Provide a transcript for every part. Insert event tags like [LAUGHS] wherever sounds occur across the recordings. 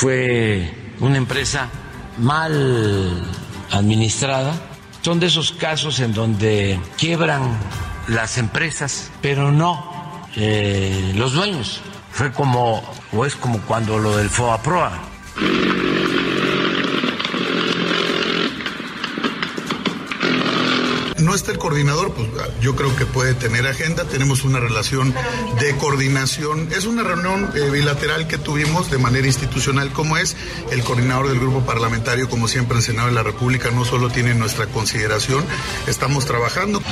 Fue una empresa mal administrada. Son de esos casos en donde quiebran las empresas, pero no eh, los dueños. Fue como, o es como cuando lo del FOAPROA. No está el coordinador, pues yo creo que puede tener agenda. Tenemos una relación de coordinación. Es una reunión eh, bilateral que tuvimos de manera institucional, como es el coordinador del grupo parlamentario, como siempre el Senado de la República, no solo tiene nuestra consideración, estamos trabajando.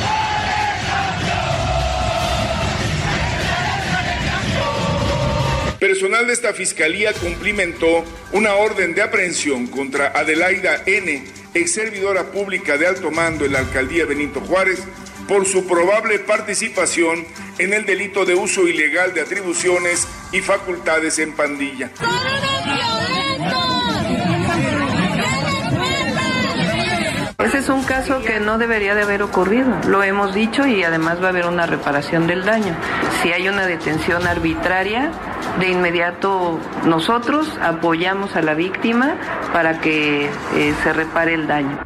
Personal de esta fiscalía cumplimentó una orden de aprehensión contra Adelaida N., ex servidora pública de alto mando en la alcaldía Benito Juárez, por su probable participación en el delito de uso ilegal de atribuciones y facultades en pandilla. Ese es un caso que no debería de haber ocurrido, lo hemos dicho y además va a haber una reparación del daño. Si hay una detención arbitraria, de inmediato nosotros apoyamos a la víctima para que eh, se repare el daño.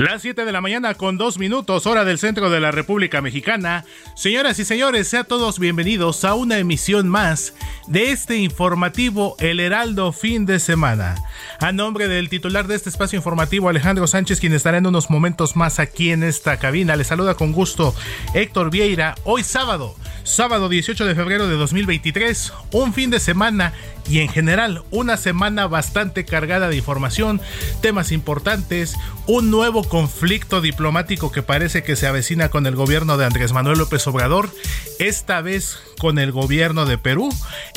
Las 7 de la mañana con dos minutos, hora del centro de la República Mexicana. Señoras y señores, sean todos bienvenidos a una emisión más de este informativo El Heraldo fin de semana. A nombre del titular de este espacio informativo, Alejandro Sánchez, quien estará en unos momentos más aquí en esta cabina, le saluda con gusto Héctor Vieira. Hoy sábado, sábado 18 de febrero de 2023, un fin de semana y en general una semana bastante cargada de información, temas importantes, un nuevo conflicto diplomático que parece que se avecina con el gobierno de Andrés Manuel López Obrador, esta vez con el gobierno de Perú,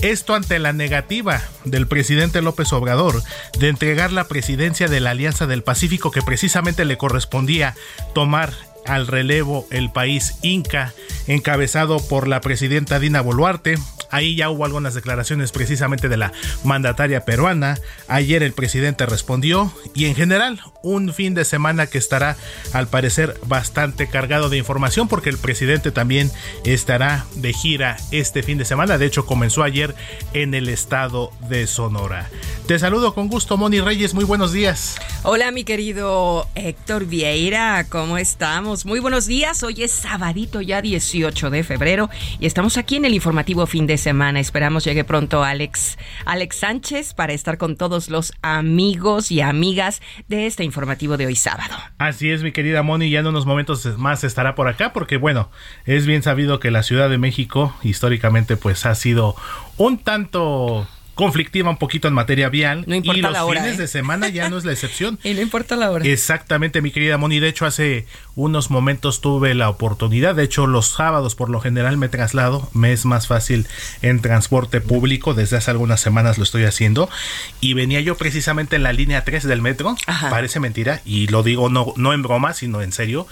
esto ante la negativa del presidente López Obrador de entregar la presidencia de la Alianza del Pacífico que precisamente le correspondía tomar al relevo el país Inca, encabezado por la presidenta Dina Boluarte. Ahí ya hubo algunas declaraciones precisamente de la mandataria peruana. Ayer el presidente respondió y en general un fin de semana que estará al parecer bastante cargado de información porque el presidente también estará de gira este fin de semana. De hecho comenzó ayer en el estado de Sonora. Te saludo con gusto Moni Reyes, muy buenos días. Hola mi querido Héctor Vieira, ¿cómo estamos? Muy buenos días, hoy es sabadito ya 18 de febrero y estamos aquí en el informativo fin de semana. Esperamos llegue pronto Alex, Alex Sánchez para estar con todos los amigos y amigas de este informativo de hoy sábado. Así es, mi querida Moni, ya en unos momentos más estará por acá porque bueno, es bien sabido que la Ciudad de México históricamente pues ha sido un tanto conflictiva un poquito en materia vial No importa y los la hora, fines ¿eh? de semana ya no es la excepción. [LAUGHS] Y no importa la hora. Exactamente, mi querida Moni. De hecho, hace unos momentos tuve la oportunidad. De hecho, los sábados por lo general me traslado. Me es más fácil en transporte público. Desde hace algunas semanas lo estoy haciendo. Y venía yo precisamente en la línea 3 del metro. Ajá. Parece mentira. Y lo digo no, no en broma, sino en serio.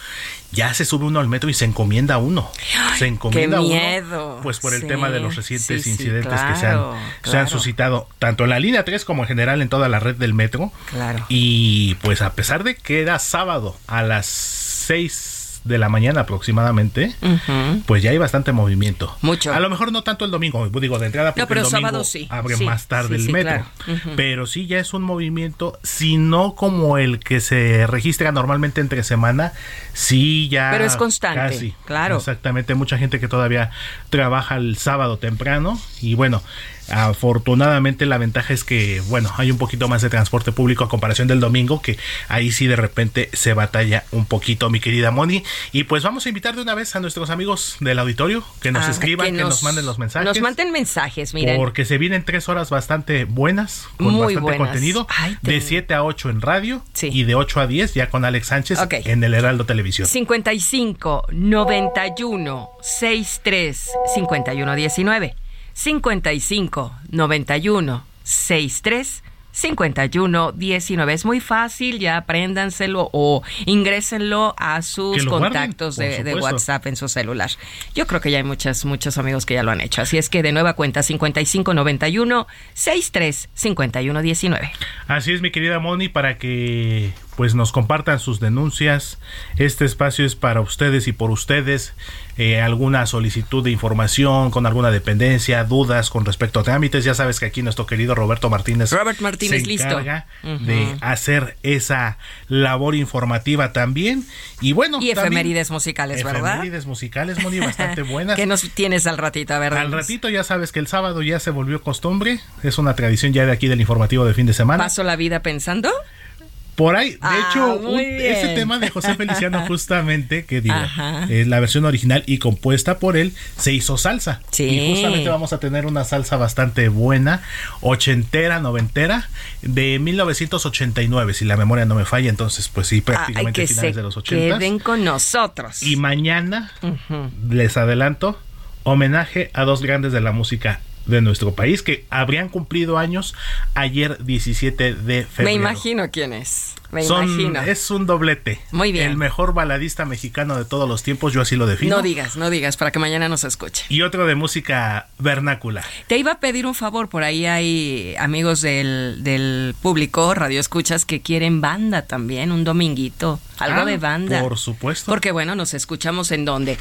ya se sube uno al metro y se encomienda uno. se encomienda qué miedo. Uno, pues por el tema de los recientes incidentes que se han, se han tanto en la línea 3 como en general en toda la red del metro. Claro. Y pues a pesar de que era sábado a las 6 de la mañana aproximadamente, pues ya hay bastante movimiento. Mucho. A lo mejor no tanto el domingo, digo de entrada porque pero el domingo sábado sí. abre más tarde el metro. Pero sí ya es un movimiento, si no como el que se registra normalmente entre semana, sí ya. Pero es constante. Casi. Claro. Exactamente. Mucha gente que todavía trabaja el sábado temprano y bueno. Afortunadamente la ventaja es que, bueno, hay un poquito más de transporte público a comparación del domingo, que ahí sí de repente se batalla un poquito, mi querida Moni. Y pues vamos a invitar de una vez a nuestros amigos del auditorio que nos Ah, escriban, que que nos, nos- manden los mensajes. Nos manden mensajes, miren. Porque se vienen tres horas bastante buenas, con Muy bastante buenas. contenido, Ay, te- de 7 a 8 en radio Sí. y de 8 a 10 ya con Alex Sánchez Ok. en el Heraldo Televisión. 55 91 63 51 19 55 91 63 51 19 es muy fácil ya apréndanselo o ingrésenlo a sus guarden, contactos por de, de. WhatsApp en su celular. Yo creo que ya hay muchos muchos amigos que ya lo han hecho. Así es que de nueva cuenta 55 91 63 51 19 Así es, mi querida Moni, para que pues nos compartan sus denuncias. Este espacio es para ustedes y por ustedes. Eh, alguna solicitud de información con alguna dependencia, dudas con respecto a trámites. Ya sabes que aquí nuestro querido Roberto Martínez, Robert Martínez, se listo. encarga Ujú. de hacer esa labor informativa también. Y bueno, y efemérides musicales verdad efemérides musicales, Moni, bastante buenas. [LAUGHS] que nos tienes al ratito a ver Al ratito ya sabes que el sábado ya se volvió costumbre, es una tradición ya de aquí del informativo de fin de semana. paso la vida pensando Por ahí, de Ah, hecho, un- ese tema de José Feliciano [LAUGHS] justamente, que digo, es la versión original y compuesta por él, se hizo salsa. Sí. Y justamente vamos a tener una salsa bastante buena, ochentera, noventera, de 1989, si la memoria no me falla, entonces pues sí, Ay, prácticamente finales de los 80. queden con nosotros. Y mañana, les adelanto, homenaje a dos grandes de la música de nuestro país que habrían cumplido años ayer 17 de febrero. Me imagino quién es. Me Son- imagino. Es un doblete. Muy bien. El mejor baladista mexicano de todos los tiempos, yo así lo defino. No digas, no digas, para que mañana nos escuche. Y otro de música vernácula. Te iba a pedir un favor, por ahí hay amigos del, del público, radio escuchas, que quieren banda también, un dominguito, algo Ah, de banda. Por supuesto. Porque bueno, nos escuchamos en donde.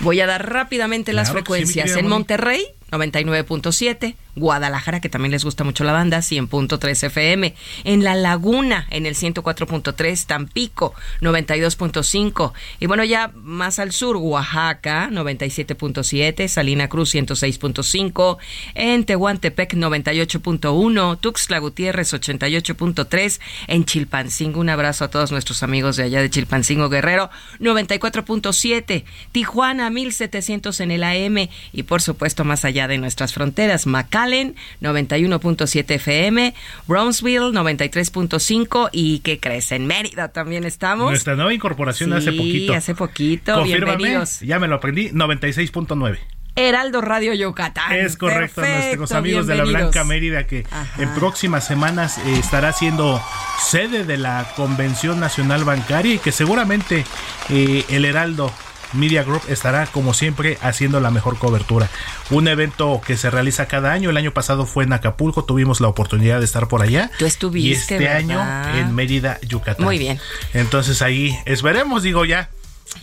Voy a dar rápidamente las Claro frecuencias. en. Monterrey, 99.7. Guadalajara, que también les gusta mucho la banda, 100.3 FM. En La Laguna, en el 104.3. Tampico, 92.5. Y bueno, ya más al sur, Oaxaca, 97.7. Salina Cruz, 106.5. En Tehuantepec, 98.1. Tuxtla Gutiérrez, 88.3. En Chilpancingo, un abrazo a todos nuestros amigos de allá de Chilpancingo Guerrero, 94.7. Tijuana, 1700 en el AM. Y por supuesto, más allá de nuestras fronteras, McAllen, 91.7 FM. Brownsville, 93.5. ¿Y qué crees? En Mérida también estamos. Nuestra nueva incorporación hace Sí, poquito. hace poquito. Confírmame, Bienvenidos. Ya me lo aprendí, 96.9. Heraldo Radio Yucatán. Es correcto, Perfecto, nuestros amigos de la. Blanca Mérida que Ajá. en próximas semanas eh, estará siendo sede de la Convención Nacional Bancaria y que seguramente eh, el Heraldo Media Group estará como siempre haciendo la mejor cobertura. Un evento que se realiza cada año. El año pasado fue en Acapulco, tuvimos la oportunidad de estar por allá. Tú estuviste, Y este ¿verdad? año en Mérida, Yucatán. Muy bien. Entonces ahí esperemos, digo ya,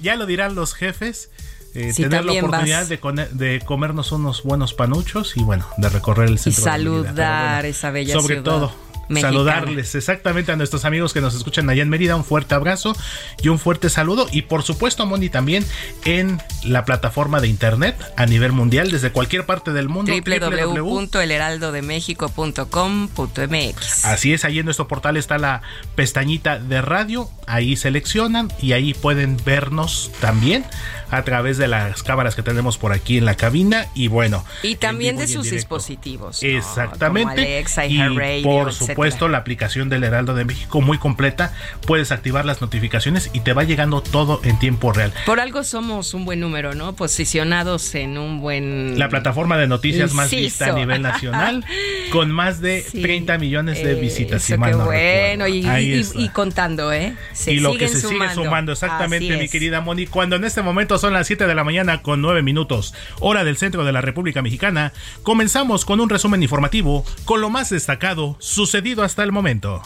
ya lo dirán los jefes. eh, Sí, tener la oportunidad de, de comernos unos buenos panuchos y bueno, de recorrer el Y centro. de. Pero saludar bueno, esa bella Sobre ciudad todo, mexicana. saludarles exactamente a nuestros amigos que nos escuchan allá en Mérida. Un fuerte abrazo y un fuerte saludo. Y por supuesto, Moni, también en la plataforma de internet a nivel mundial, desde cualquier parte del mundo. www. www.elheraldodemexico.com.mx Así es, ahí en nuestro portal está la pestañita de radio, ahí seleccionan y ahí pueden vernos también a través de las cámaras que tenemos por aquí en la cabina y bueno. Y también de y sus dispositivos. ¿no? Exactamente. Alexa y, Y Radio, por etcétera, supuesto, la aplicación del Heraldo de México muy completa. Puedes activar las notificaciones y te va llegando todo en tiempo real. Por algo somos un buen número, ¿no? Posicionados en un buen... La plataforma de noticias más vista a nivel nacional, [LAUGHS] con más de 30 millones de visitas. Eso, qué bueno, y, contando, ¿eh? y lo que se sigue sumando, exactamente, mi querida Moni, cuando en este momento son las 7 de la mañana con 9 minutos, hora del centro de la República Mexicana, comenzamos con un resumen informativo con lo más destacado sucedido hasta el momento.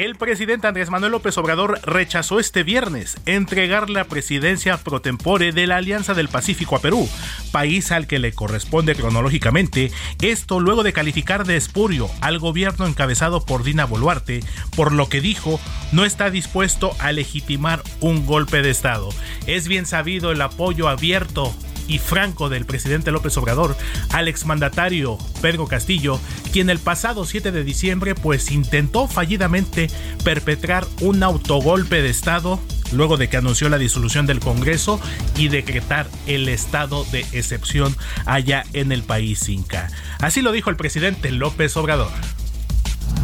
El presidente Andrés Manuel López Obrador rechazó este viernes entregar la presidencia pro tempore de la Alianza del Pacífico a Perú, país al que le corresponde cronológicamente, esto luego de calificar de espurio al gobierno encabezado por Dina Boluarte, por lo que dijo no está dispuesto a legitimar un golpe de Estado. Es bien sabido el apoyo abierto y franco del presidente López Obrador al exmandatario Pedro Castillo, quien el pasado 7 de diciembre pues intentó fallidamente perpetrar un autogolpe de Estado luego de que anunció la disolución del Congreso y decretar el estado de excepción allá en el país inca. Así lo dijo el presidente López Obrador.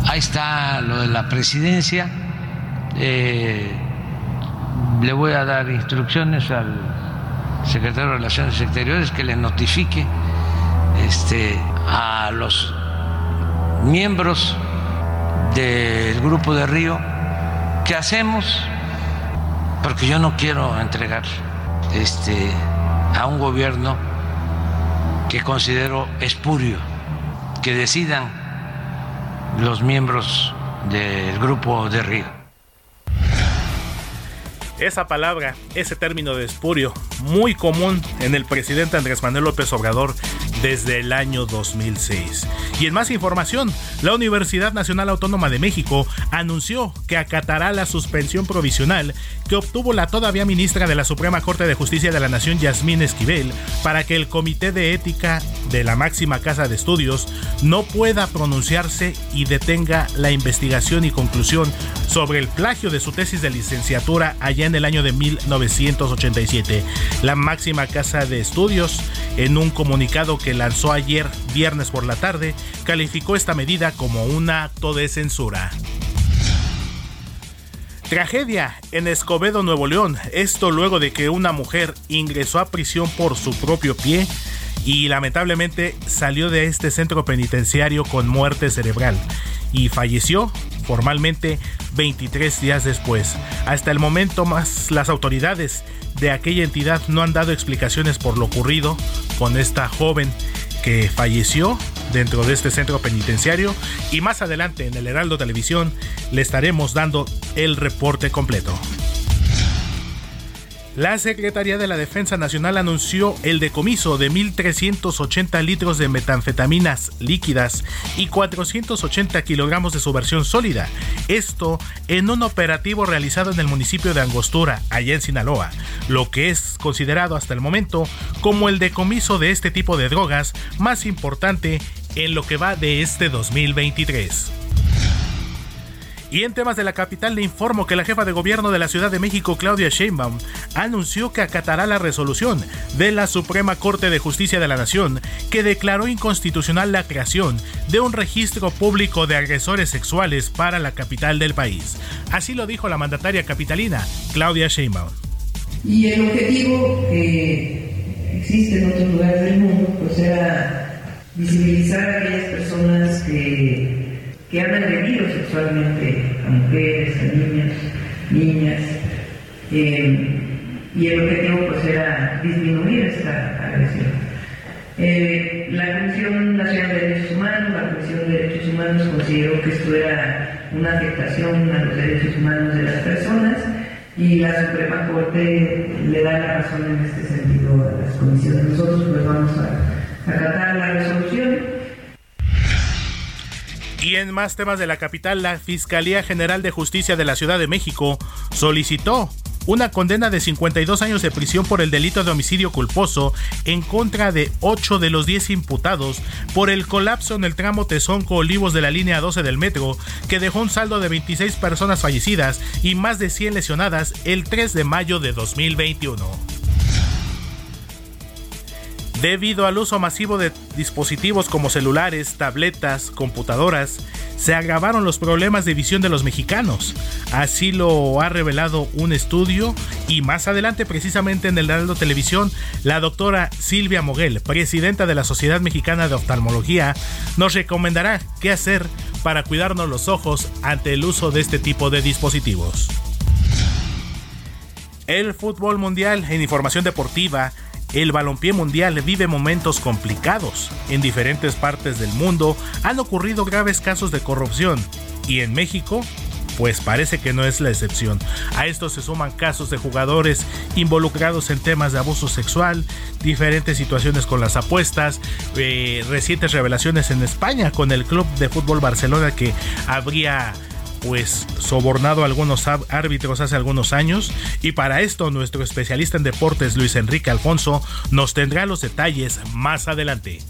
Ahí está lo de la presidencia. Eh, le voy a dar instrucciones al secretario de Relaciones Exteriores que le notifique este, a los miembros del grupo de Río qué hacemos, porque yo no quiero entregar este, a un gobierno que considero espurio, que decidan los miembros del grupo de Río. Esa palabra, ese término de espurio, muy común en el presidente Andrés Manuel López Obrador desde el año 2006. Y en más información, la Universidad Nacional Autónoma de México anunció que acatará la suspensión provisional que obtuvo la todavía ministra de la Suprema Corte de Justicia de la Nación, Yasmín Esquivel, para que el Comité de Ética de la máxima casa de estudios no pueda pronunciarse y detenga la investigación y conclusión sobre el plagio de su tesis de licenciatura allá en el año de 1987. La máxima casa de estudios, en un comunicado que lanzó ayer viernes por la tarde, calificó esta medida como un acto de censura. Tragedia en Escobedo, Nuevo León. Esto luego de que una mujer ingresó a prisión por su propio pie y lamentablemente salió de este centro penitenciario con muerte cerebral y falleció formalmente 23 días después. Hasta el momento más las autoridades de aquella entidad no han dado explicaciones por lo ocurrido con esta joven que falleció dentro de este centro penitenciario y más adelante en el Heraldo Televisión le estaremos dando el reporte completo. La Secretaría de la Defensa Nacional anunció el decomiso de 1.380 litros de metanfetaminas líquidas y 480 kilogramos de su versión sólida. Esto en un operativo realizado en el municipio de Angostura, allá en Sinaloa, lo que es considerado hasta el momento como el decomiso de este tipo de drogas más importante en lo que va de este 2023. Y en temas de la capital le informo que la jefa de gobierno de la Ciudad de México, Claudia Sheinbaum, anunció que acatará la resolución de la Suprema Corte de Justicia de la Nación que declaró inconstitucional la creación de un registro público de agresores sexuales para la capital del país. Así lo dijo la mandataria capitalina, Claudia Sheinbaum. Y el objetivo que existe en otros lugares del mundo, pues era visibilizar a aquellas personas que que han agredido sexualmente a mujeres, a niños, niñas, eh, y el objetivo pues era disminuir esta agresión. Eh, la Comisión Nacional de Derechos Humanos, la Comisión de Derechos Humanos consideró que esto era una afectación a los derechos humanos de las personas y la Suprema Corte le da la razón en este sentido a las comisiones. Nosotros pues vamos a acatar la resolución y en más temas de la capital, la Fiscalía General de Justicia de la Ciudad de México solicitó una condena de 52 años de prisión por el delito de homicidio culposo en contra de 8 de los 10 imputados por el colapso en el tramo Tezonco Olivos de la línea 12 del metro, que dejó un saldo de 26 personas fallecidas y más de 100 lesionadas el 3 de mayo de 2021. Debido al uso masivo de dispositivos como celulares, tabletas, computadoras, se agravaron los problemas de visión de los mexicanos. Así lo ha revelado un estudio y más adelante precisamente en el Heraldo Televisión, la doctora Silvia Moguel, presidenta de la Sociedad Mexicana de Oftalmología, nos recomendará qué hacer para cuidarnos los ojos ante el uso de este tipo de dispositivos. El fútbol mundial en información deportiva el balompié mundial vive momentos complicados. En diferentes partes del mundo han ocurrido graves casos de corrupción y en México pues parece que no es la excepción. A esto se suman casos de jugadores involucrados en temas de abuso sexual, diferentes situaciones con las apuestas, eh, recientes revelaciones en España con el Club de Fútbol Barcelona que habría pues sobornado a algunos árbitros hace algunos años y para esto nuestro especialista en deportes Luis Enrique Alfonso nos tendrá los detalles más adelante.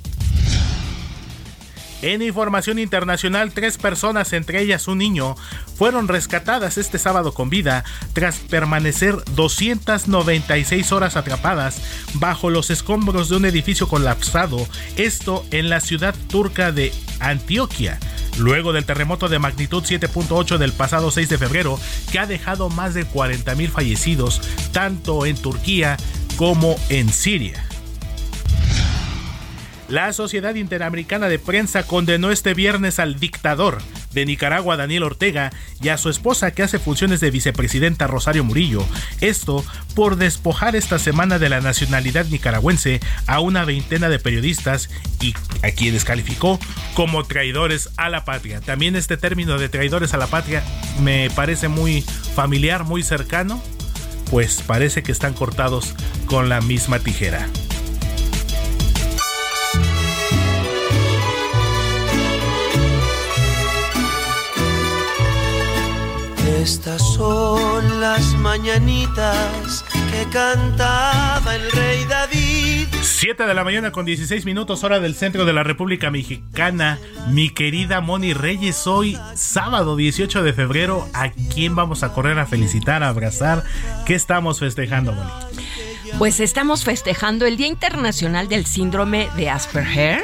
En información internacional, tres personas, entre ellas un niño, fueron rescatadas este sábado con vida tras permanecer 296 horas atrapadas bajo los escombros de un edificio colapsado, esto en la ciudad turca de Antioquia, luego del terremoto de magnitud 7.8 del pasado 6 de febrero, que ha dejado más de 40.000 fallecidos tanto en Turquía como en Siria. La Sociedad Interamericana de Prensa condenó este viernes al dictador de Nicaragua, Daniel Ortega, y a su esposa que hace funciones de vicepresidenta Rosario Murillo, esto por despojar esta semana de la nacionalidad nicaragüense a una veintena de periodistas y a quienes calificó como traidores a la patria. También este término de traidores a la patria me parece muy familiar, muy cercano, pues parece que están cortados con la misma tijera. Estas son las mañanitas que cantaba el rey David. 7 de la mañana con 16 minutos hora del centro de la República Mexicana. Mi querida Moni Reyes, hoy sábado 18 de febrero, ¿a quién vamos a correr a felicitar, a abrazar? ¿Qué estamos festejando, Moni? Pues estamos festejando el Día Internacional del Síndrome de Asperger,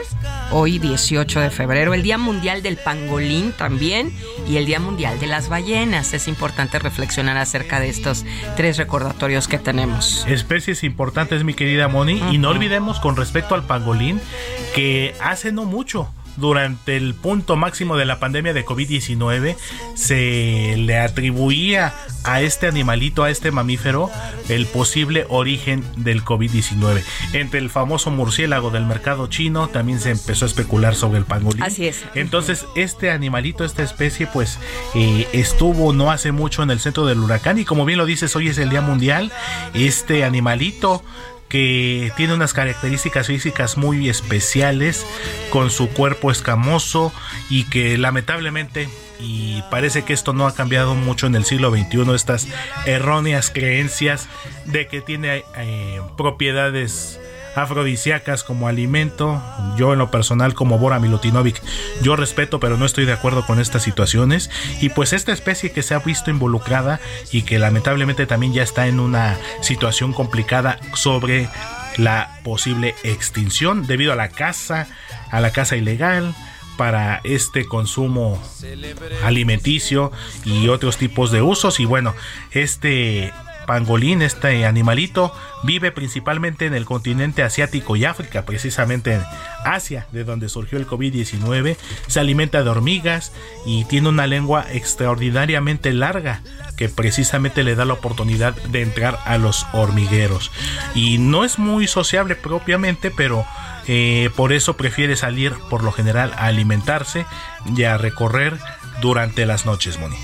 hoy 18 de febrero, el Día Mundial del Pangolín también y el Día Mundial de las Ballenas. Es importante reflexionar acerca de estos tres recordatorios que tenemos. Especies importantes, mi querida Moni, y no olvidemos con respecto al pangolín que hace no mucho durante el punto máximo de la pandemia de COVID-19 se le atribuía a este animalito, a este mamífero, el posible origen del COVID-19. Entre el famoso murciélago del mercado chino también se empezó a especular sobre el pangolín. Así es. Entonces, este animalito, esta especie, pues eh, estuvo no hace mucho en el centro del huracán y como bien lo dices, hoy es el Día Mundial. Este animalito que tiene unas características físicas muy especiales con su cuerpo escamoso y que lamentablemente y parece que esto no ha cambiado mucho en el siglo XXI, estas erróneas creencias de que tiene eh, propiedades afrodisíacas como alimento. Yo en lo personal como Bora Milutinovic, yo respeto pero no estoy de acuerdo con estas situaciones. Y pues esta especie que se ha visto involucrada y que lamentablemente también ya está en una situación complicada sobre la posible extinción debido a la caza, a la caza ilegal, para este consumo alimenticio y otros tipos de usos y bueno este pangolín, este animalito, vive principalmente en el continente asiático y África, precisamente en Asia, de donde surgió el COVID-19. Se alimenta de hormigas y tiene una lengua extraordinariamente larga que precisamente le da la oportunidad de entrar a los hormigueros. Y no es muy sociable propiamente, pero eh, por eso prefiere salir por lo general a alimentarse y a recorrer durante las noches, Moni.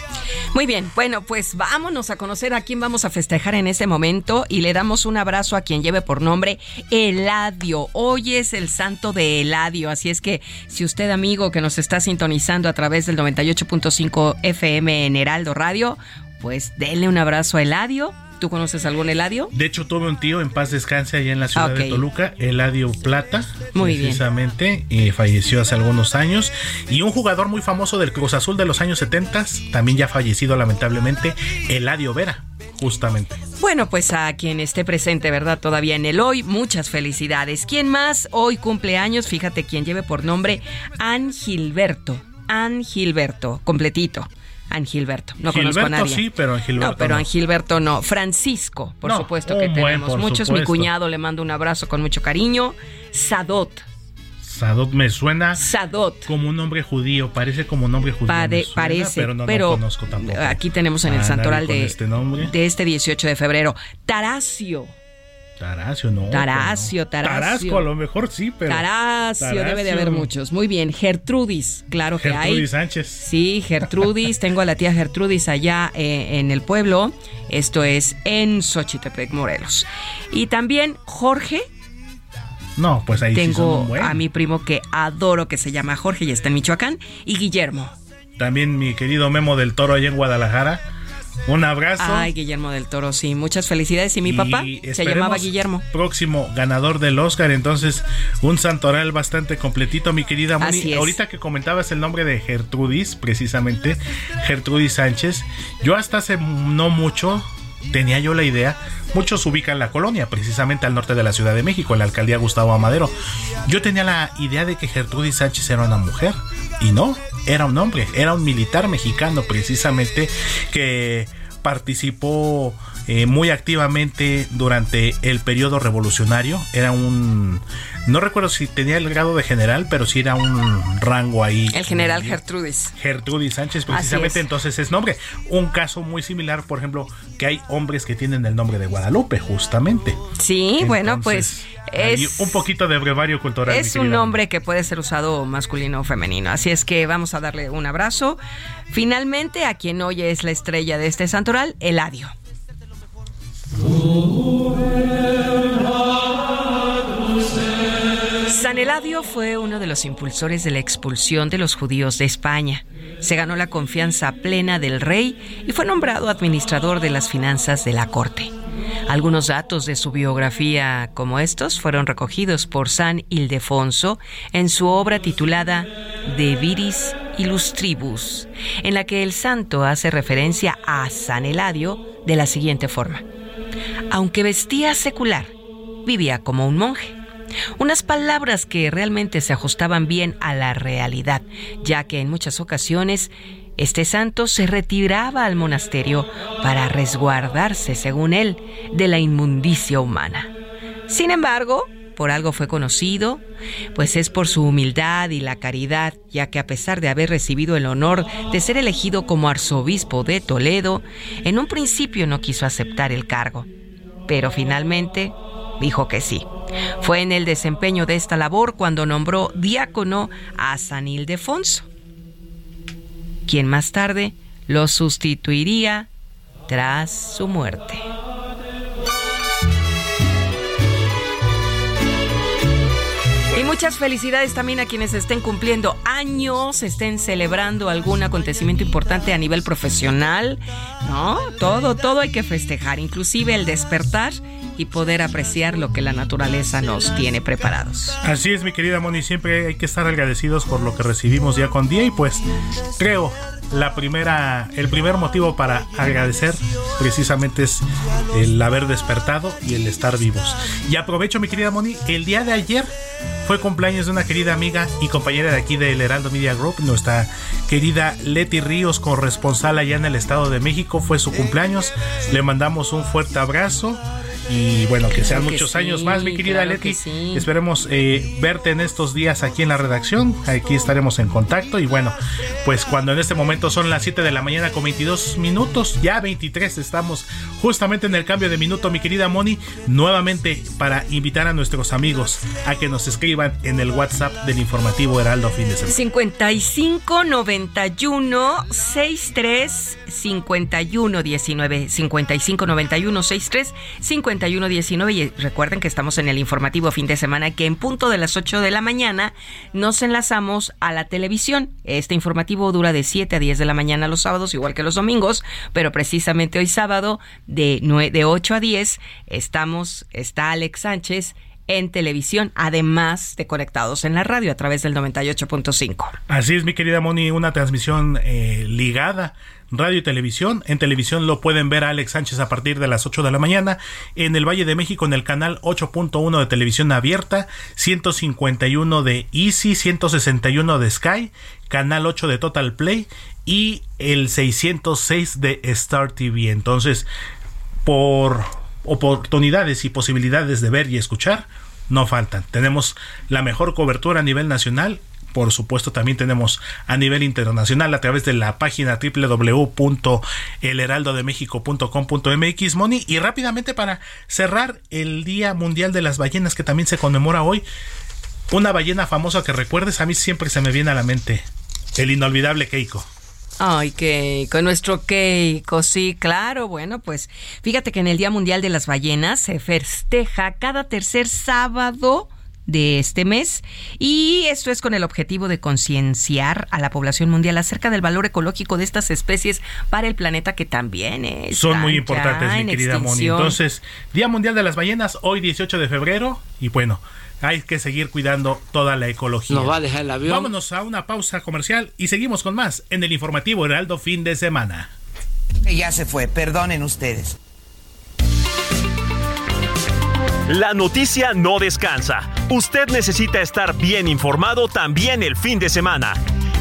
Muy bien, bueno, pues vámonos a conocer a quién vamos a festejar en este momento y le damos un abrazo a quien lleve por nombre Eladio. Hoy es el santo de Eladio, así es que si usted amigo que nos está sintonizando a través del 98.5 FM en Heraldo Radio, pues denle un abrazo a Eladio ¿Tú conoces algún Eladio? De hecho, tuve un tío en paz descanse allá en la ciudad de Toluca, Eladio Plata, muy precisamente, y falleció hace algunos años. Y un jugador muy famoso del Cruz Azul de los años 70, también ya fallecido lamentablemente, Eladio Vera, justamente. bueno, pues a quien esté presente, ¿verdad? Todavía en el hoy, muchas felicidades. ¿Quién más hoy cumple años? Fíjate quién lleve por nombre Gilberto. An Gilberto, completito. Gilberto. No conozco a nadie. sí, pero Angilberto No, pero no. Angilberto no. Francisco, por No, supuesto que buen, tenemos muchos. Mi cuñado le mando un abrazo con mucho cariño. Sadot. Sadot me suena Sadot. como un nombre judío, parece como un nombre judío. Pare- me suena, parece, pero no pero lo conozco tampoco. aquí tenemos en el santoral de este de este 18 de febrero. Taracio. Taracio, no. Taracio, no. Taracio. Tarasco, a lo mejor sí, pero. Taracio, debe de haber muchos. Muy bien, Gertrudis, claro que hay. Gertrudis Sánchez. Sí, Gertrudis, [LAUGHS] tengo a la tía Gertrudis allá eh, en el pueblo. Esto es en Xochitepec, Morelos. Y también Jorge, No, pues ahí sí son tengo buen. a mi primo que adoro que se llama Jorge y está en Michoacán. Y Guillermo. También mi querido Memo del Toro allá en Guadalajara. Un abrazo. Ay, Guillermo del Toro, sí. Muchas felicidades. Y mi Y papá se llamaba Guillermo. Próximo ganador del Oscar, entonces un santoral bastante completito, mi querida Moni. Ahorita que comentabas el nombre de Gertrudis, precisamente, Gertrudis Sánchez, yo hasta hace no mucho tenía yo la idea, muchos ubican la colonia, precisamente al norte de la Ciudad de México, en la alcaldía Gustavo Amadero. Yo tenía la idea de que Gertrudis Sánchez era una mujer, y no, era un hombre, era un militar mexicano precisamente que participó eh, muy activamente durante el periodo revolucionario. Era un. No recuerdo si tenía el grado de general, pero sí era un rango ahí. El general Gertrudis. Gertrudis Sánchez, precisamente es. entonces es nombre. Un caso muy similar, por ejemplo, que hay hombres que tienen el nombre de Guadalupe, justamente. Sí, bueno, pues es un poquito de brevario cultural. Es un nombre que puede ser usado masculino o femenino. Así es que vamos a darle un abrazo. Finalmente, a quien hoy es la estrella de este santoral, Eladio. San Eladio fue uno de los impulsores de la expulsión de los judíos de España. Se ganó la confianza plena del rey y fue nombrado administrador de las finanzas de la corte. Algunos datos de su biografía como estos fueron recogidos por San Ildefonso en su obra titulada De Viris Illustribus, en la que el santo hace referencia a San Eladio de la siguiente forma. Aunque vestía secular, vivía como un monje. Unas palabras que realmente se ajustaban bien a la realidad, ya que en muchas ocasiones este santo se retiraba al monasterio para resguardarse, según él, de la inmundicia humana. Sin embargo, por algo fue conocido, pues es por su humildad y la caridad, ya que a pesar de haber recibido el honor de ser elegido como arzobispo de Toledo, en un principio no quiso aceptar el cargo, pero finalmente dijo que sí. Fue en el desempeño de esta labor cuando nombró diácono a San Ildefonso, quien más tarde lo sustituiría tras su muerte. Muchas felicidades también a quienes estén cumpliendo años, estén celebrando algún acontecimiento importante a nivel profesional, ¿no? Todo, todo hay que festejar, inclusive el despertar y poder apreciar lo que la naturaleza nos tiene preparados. Así es, mi querida Moni, siempre hay que estar agradecidos por lo que recibimos día con día y pues creo la primera, el primer motivo para agradecer precisamente es el haber despertado y el estar vivos. Y aprovecho, mi querida Moni, el día de ayer fue cumpleaños de una querida amiga y compañera de aquí del Heraldo Media Group, nuestra querida Leti Ríos, corresponsal allá en el Estado de México, fue su cumpleaños. Le mandamos un fuerte abrazo. Y bueno, que sean Claro que muchos sí, años más, mi querida claro que Leti. sí. Esperemos eh, verte en estos días aquí en la redacción. Aquí estaremos en contacto. Y bueno, pues cuando en este momento son las 7 de la mañana con 22 minutos, ya 23 estamos justamente en el cambio de minuto, mi querida Moni, nuevamente para invitar a nuestros amigos a que nos escriban en el WhatsApp del informativo Heraldo Fin de Semana. 55 91 63 51 19 55 91 63 51 19 y recuerden que estamos en el informativo fin de semana que en punto de las 8 de la mañana nos enlazamos a la televisión. Este informativo dura de 7 a 10 de la mañana los sábados igual que los domingos, pero precisamente hoy sábado de, de 8 a 10 estamos está Alex Sánchez en televisión, además de conectados en la radio a través del 98.5. Así es, mi querida Moni, una transmisión eh, ligada radio y televisión. En televisión lo pueden ver a Alex Sánchez a partir de las 8 de la mañana. En el Valle de México en el canal 8.1 de televisión abierta, 151 de Easy, 161 de Sky, canal 8 de Total Play y el 606 de Star TV. Entonces, por oportunidades y posibilidades de ver y escuchar, no faltan. Tenemos la mejor cobertura a nivel nacional por supuesto también tenemos a nivel internacional a través de la página www.elheraldodemexico.com.mx Moni y rápidamente para cerrar el Día Mundial de las Ballenas que también se conmemora hoy una ballena famosa que recuerdes a mí siempre se me viene a la mente el inolvidable Keiko Ay, Keiko, nuestro Keiko, sí, claro. Bueno, pues fíjate que en el Día Mundial de las Ballenas se festeja cada tercer sábado de este mes. Y esto es con el objetivo de concienciar a la población mundial acerca del valor ecológico de estas especies para el planeta que también es son muy importantes mi querida Moni. entonces Día Mundial de las Ballenas hoy 18 de febrero y bueno hay que seguir cuidando toda la ecología. Nos va a dejar el avión. Vámonos a una pausa comercial y seguimos con más en el informativo Heraldo fin de semana. Ya se fue, perdonen ustedes. La noticia no descansa. Usted necesita estar bien informado también el fin de semana.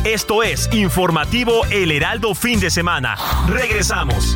Esto es Informativo El Heraldo Fin de Semana. Regresamos.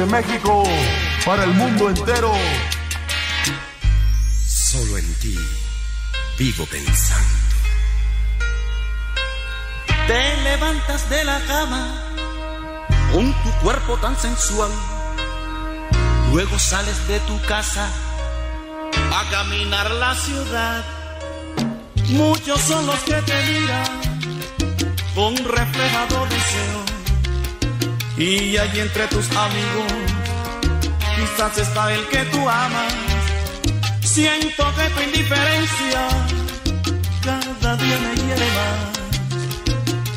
Desde México para el mundo entero. Solo en ti vivo pensando. Te levantas de la cama con tu cuerpo tan sensual. Luego sales de tu casa a caminar la ciudad. Muchos son los que te miran con reflejado deseo. Y allí entre tus amigos, quizás está el que tú amas. Siento que tu indiferencia cada día me hiere más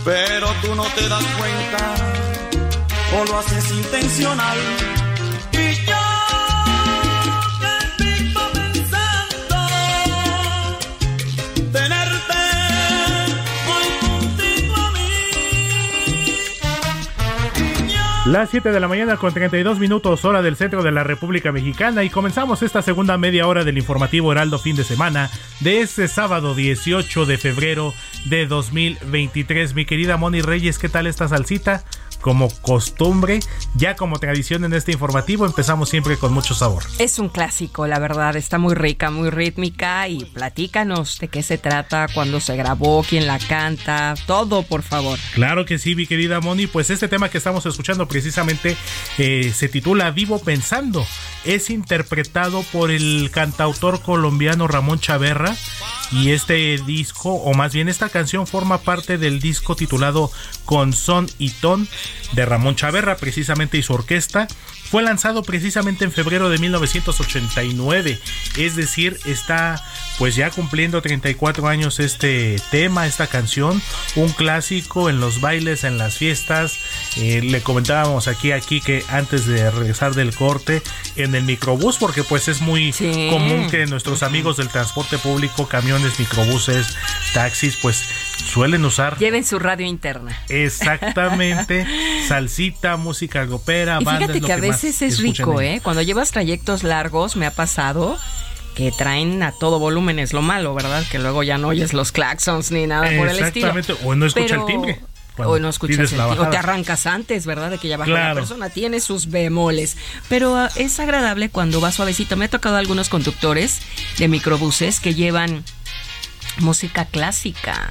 pero tú no te das cuenta o lo haces intencional. Las 7 de la mañana con 32 minutos hora del centro de la República Mexicana y comenzamos esta segunda media hora del informativo Heraldo fin de semana de este sábado 18 de febrero de 2023. Mi querida Moni Reyes, ¿qué tal esta salsita? Como costumbre, ya como tradición en este informativo, empezamos siempre con mucho sabor. Es un clásico, la verdad, está muy rica, muy rítmica y platícanos de qué se trata, cuándo se grabó, quién la canta, todo, por favor. Claro que sí, mi querida Moni, pues este tema que estamos escuchando precisamente eh, se titula Vivo Pensando. Es interpretado por el cantautor colombiano Ramón Chaverra y este disco, o más bien esta canción, forma parte del disco titulado Con Son y Ton de Ramón Chaverra, precisamente, y su orquesta. Fue lanzado precisamente en febrero de 1989, es decir, está pues ya cumpliendo 34 años este tema, esta canción, un clásico en los bailes, en las fiestas. Eh, le comentábamos aquí aquí que antes de regresar del corte en el microbús, porque pues es muy Sí. común que nuestros amigos del transporte público, camiones, microbuses, taxis, pues suelen usar Lleven su radio interna. exactamente [LAUGHS] salsita, música gopera, Y bandas, fíjate lo que a veces es rico. ¿eh? Cuando llevas trayectos largos, me ha pasado que traen a todo volumen, es lo malo, ¿verdad? Que luego ya no oyes los claxons ni nada por el estilo. Exactamente, o no escucha Pero el timbre. o no escuchas el, o te arrancas antes, ¿verdad? De que ya baja la persona. Tiene sus bemoles. Pero ah, es agradable cuando va suavecito. Me ha tocado algunos conductores de microbuses que llevan música clásica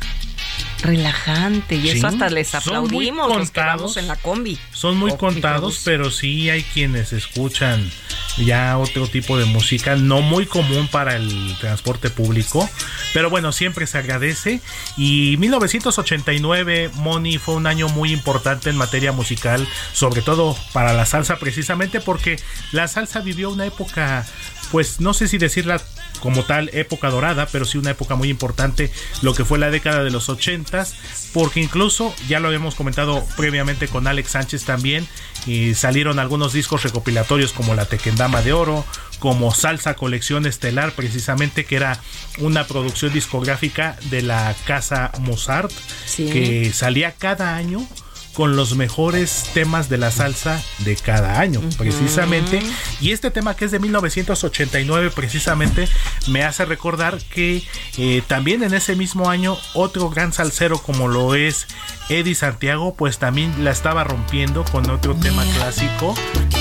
relajante y eso hasta les aplaudimos los que en la combi. Son muy contados, pero sí hay quienes escuchan ya otro tipo de música, no muy común para el transporte público, pero bueno, siempre se agradece. Y 1989, Moni, fue un año muy importante en materia musical, sobre todo para la salsa, precisamente porque la salsa vivió una época, pues no sé si decirla como tal época dorada, pero sí una época muy importante, lo que fue la década de los 80 porque incluso ya lo habíamos comentado previamente con Alex Sánchez también, y salieron algunos discos recopilatorios como La Tequendama de Oro, como Salsa Colección Estelar, precisamente que era una producción discográfica de la casa Mozart, que salía cada año con los mejores temas de la salsa de cada año, precisamente. Y este tema que es de 1989, precisamente, me hace recordar que eh, también en ese mismo año otro gran salsero como lo es Eddie Santiago, pues también la estaba rompiendo con otro tema clásico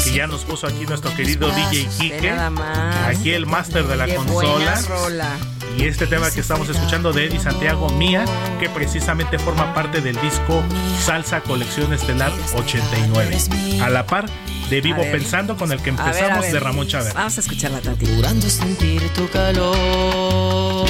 que ya nos puso aquí nuestro querido DJ Kike, aquí el máster de la consola. Y este tema que estamos escuchando de Eddie Santiago Mía, que precisamente forma parte del disco Salsa Colección Estelar 89. A la par de Vivo Pensando con el que empezamos de Ramón Chávez. Vamos a escuchar la Tati. sentir tu calor.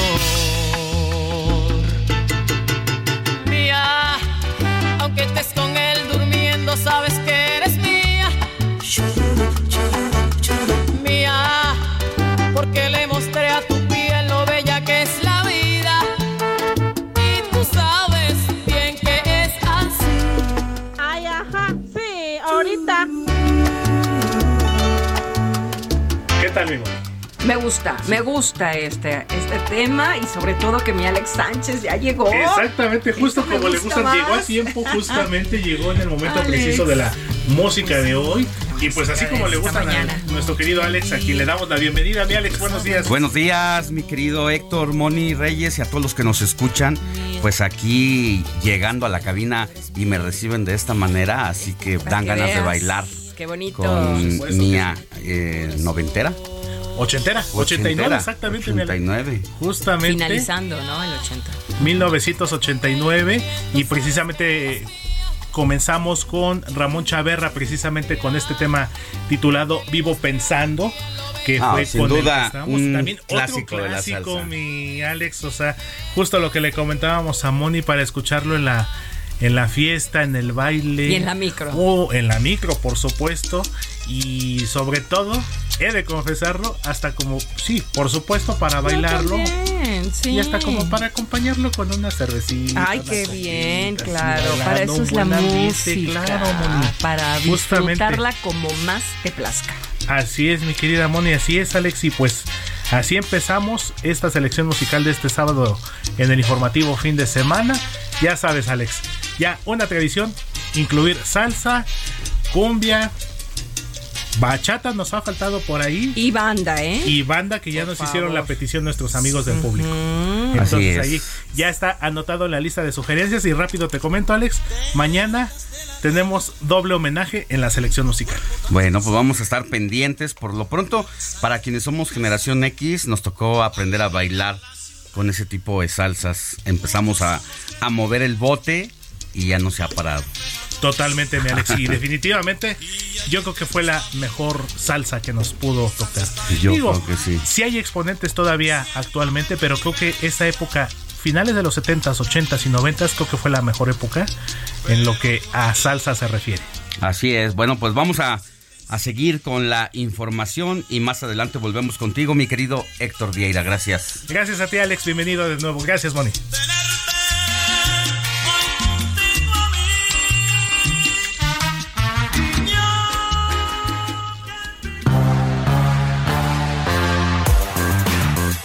Me gusta, me gusta este, este tema y sobre todo que mi Alex Sánchez ya llegó. Exactamente, justo como le gusta, llegó a tiempo, [LAUGHS] justamente llegó en el momento preciso de la música de hoy. Y pues así como le gusta a nuestro querido Alex, aquí le damos la bienvenida. Mi Alex, buenos días. Buenos días, mi querido Héctor, Moni Reyes y a todos los que nos escuchan. Pues aquí llegando a la cabina y me reciben de esta manera, así que dan ganas de bailar. Qué bonito. Con Mía eh, noventera. Ochentera, 89 exactamente. 89. Justamente. Finalizando, ¿no? El 80. 1989 y precisamente comenzamos con Ramón Chaverra precisamente con este tema titulado Vivo Pensando que ah, fue sin con duda un también clásico, otro clásico mi Alex, o sea, justo lo que le comentábamos a Moni para escucharlo en la en la fiesta, en el baile. Y en la micro. O en la micro, por supuesto. Y sobre todo, he de confesarlo, hasta como, sí, por supuesto, para bailarlo. sí. Y hasta como para acompañarlo con una cervecita. Ay, qué bien, claro. Para eso es la música. Claro, Moni. Para disfrutarla como más te plazca. Así es, mi querida Moni, así es, Alex. Y pues así empezamos esta selección musical de este sábado en el informativo fin de semana. Ya sabes, Alex, ya una tradición incluir salsa, cumbia, Bachata nos ha faltado por ahí. Y banda, ¿eh? Y banda que ya nos hicieron la petición nuestros amigos del público. Entonces ahí ya está anotado en la lista de sugerencias. Y rápido te comento, Alex. Mañana tenemos doble homenaje en la selección musical. Bueno, pues vamos a estar pendientes. Por lo pronto, para quienes somos generación X, nos tocó aprender a bailar con ese tipo de salsas. Empezamos a, a mover el bote y ya no se ha parado. Totalmente, mi Alex. Y [LAUGHS] definitivamente yo creo que fue la mejor salsa que nos pudo tocar. Yo creo que sí. Sí hay exponentes todavía actualmente, pero creo que esa época, finales de los 70s, 80s y 90s, creo que fue la mejor época en lo que a salsa se refiere. Así es. Bueno, pues vamos a, a seguir con la información y más adelante volvemos contigo, mi querido Héctor Vieira. Gracias. Gracias a ti, Alex. Bienvenido de nuevo. Gracias, Moni.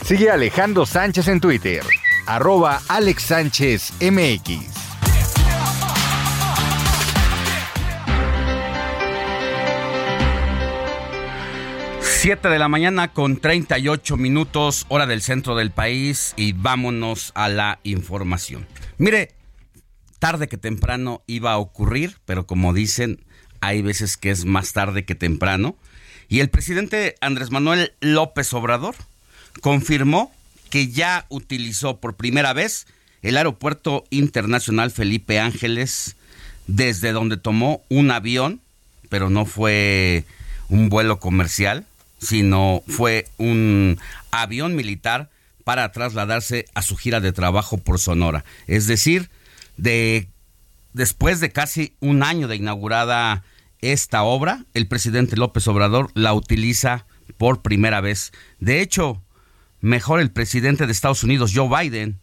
Sigue Alejandro Sánchez en Twitter, arroba Alex Sánchez MX. Siete de la mañana con 38 minutos, hora del centro del país, y vámonos a la información. Mire, tarde que temprano iba a ocurrir, pero como dicen, hay veces que es más tarde que temprano. Y el presidente Andrés Manuel López Obrador confirmó que ya utilizó por primera vez el Aeropuerto Internacional Felipe Ángeles, desde donde tomó un avión, pero no fue un vuelo comercial, sino fue un avión militar para trasladarse a su gira de trabajo por Sonora. Es decir, de después de casi un año de inaugurada esta obra, el presidente López Obrador la utiliza por primera vez. De hecho, mejor el presidente de Estados Unidos, Joe Biden,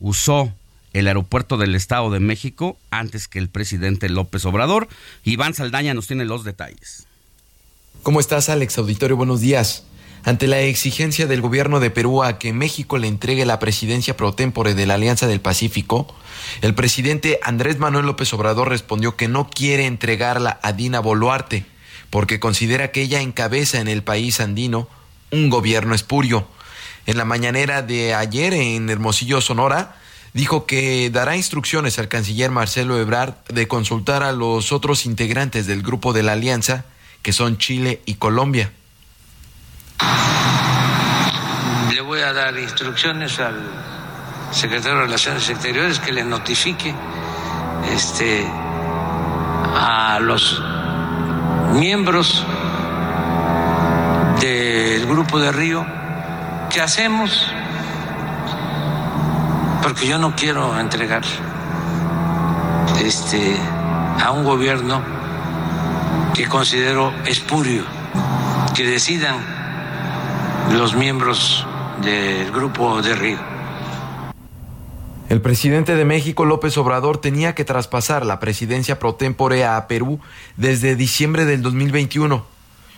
usó el aeropuerto del Estado de México antes que el presidente López Obrador. Iván Saldaña nos tiene los detalles. ¿Cómo estás, Alex Auditorio? Buenos días. Ante la exigencia del gobierno de Perú a que México le entregue la presidencia pro tempore de la Alianza del Pacífico, el presidente Andrés Manuel López Obrador respondió que no quiere entregarla a Dina Boluarte, porque considera que ella encabeza en el país andino un gobierno espurio. En la mañanera de ayer en Hermosillo, Sonora, dijo que dará instrucciones al canciller Marcelo Ebrard de consultar a los otros integrantes del grupo de la alianza, que son Chile y Colombia. Le voy a dar instrucciones al secretario de Relaciones Exteriores que le notifique este, a los miembros del grupo de Río qué hacemos, porque yo no quiero entregar este, a un gobierno que considero espurio, que decidan los miembros del grupo de Río. El presidente de México, López Obrador, tenía que traspasar la presidencia pro tempore a Perú desde diciembre del 2021,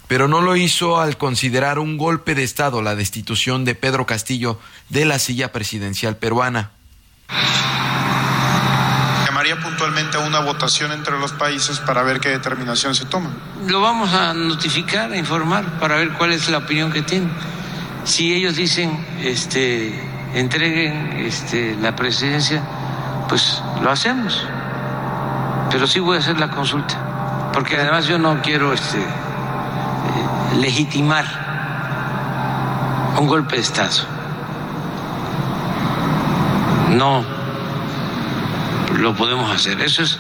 pero no lo hizo al considerar un golpe de Estado la destitución de Pedro Castillo de la silla presidencial peruana. Llamaría puntualmente a una votación entre los países para ver qué determinación se toma. Lo vamos a notificar, a informar, para ver cuál es la opinión que tienen. Si ellos dicen, este, entreguen este, la presidencia, pues lo hacemos. Pero sí voy a hacer la consulta, porque además yo no quiero este, eh, legitimar un golpe de Estado. No lo podemos hacer. Eso es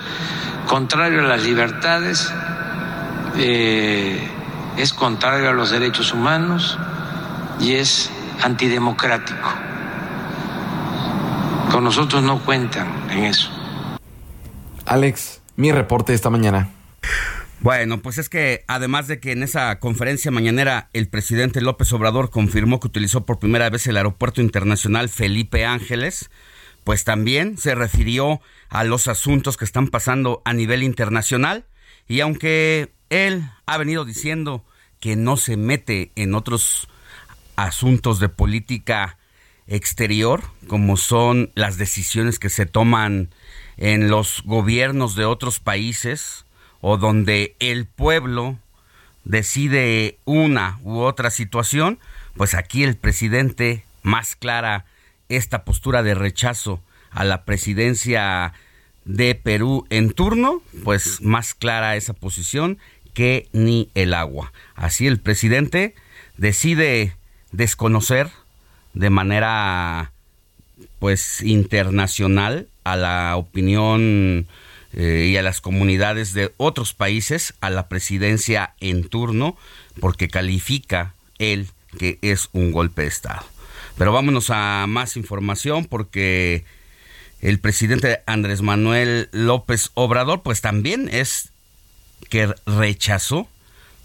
contrario a las libertades, eh, es contrario a los derechos humanos y es antidemocrático. Con nosotros no cuentan en eso. Alex, mi reporte esta mañana. Bueno, pues es que además de que en esa conferencia mañanera el presidente López Obrador confirmó que utilizó por primera vez el Aeropuerto Internacional Felipe Ángeles, pues también se refirió a los asuntos que están pasando a nivel internacional. Y aunque él ha venido diciendo que no se mete en otros asuntos de política exterior, como son las decisiones que se toman en los gobiernos de otros países o donde el pueblo decide una u otra situación, pues aquí el presidente más clara esta postura de rechazo a la presidencia de Perú en turno, pues más clara esa posición que ni el agua. Así el presidente decide desconocer de manera pues internacional a la opinión eh, y a las comunidades de otros países a la presidencia en turno porque califica él que es un golpe de Estado. Pero vámonos a más información porque el presidente Andrés Manuel López Obrador pues también es que rechazó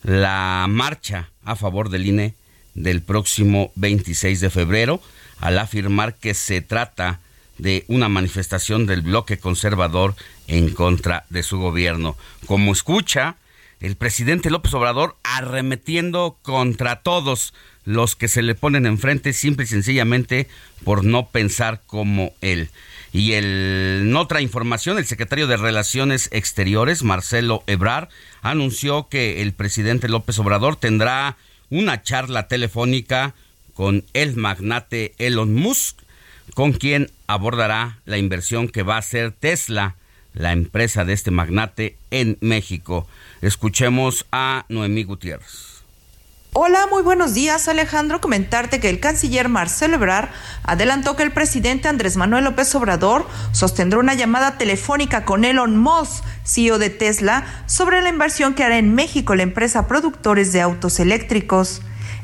la marcha a favor del INE del próximo 26 de febrero al afirmar que se trata de una manifestación del bloque conservador en contra de su gobierno. Como escucha, el presidente López Obrador arremetiendo contra todos los que se le ponen enfrente simple y sencillamente por no pensar como él. Y en otra información, el secretario de Relaciones Exteriores, Marcelo Ebrar, anunció que el presidente López Obrador tendrá una charla telefónica con el magnate Elon Musk, con quien abordará la inversión que va a hacer Tesla la empresa de este magnate en México. Escuchemos a Noemí Gutiérrez. Hola, muy buenos días Alejandro. Comentarte que el canciller Marcelo Ebrard adelantó que el presidente Andrés Manuel López Obrador sostendrá una llamada telefónica con Elon Musk, CEO de Tesla, sobre la inversión que hará en México la empresa productores de autos eléctricos.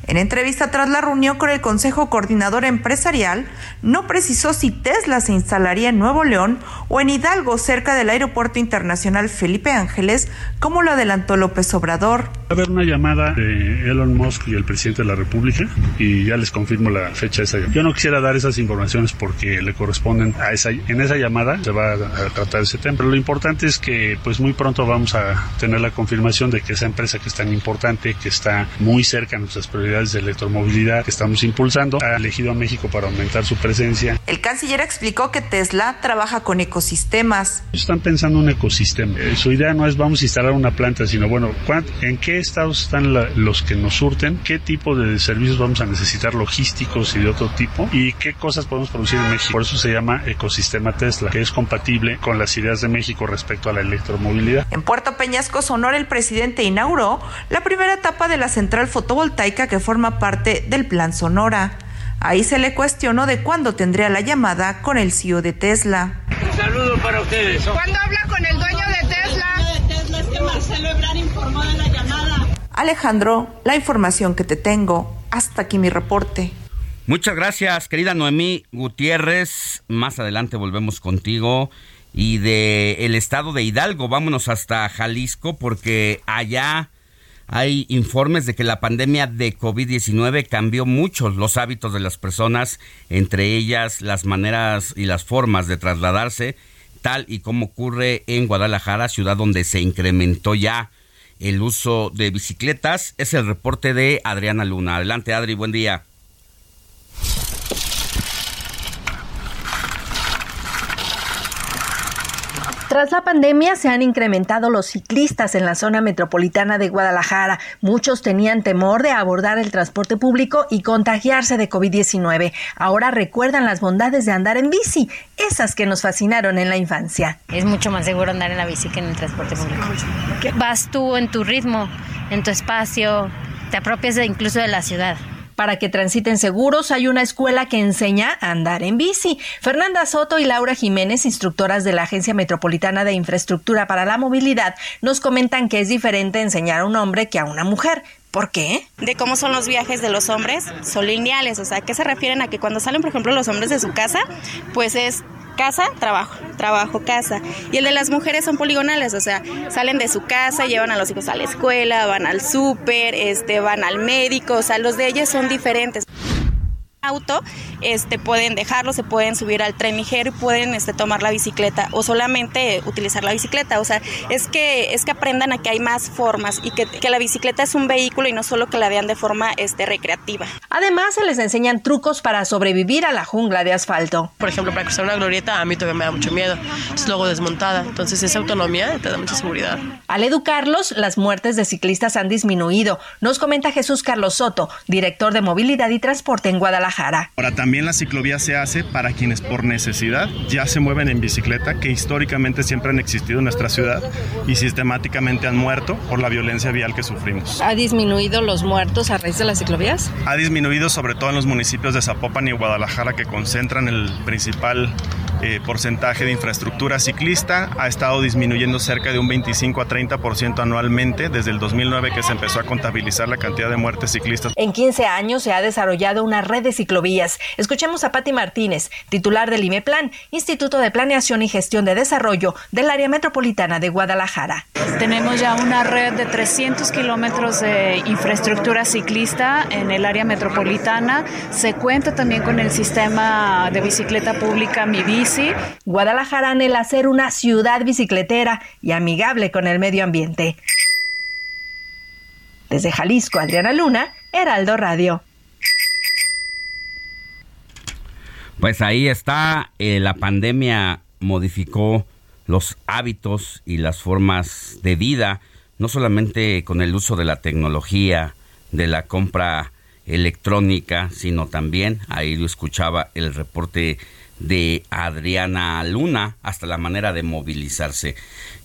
En entrevista tras la reunión con el Consejo Coordinador Empresarial, no precisó si Tesla se instalaría en Nuevo León o en Hidalgo, cerca del Aeropuerto Internacional Felipe Ángeles, como lo adelantó López Obrador. Va a haber una llamada de Elon Musk y el presidente de la República y ya les confirmo la fecha de esa llamada. Yo no quisiera dar esas informaciones porque le corresponden a esa en esa llamada se va a tratar ese tema. Pero lo importante es que pues muy pronto vamos a tener la confirmación de que esa empresa que es tan importante, que está muy cerca de nuestras prioridades de electromovilidad que estamos impulsando, ha elegido a México para aumentar su presencia. El canciller explicó que Tesla trabaja con ecosistemas. Están pensando un ecosistema. Eh, su idea no es vamos a instalar una planta, sino bueno, ¿en qué estados están los que nos surten? ¿Qué tipo de servicios vamos a necesitar logísticos y de otro tipo? ¿Y qué cosas podemos producir en México? Por eso se llama ecosistema Tesla, que es compatible con las ideas de México respecto a la electromovilidad. En Puerto Peñasco, Sonora, el presidente inauguró la primera etapa de la central fotovoltaica que forma parte del Plan Sonora. Ahí se le cuestionó de cuándo tendría la llamada con el CEO de Tesla. Un saludo para ustedes. ¿Cuándo habla con el dueño de Tesla? es que Marcelo Ebrard informó de la llamada. Alejandro, la información que te tengo. Hasta aquí mi reporte. Muchas gracias, querida Noemí Gutiérrez. Más adelante volvemos contigo. Y de el estado de Hidalgo, vámonos hasta Jalisco porque allá hay informes de que la pandemia de COVID-19 cambió mucho los hábitos de las personas, entre ellas las maneras y las formas de trasladarse, tal y como ocurre en Guadalajara, ciudad donde se incrementó ya el uso de bicicletas. Es el reporte de Adriana Luna. Adelante, Adri, buen día. Tras la pandemia se han incrementado los ciclistas en la zona metropolitana de Guadalajara. Muchos tenían temor de abordar el transporte público y contagiarse de COVID-19. Ahora recuerdan las bondades de andar en bici, esas que nos fascinaron en la infancia. Es mucho más seguro andar en la bici que en el transporte público. Vas tú en tu ritmo, en tu espacio, te apropias incluso de la ciudad. Para que transiten seguros hay una escuela que enseña a andar en bici. Fernanda Soto y Laura Jiménez, instructoras de la Agencia Metropolitana de Infraestructura para la Movilidad, nos comentan que es diferente enseñar a un hombre que a una mujer. ¿Por qué? De cómo son los viajes de los hombres, son lineales, o sea, ¿qué se refieren a que cuando salen, por ejemplo, los hombres de su casa, pues es casa, trabajo, trabajo, casa. Y el de las mujeres son poligonales, o sea, salen de su casa, llevan a los hijos a la escuela, van al súper, este, van al médico, o sea, los de ellas son diferentes auto, este, pueden dejarlo, se pueden subir al tren ligero y pueden este, tomar la bicicleta o solamente utilizar la bicicleta. O sea, es que, es que aprendan a que hay más formas y que, que la bicicleta es un vehículo y no solo que la vean de forma este, recreativa. Además, se les enseñan trucos para sobrevivir a la jungla de asfalto. Por ejemplo, para cruzar una glorieta a mí todavía me da mucho miedo. Es luego desmontada. Entonces, esa autonomía te da mucha seguridad. Al educarlos, las muertes de ciclistas han disminuido. Nos comenta Jesús Carlos Soto, director de Movilidad y Transporte en Guadalajara. Ahora también la ciclovía se hace para quienes por necesidad ya se mueven en bicicleta, que históricamente siempre han existido en nuestra ciudad y sistemáticamente han muerto por la violencia vial que sufrimos. ¿Ha disminuido los muertos a raíz de las ciclovías? Ha disminuido sobre todo en los municipios de Zapopan y Guadalajara que concentran el principal eh, porcentaje de infraestructura ciclista ha estado disminuyendo cerca de un 25 a 30% anualmente desde el 2009 que se empezó a contabilizar la cantidad de muertes ciclistas. En 15 años se ha desarrollado una red de ciclovías. Escuchemos a Patti Martínez, titular del IMEPLAN, Instituto de Planeación y Gestión de Desarrollo del Área Metropolitana de Guadalajara. Tenemos ya una red de 300 kilómetros de infraestructura ciclista en el área metropolitana. Se cuenta también con el sistema de bicicleta pública Mi Guadalajara anhela ser una ciudad bicicletera y amigable con el medio ambiente. Desde Jalisco, Adriana Luna, Heraldo Radio. Pues ahí está, eh, la pandemia modificó los hábitos y las formas de vida, no solamente con el uso de la tecnología, de la compra electrónica, sino también, ahí lo escuchaba el reporte de Adriana Luna, hasta la manera de movilizarse.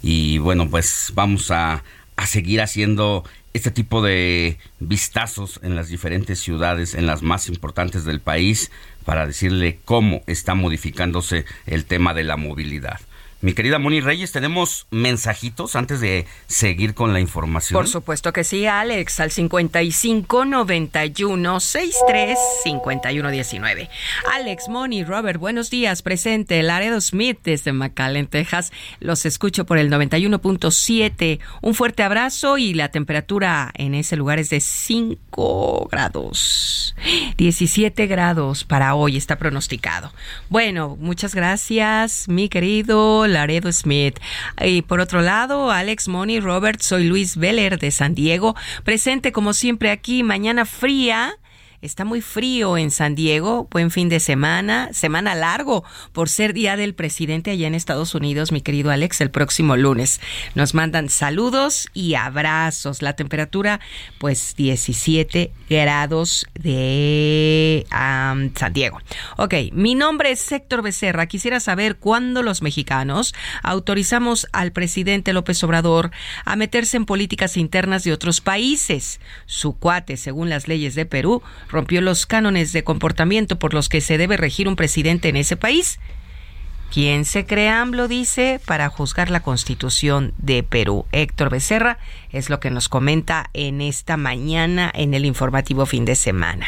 Y bueno, pues vamos a, a seguir haciendo este tipo de vistazos en las diferentes ciudades, en las más importantes del país, para decirle cómo está modificándose el tema de la movilidad. Mi querida Moni Reyes, tenemos mensajitos antes de seguir con la información. Por supuesto que sí, Alex, al 55 91 63 51 19. Alex, Moni, Robert, buenos días. Presente Laredo Smith desde McAllen, Texas. Los escucho por el 91.7. Un fuerte abrazo y la temperatura en ese lugar es de 5 grados. 17 grados para hoy está pronosticado. Bueno, muchas gracias, mi querido Laredo Smith. Y por otro lado, Alex Money, Robert, soy Luis Veller de San Diego, presente como siempre aquí, mañana fría Está muy frío en San Diego. Buen fin de semana, semana largo por ser día del presidente allá en Estados Unidos, mi querido Alex, el próximo lunes. Nos mandan saludos y abrazos. La temperatura, pues 17 grados de San Diego. Ok, mi nombre es Héctor Becerra. Quisiera saber cuándo los mexicanos autorizamos al presidente López Obrador a meterse en políticas internas de otros países. Su cuate, según las leyes de Perú, rompió los cánones de comportamiento por los que se debe regir un presidente en ese país. ¿Quién se cree AMLO? Dice, para juzgar la constitución de Perú. Héctor Becerra es lo que nos comenta en esta mañana en el informativo fin de semana.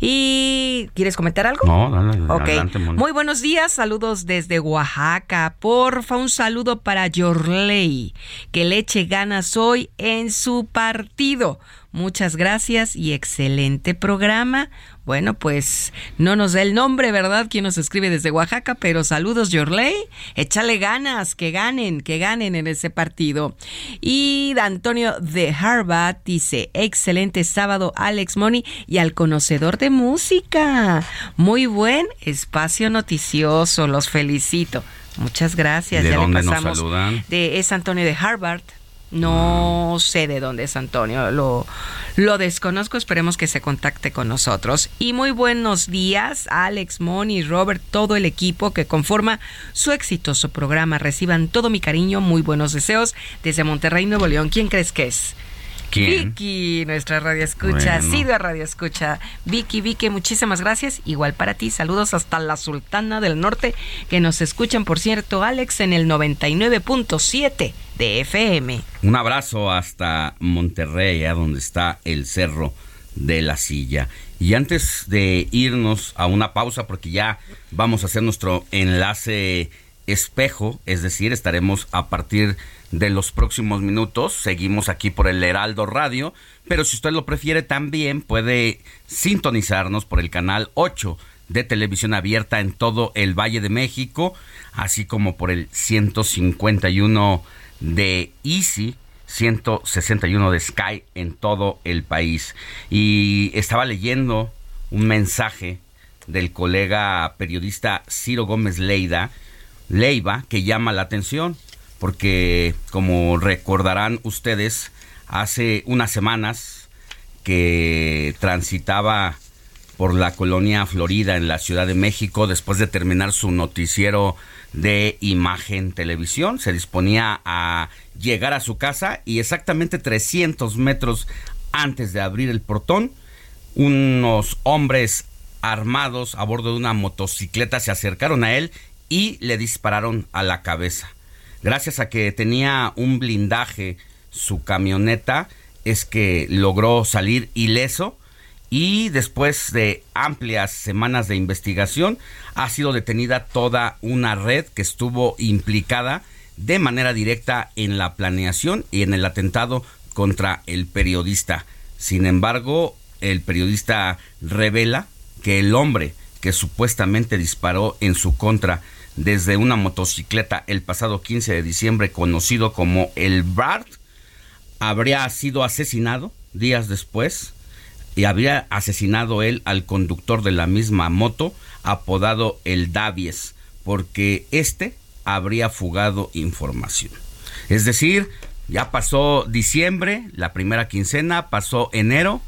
¿Y quieres comentar algo? No, Adelante, Muy buenos días, saludos desde Oaxaca. Porfa, un saludo para Yorley, que le eche ganas hoy en su partido. Muchas gracias y excelente programa. Bueno, pues no nos da el nombre, ¿verdad? Quien nos escribe desde Oaxaca, pero saludos, Yorley. Échale ganas, que ganen, que ganen en ese partido. Y Antonio de Harvard dice: excelente sábado, Alex Money y al conocedor de música. Muy buen espacio noticioso, los felicito. Muchas gracias. ¿De dónde nos saludan? De, es Antonio de Harvard. No sé de dónde es Antonio, lo, lo desconozco, esperemos que se contacte con nosotros. Y muy buenos días, Alex, Moni, Robert, todo el equipo que conforma su exitoso programa. Reciban todo mi cariño, muy buenos deseos desde Monterrey, Nuevo León. ¿Quién crees que es? Vicky, nuestra radio escucha, bueno. sido radio escucha. Vicky, Vicky, muchísimas gracias. Igual para ti, saludos hasta la Sultana del Norte, que nos escuchan, por cierto, Alex, en el 99.7 de FM. Un abrazo hasta Monterrey, a donde está el Cerro de la Silla. Y antes de irnos a una pausa, porque ya vamos a hacer nuestro enlace espejo, es decir, estaremos a partir de los próximos minutos. Seguimos aquí por el Heraldo Radio, pero si usted lo prefiere también puede sintonizarnos por el canal 8 de televisión abierta en todo el Valle de México, así como por el 151 de Easy, 161 de Sky en todo el país. Y estaba leyendo un mensaje del colega periodista Ciro Gómez Leida, Leiva, que llama la atención porque como recordarán ustedes, hace unas semanas que transitaba por la colonia Florida en la Ciudad de México después de terminar su noticiero de imagen televisión. Se disponía a llegar a su casa y exactamente 300 metros antes de abrir el portón, unos hombres armados a bordo de una motocicleta se acercaron a él y le dispararon a la cabeza gracias a que tenía un blindaje su camioneta, es que logró salir ileso y después de amplias semanas de investigación ha sido detenida toda una red que estuvo implicada de manera directa en la planeación y en el atentado contra el periodista. Sin embargo, el periodista revela que el hombre que supuestamente disparó en su contra desde una motocicleta el pasado 15 de diciembre conocido como el BART, habría sido asesinado días después y habría asesinado él al conductor de la misma moto apodado el Davies porque éste habría fugado información. Es decir, ya pasó diciembre, la primera quincena, pasó enero,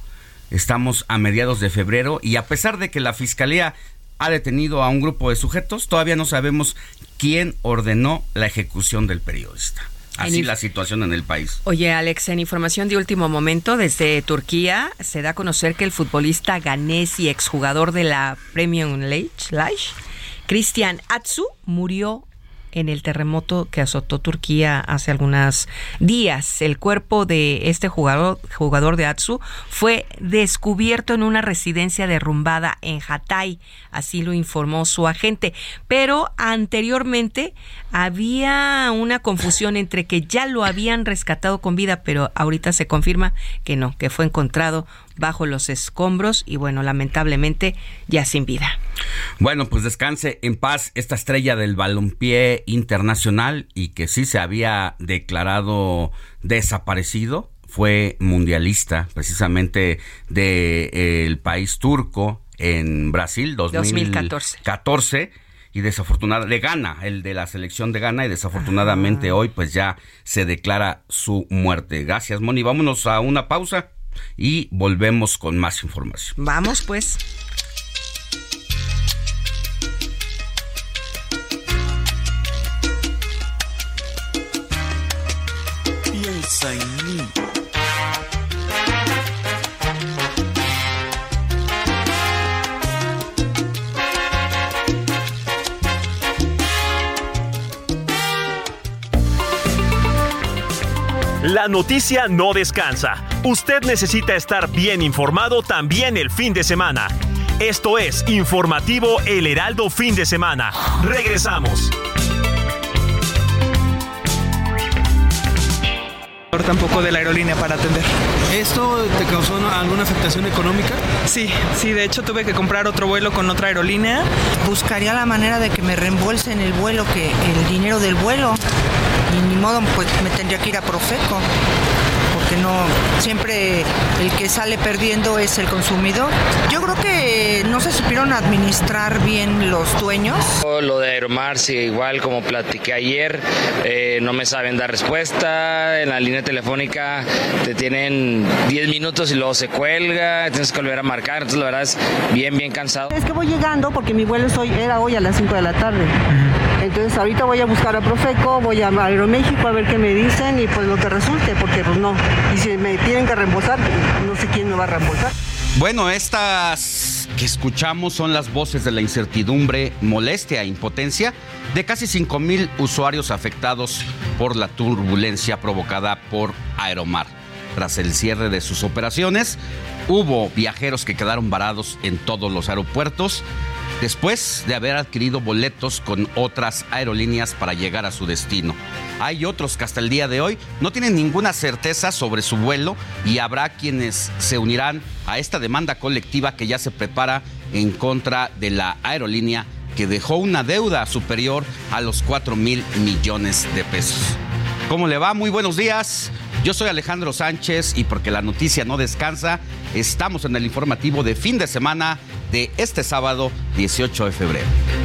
estamos a mediados de febrero y a pesar de que la Fiscalía ha detenido a un grupo de sujetos. Todavía no sabemos quién ordenó la ejecución del periodista. Así la situación en el país. Oye, Alex, en información de último momento, desde Turquía se da a conocer que el futbolista ganés y exjugador de la Premium League, Cristian Atsu, murió en el terremoto que azotó Turquía hace algunos días. El cuerpo de este jugador, jugador de Atsu fue descubierto en una residencia derrumbada en Hatay, así lo informó su agente. Pero anteriormente había una confusión entre que ya lo habían rescatado con vida, pero ahorita se confirma que no, que fue encontrado bajo los escombros y bueno, lamentablemente ya sin vida. Bueno, pues descanse en paz esta estrella del balompié internacional y que sí se había declarado desaparecido. Fue mundialista precisamente del de, país turco en Brasil 2014. 2014 y desafortunadamente de Ghana, el de la selección de Ghana y desafortunadamente hoy pues ya se declara su muerte. Gracias, Moni. Vámonos a una pausa y volvemos con más información. Vamos pues. La noticia no descansa. Usted necesita estar bien informado también el fin de semana. Esto es Informativo El Heraldo Fin de Semana. Regresamos. tampoco de la aerolínea para atender. ¿Esto te causó alguna afectación económica? Sí, sí, de hecho tuve que comprar otro vuelo con otra aerolínea. Buscaría la manera de que me reembolsen el vuelo, que el dinero del vuelo ni modo, pues me tendría que ir a Profeco porque no siempre el que sale perdiendo es el consumidor. Yo creo que no se supieron administrar bien los dueños. Lo de Aeromar, sí, igual como platiqué ayer, eh, no me saben dar respuesta. En la línea telefónica te tienen 10 minutos y luego se cuelga, tienes que volver a marcar. Entonces, la verdad es bien, bien cansado. Es que voy llegando porque mi vuelo hoy, era hoy a las 5 de la tarde. Entonces ahorita voy a buscar a Profeco, voy a Aeroméxico a ver qué me dicen y pues lo que resulte, porque pues no. Y si me tienen que reembolsar, no sé quién me va a reembolsar. Bueno, estas que escuchamos son las voces de la incertidumbre, molestia e impotencia de casi 5 mil usuarios afectados por la turbulencia provocada por Aeromar. Tras el cierre de sus operaciones, hubo viajeros que quedaron varados en todos los aeropuertos después de haber adquirido boletos con otras aerolíneas para llegar a su destino. Hay otros que hasta el día de hoy no tienen ninguna certeza sobre su vuelo y habrá quienes se unirán a esta demanda colectiva que ya se prepara en contra de la aerolínea que dejó una deuda superior a los 4 mil millones de pesos. ¿Cómo le va? Muy buenos días. Yo soy Alejandro Sánchez y porque la noticia no descansa, estamos en el informativo de fin de semana de este sábado 18 de febrero.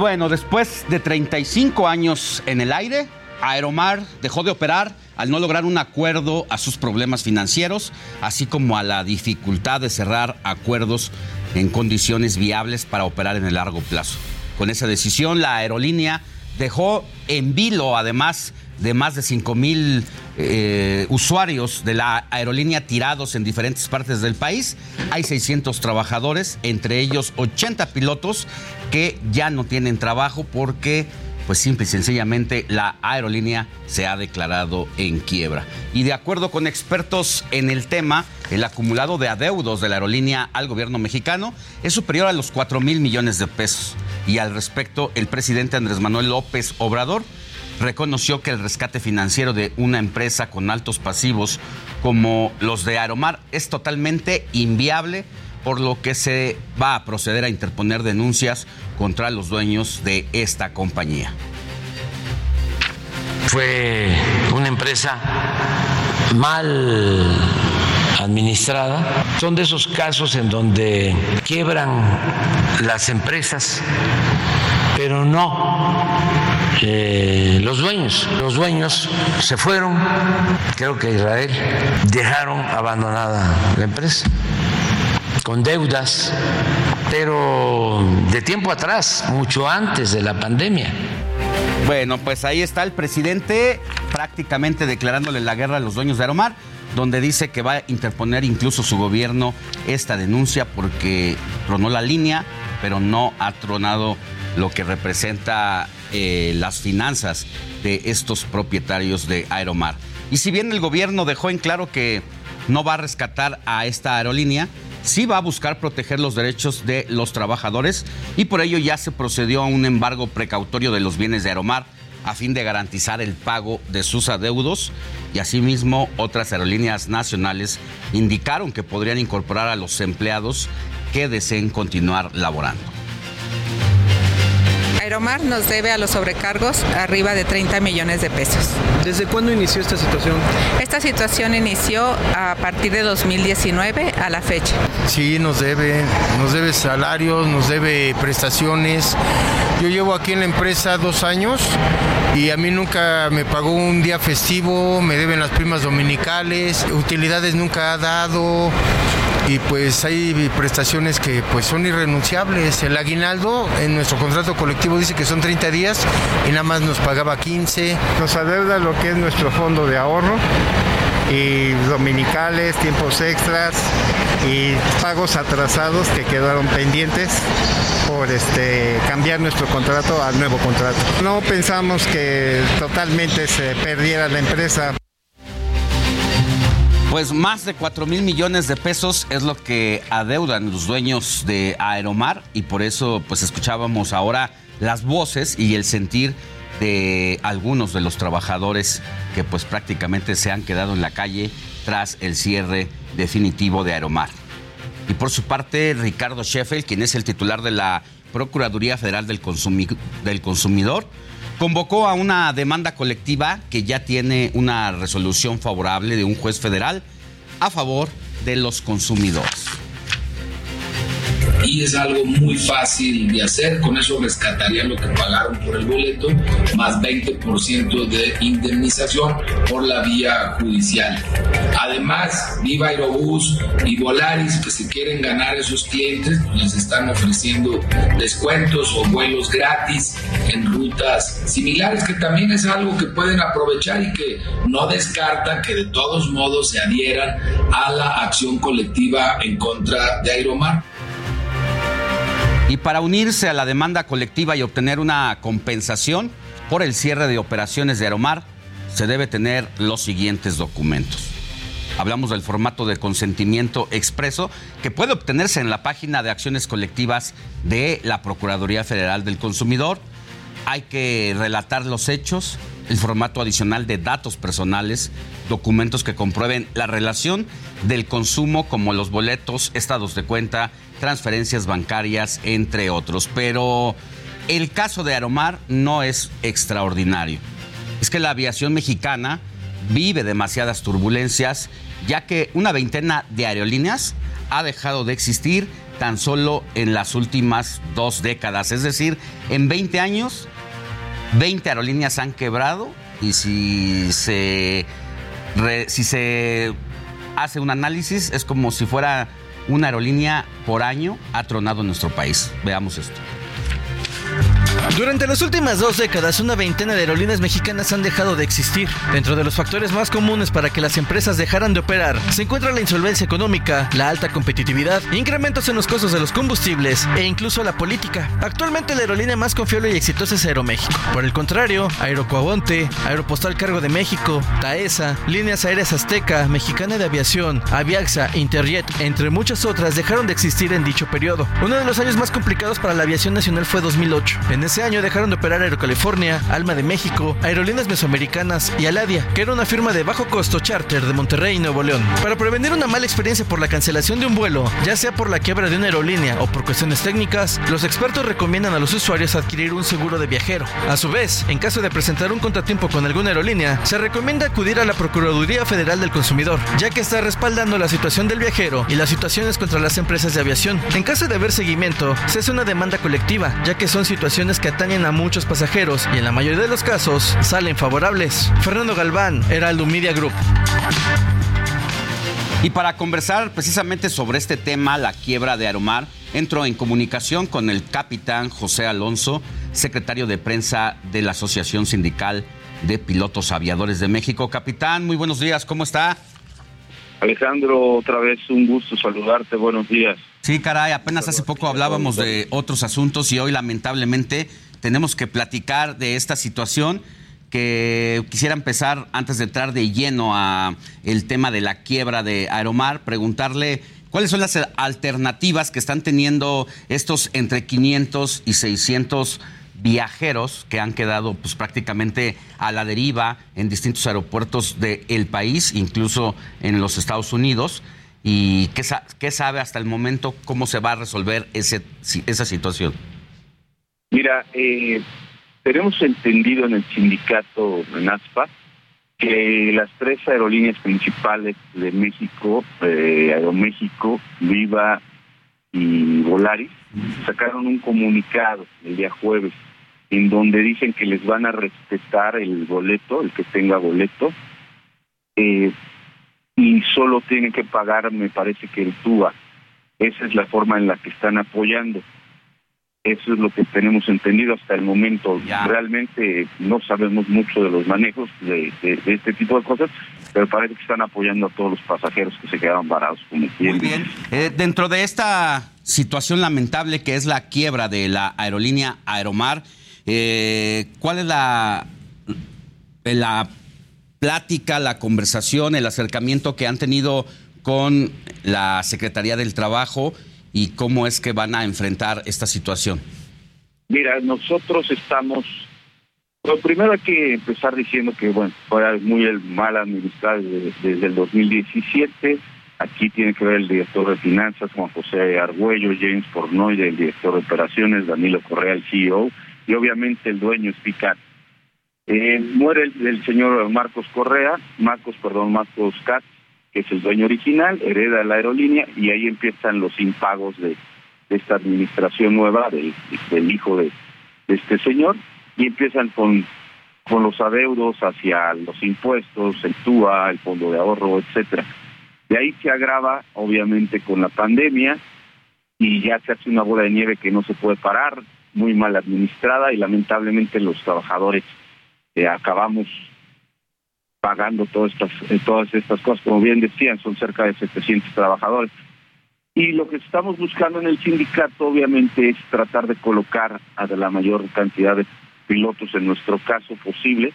Bueno, después de 35 años en el aire, Aeromar dejó de operar al no lograr un acuerdo a sus problemas financieros, así como a la dificultad de cerrar acuerdos en condiciones viables para operar en el largo plazo. Con esa decisión, la aerolínea dejó en vilo, además de más de 5 mil eh, usuarios de la aerolínea tirados en diferentes partes del país. Hay 600 trabajadores, entre ellos 80 pilotos que ya no tienen trabajo porque pues simple y sencillamente la aerolínea se ha declarado en quiebra. Y de acuerdo con expertos en el tema, el acumulado de adeudos de la aerolínea al gobierno mexicano es superior a los 4 mil millones de pesos. Y al respecto, el presidente Andrés Manuel López Obrador reconoció que el rescate financiero de una empresa con altos pasivos como los de Aeromar es totalmente inviable por lo que se va a proceder a interponer denuncias contra los dueños de esta compañía. Fue una empresa mal administrada. Son de esos casos en donde quiebran las empresas, pero no los dueños. Los dueños se fueron, creo que Israel, dejaron abandonada la empresa con deudas, pero de tiempo atrás, mucho antes de la pandemia. Bueno, pues ahí está el presidente prácticamente declarándole la guerra a los dueños de Aromar, donde dice que va a interponer incluso su gobierno esta denuncia porque tronó la línea, pero no ha tronado lo que representa eh, las finanzas de estos propietarios de Aeromar. Y si bien el gobierno dejó en claro que no va a rescatar a esta aerolínea, sí va a buscar proteger los derechos de los trabajadores y por ello ya se procedió a un embargo precautorio de los bienes de Aeromar a fin de garantizar el pago de sus adeudos y asimismo otras aerolíneas nacionales indicaron que podrían incorporar a los empleados que deseen continuar laborando. Aeromar nos debe a los sobrecargos arriba de 30 millones de pesos. ¿Desde cuándo inició esta situación? Esta situación inició a partir de 2019 a la fecha. Sí, nos debe, nos debe salarios, nos debe prestaciones. Yo llevo aquí en la empresa dos años y a mí nunca me pagó un día festivo, me deben las primas dominicales, utilidades nunca ha dado y pues hay prestaciones que pues son irrenunciables. El aguinaldo en nuestro contrato colectivo dice que son 30 días y nada más nos pagaba 15. Nos adeuda lo que es nuestro fondo de ahorro y dominicales, tiempos extras y pagos atrasados que quedaron pendientes por este cambiar nuestro contrato al nuevo contrato. No pensamos que totalmente se perdiera la empresa. Pues más de 4 mil millones de pesos es lo que adeudan los dueños de Aeromar y por eso pues escuchábamos ahora las voces y el sentir de algunos de los trabajadores que pues prácticamente se han quedado en la calle tras el cierre definitivo de Aeromar. Y por su parte, Ricardo Sheffield, quien es el titular de la Procuraduría Federal del, del Consumidor, convocó a una demanda colectiva que ya tiene una resolución favorable de un juez federal a favor de los consumidores y es algo muy fácil de hacer. Con eso rescatarían lo que pagaron por el boleto, más 20% de indemnización por la vía judicial. Además, Viva Aerobús y Volaris, que se quieren ganar esos clientes, pues, les están ofreciendo descuentos o vuelos gratis en rutas similares, que también es algo que pueden aprovechar y que no descartan que de todos modos se adhieran a la acción colectiva en contra de Aeromar. Y para unirse a la demanda colectiva y obtener una compensación por el cierre de operaciones de Aeromar, se debe tener los siguientes documentos. Hablamos del formato de consentimiento expreso que puede obtenerse en la página de acciones colectivas de la Procuraduría Federal del Consumidor. Hay que relatar los hechos, el formato adicional de datos personales, documentos que comprueben la relación del consumo como los boletos, estados de cuenta, transferencias bancarias, entre otros. Pero el caso de Aromar no es extraordinario. Es que la aviación mexicana vive demasiadas turbulencias, ya que una veintena de aerolíneas ha dejado de existir tan solo en las últimas dos décadas. Es decir, en 20 años, 20 aerolíneas han quebrado y si se, si se hace un análisis es como si fuera una aerolínea por año ha tronado en nuestro país. Veamos esto. Durante las últimas dos décadas, una veintena de aerolíneas mexicanas han dejado de existir. Dentro de los factores más comunes para que las empresas dejaran de operar, se encuentra la insolvencia económica, la alta competitividad, incrementos en los costos de los combustibles e incluso la política. Actualmente la aerolínea más confiable y exitosa es Aeroméxico. Por el contrario, Aerocoavonte, Aeropostal Cargo de México, Taesa, Líneas Aéreas Azteca, Mexicana de Aviación, Aviaxa, Interjet, entre muchas otras, dejaron de existir en dicho periodo. Uno de los años más complicados para la aviación nacional fue 2008. En ese año dejaron de operar Aerocalifornia, Alma de México, Aerolíneas Mesoamericanas y Aladia, que era una firma de bajo costo charter de Monterrey, Nuevo León. Para prevenir una mala experiencia por la cancelación de un vuelo, ya sea por la quiebra de una aerolínea o por cuestiones técnicas, los expertos recomiendan a los usuarios adquirir un seguro de viajero. A su vez, en caso de presentar un contratiempo con alguna aerolínea, se recomienda acudir a la Procuraduría Federal del Consumidor, ya que está respaldando la situación del viajero y las situaciones contra las empresas de aviación. En caso de haber seguimiento, se hace una demanda colectiva, ya que son situaciones que atañen a muchos pasajeros y en la mayoría de los casos salen favorables. Fernando Galván, Heraldo Media Group. Y para conversar precisamente sobre este tema, la quiebra de Aeromar, entro en comunicación con el capitán José Alonso, secretario de prensa de la Asociación Sindical de Pilotos Aviadores de México. Capitán, muy buenos días, ¿cómo está? Alejandro, otra vez un gusto saludarte, buenos días. Sí, caray, apenas hace poco hablábamos de otros asuntos y hoy lamentablemente tenemos que platicar de esta situación que quisiera empezar antes de entrar de lleno a el tema de la quiebra de Aeromar, preguntarle cuáles son las alternativas que están teniendo estos entre 500 y 600 viajeros que han quedado pues prácticamente a la deriva en distintos aeropuertos del país, incluso en los Estados Unidos. ¿Y qué, qué, sabe hasta el momento cómo se va a resolver ese, esa situación? Mira, eh, tenemos entendido en el sindicato NASPA que las tres aerolíneas principales de México, eh, Aeroméxico, Viva y Volaris, sacaron un comunicado el día jueves en donde dicen que les van a respetar el boleto, el que tenga boleto, eh, y solo tienen que pagar, me parece que el TUA. Esa es la forma en la que están apoyando. Eso es lo que tenemos entendido hasta el momento. Realmente no sabemos mucho de los manejos de, este tipo de cosas, pero parece que están apoyando a todos los pasajeros que se quedaron varados. Como Muy bien. Eh, dentro de esta situación lamentable que es la quiebra de la aerolínea Aeromar, eh, ¿Cuál es la, la plática, la conversación, el acercamiento que han tenido con la Secretaría del Trabajo y cómo es que van a enfrentar esta situación? Mira, nosotros estamos. Lo primero hay que empezar diciendo que, bueno, fue muy mal administrado desde, desde, el 2017. Aquí tiene que ver el director de finanzas, Juan José Argüello, James Pornoy, el director de operaciones, Danilo Correa, el CEO y obviamente el dueño es Picat. Eh, muere el, señor Marcos Correa, Marcos, perdón, Marcos Katz, que es el dueño original, hereda la aerolínea y ahí empiezan los impagos de, esta administración nueva del, hijo de, este señor y empiezan con, con los adeudos hacia los impuestos, el TUA, el fondo de ahorro, etcétera. De ahí se agrava, obviamente, con la pandemia y ya se hace una bola de nieve que no se puede parar muy mal administrada y lamentablemente los trabajadores eh, acabamos pagando todas estas, eh, todas estas cosas. Como bien decían, son cerca de 700 trabajadores. Y lo que estamos buscando en el sindicato, obviamente, es tratar de colocar a la mayor cantidad de pilotos en nuestro caso posible.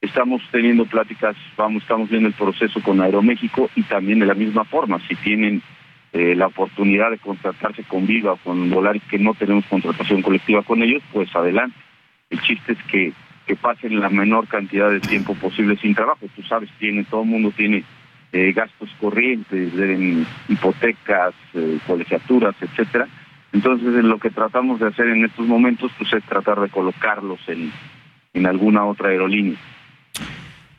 Estamos teniendo pláticas, vamos, estamos viendo el proceso con Aeroméxico y también de la misma forma, si tienen eh, la oportunidad de contratarse con Viva o con Volaris que no tenemos contratación colectiva con ellos, pues adelante. El chiste es que, que pasen la menor cantidad de tiempo posible sin trabajo. Tú sabes, tiene, todo el mundo tiene eh, gastos corrientes, hipotecas, eh, colegiaturas, etcétera. Entonces, lo que tratamos de hacer en estos momentos pues, es tratar de colocarlos en, en alguna otra aerolínea.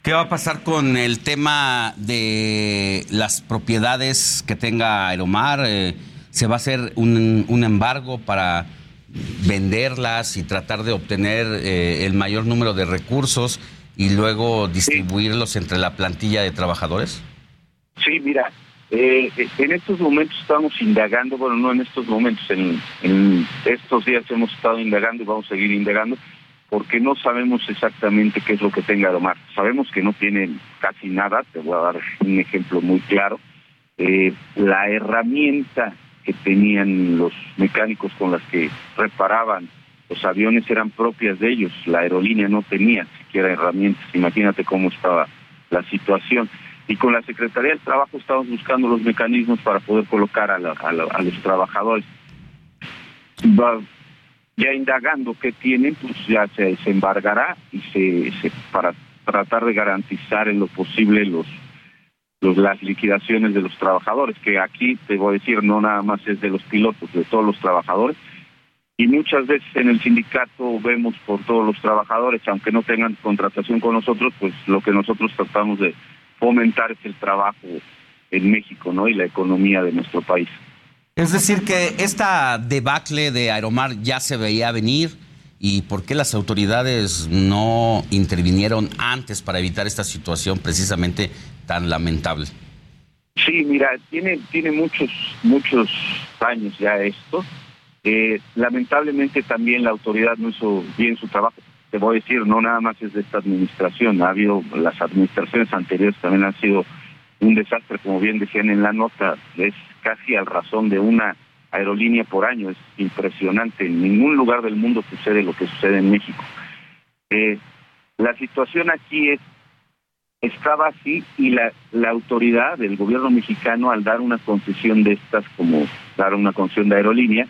¿Qué va a pasar con el tema de las propiedades que tenga Aeromar? Eh, ¿Se va a hacer un, embargo para venderlas y tratar de obtener eh, el mayor número de recursos y luego distribuirlos entre la plantilla de trabajadores? Sí, mira, eh, en estos momentos estamos indagando, bueno, no en estos momentos, en, en estos días hemos estado indagando y vamos a seguir indagando porque no sabemos exactamente qué es lo que tenga Aeromar. Sabemos que no tienen casi nada, te voy a dar un ejemplo muy claro. Eh, la herramienta que tenían los mecánicos con las que reparaban los aviones eran propias de ellos, la aerolínea no tenía siquiera herramientas, imagínate cómo estaba la situación. Y con la Secretaría del Trabajo estamos buscando los mecanismos para poder colocar a, a los trabajadores. Va, ya indagando qué tienen, pues ya se, embargará y se para tratar de garantizar en lo posible los, los las liquidaciones de los trabajadores, que aquí te voy a decir no nada más es de los pilotos, de todos los trabajadores. Y muchas veces en el sindicato vemos por todos los trabajadores, aunque no tengan contratación con nosotros, pues lo que nosotros tratamos de fomentar es el trabajo en México, ¿no? Y la economía de nuestro país. Es decir, que esta debacle de Aeromar ya se veía venir y por qué las autoridades no intervinieron antes para evitar esta situación precisamente tan lamentable. Sí, mira, tiene tiene muchos muchos años ya esto. Eh, lamentablemente también la autoridad no hizo bien su trabajo. Te voy a decir, no nada más es de esta administración, ha habido las administraciones anteriores también han sido un desastre, como bien decían en la nota, es casi al razón de una aerolínea por año, es impresionante, en ningún lugar del mundo sucede lo que sucede en México. Eh, la situación aquí es estaba así y la, la autoridad del gobierno mexicano al dar una concesión de estas como dar una concesión de aerolínea,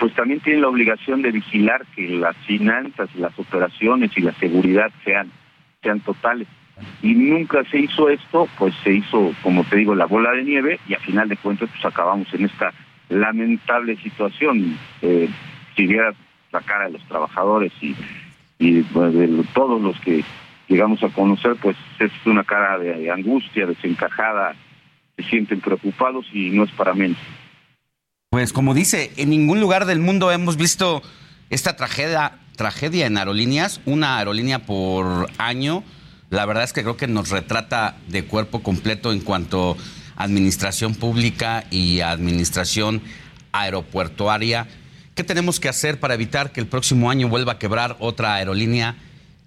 pues también tiene la obligación de vigilar que las finanzas, las operaciones y la seguridad sean sean totales. Y nunca se hizo esto, pues se hizo, como te digo, la bola de nieve y a final de cuentas pues acabamos en esta lamentable situación. Eh, si vieras la cara de los trabajadores y, y pues, de todos los que llegamos a conocer, pues es una cara de angustia, desencajada, se sienten preocupados y no es para menos. Pues como dice, en ningún lugar del mundo hemos visto esta tragedia, tragedia en aerolíneas, una aerolínea por año. La verdad es que creo que nos retrata de cuerpo completo en cuanto a administración pública y administración aeropuertuaria. ¿Qué tenemos que hacer para evitar que el próximo año vuelva a quebrar otra aerolínea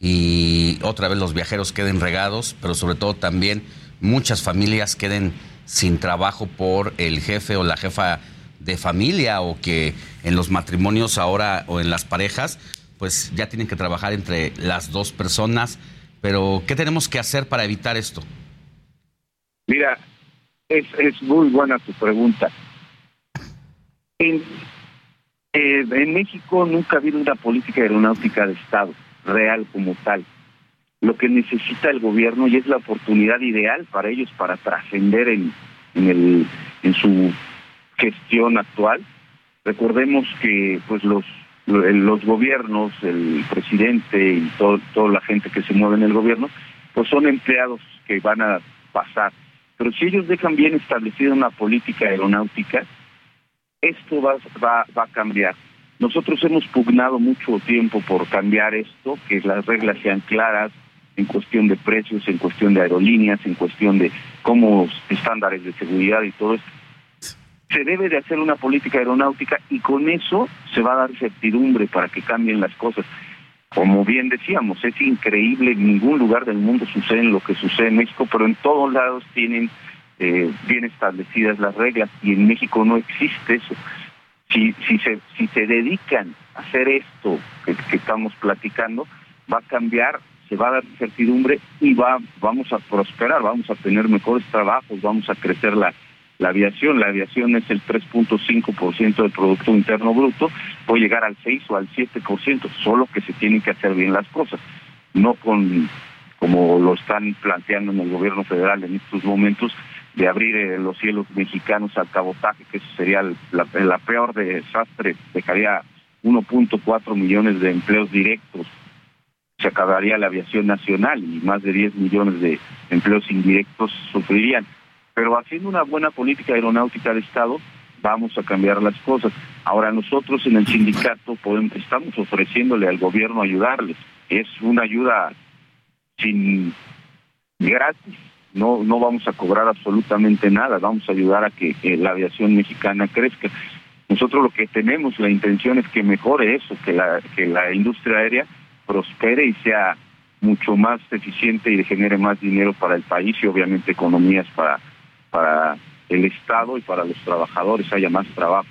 y otra vez los viajeros queden regados, pero sobre todo también muchas familias queden sin trabajo por el jefe o la jefa de familia o que en los matrimonios ahora o en las parejas pues ya tienen que trabajar entre las dos personas. Pero ¿qué tenemos que hacer para evitar esto? Mira, es, muy buena tu pregunta. Eh, en México nunca ha habido una política aeronáutica de Estado real como tal. Lo que necesita el gobierno y es la oportunidad ideal para ellos para trascender en, en, su gestión actual. Recordemos que pues los los gobiernos, el presidente y toda la gente que se mueve en el gobierno, pues son empleados que van a pasar. Pero si ellos dejan bien establecida una política aeronáutica, esto va, va, va a cambiar. Nosotros hemos pugnado mucho tiempo por cambiar esto, que las reglas sean claras en cuestión de precios, en cuestión de aerolíneas, en cuestión de cómo estándares de seguridad y todo esto. Se debe de hacer una política aeronáutica y con eso se va a dar certidumbre para que cambien las cosas. Como bien decíamos, es increíble, en ningún lugar del mundo sucede lo que sucede en México, pero en todos lados tienen eh, bien establecidas las reglas y en México no existe eso si, si, se, si se dedican a hacer esto que, estamos platicando, va a cambiar, se va a dar certidumbre y va, vamos a prosperar, vamos a tener mejores trabajos, vamos a crecer la, la aviación. La aviación es el 3.5% del Producto Interno Bruto, puede llegar al 6 o al 7%, solo que se tienen que hacer bien las cosas, no con como lo están planteando en el gobierno federal en estos momentos, de abrir eh, los cielos mexicanos al cabotaje, que eso sería la, la peor desastre, dejaría 1.4 millones de empleos directos, se acabaría la aviación nacional y más de 10 millones de empleos indirectos sufrirían. Pero haciendo una buena política aeronáutica de Estado, vamos a cambiar las cosas. Ahora nosotros en el sindicato podemos, estamos ofreciéndole al gobierno ayudarles. Es una ayuda sin gratis, no no vamos a cobrar absolutamente nada, vamos a ayudar a que la aviación mexicana crezca. Nosotros lo que tenemos, la intención es que mejore eso, que la, que la industria aérea prospere y sea mucho más eficiente y genere más dinero para el país y obviamente economías para, para el Estado y para los trabajadores, haya más trabajo.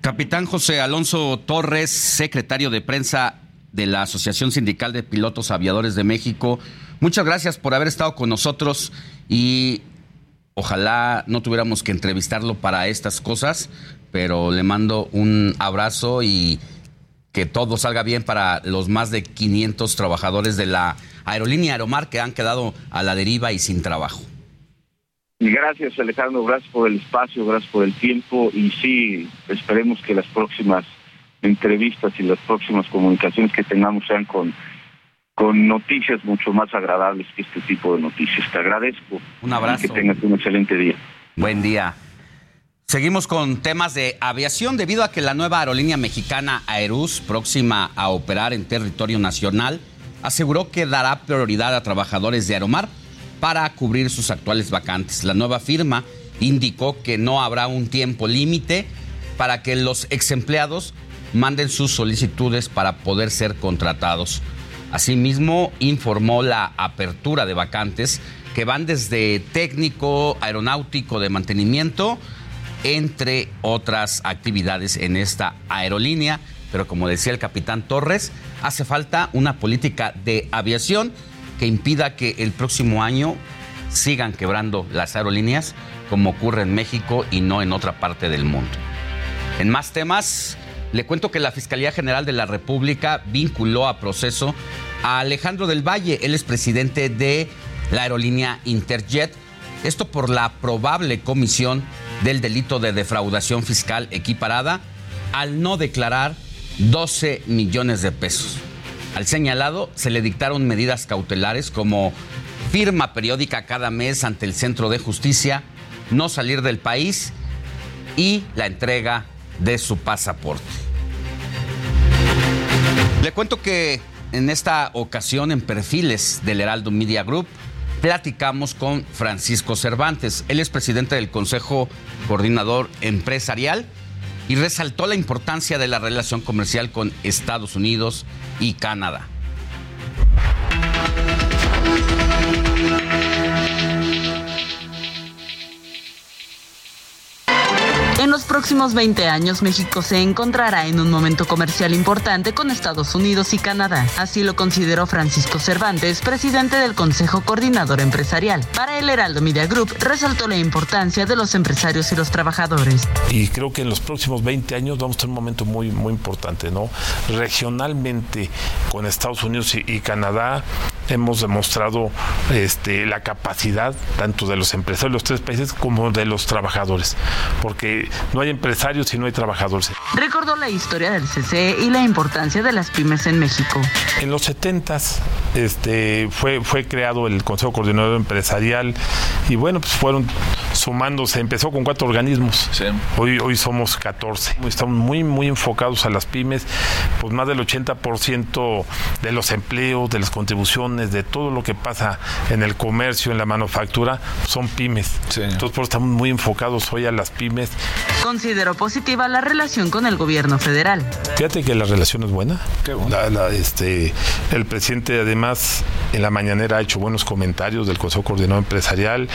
Capitán José Alonso Torres, secretario de prensa de la Asociación Sindical de Pilotos Aviadores de México. Muchas gracias por haber estado con nosotros y ojalá no tuviéramos que entrevistarlo para estas cosas, pero le mando un abrazo y que todo salga bien para los más de 500 trabajadores de la aerolínea Aeromar que han quedado a la deriva y sin trabajo. Gracias Alejandro, gracias por el espacio, gracias por el tiempo y sí, esperemos que las próximas entrevistas y las próximas comunicaciones que tengamos sean con, con noticias mucho más agradables que este tipo de noticias. Te agradezco. Un abrazo. Y que tengas un excelente día. Buen día. Seguimos con temas de aviación debido a que la nueva aerolínea mexicana Aerus, próxima a operar en territorio nacional, aseguró que dará prioridad a trabajadores de Aeromar para cubrir sus actuales vacantes. La nueva firma indicó que no habrá un tiempo límite para que los ex empleados manden sus solicitudes para poder ser contratados. Asimismo, informó la apertura de vacantes que van desde técnico, aeronáutico de mantenimiento, entre otras actividades en esta aerolínea. Pero como decía el capitán Torres, hace falta una política de aviación que impida que el próximo año sigan quebrando las aerolíneas como ocurre en México y no en otra parte del mundo. En más temas, le cuento que la Fiscalía General de la República vinculó a proceso a Alejandro del Valle, él es presidente de la aerolínea Interjet, esto por la probable comisión del delito de defraudación fiscal equiparada al no declarar 12 millones de pesos. Al señalado se le dictaron medidas cautelares como firma periódica cada mes ante el Centro de Justicia, no salir del país y la entrega de su pasaporte. Le cuento que en esta ocasión en perfiles del Heraldo Media Group platicamos con Francisco Cervantes. Él es presidente del Consejo Coordinador Empresarial y resaltó la importancia de la relación comercial con Estados Unidos y Canadá. En los próximos 20 años, México se encontrará en un momento comercial importante con Estados Unidos y Canadá. Así lo consideró Francisco Cervantes, presidente del Consejo Coordinador Empresarial. Para el Heraldo Media Group, resaltó la importancia de los empresarios y los trabajadores. Y creo que en los próximos 20 años vamos a tener un momento muy, muy importante, ¿no? Regionalmente, con Estados Unidos y, Canadá, hemos demostrado este, la capacidad tanto de los empresarios de los tres países como de los trabajadores, porque no hay empresarios si no hay trabajadores. Recordó la historia del CCE y la importancia de las pymes en México. En los 70 este, fue, fue creado el Consejo Coordinador Empresarial y bueno, pues fueron sumándose, empezó con cuatro organismos, hoy, hoy somos 14. Estamos muy, muy enfocados a las pymes, pues más del 80% de los empleos, de las contribuciones, de todo lo que pasa en el comercio, en la manufactura, son pymes. Entonces, por eso estamos muy enfocados hoy a las pymes. Consideró positiva la relación con el gobierno federal. Fíjate que la relación es buena. La- la, este, el presidente además en la mañanera ha hecho buenos comentarios del Consejo Coordinador Empresarial.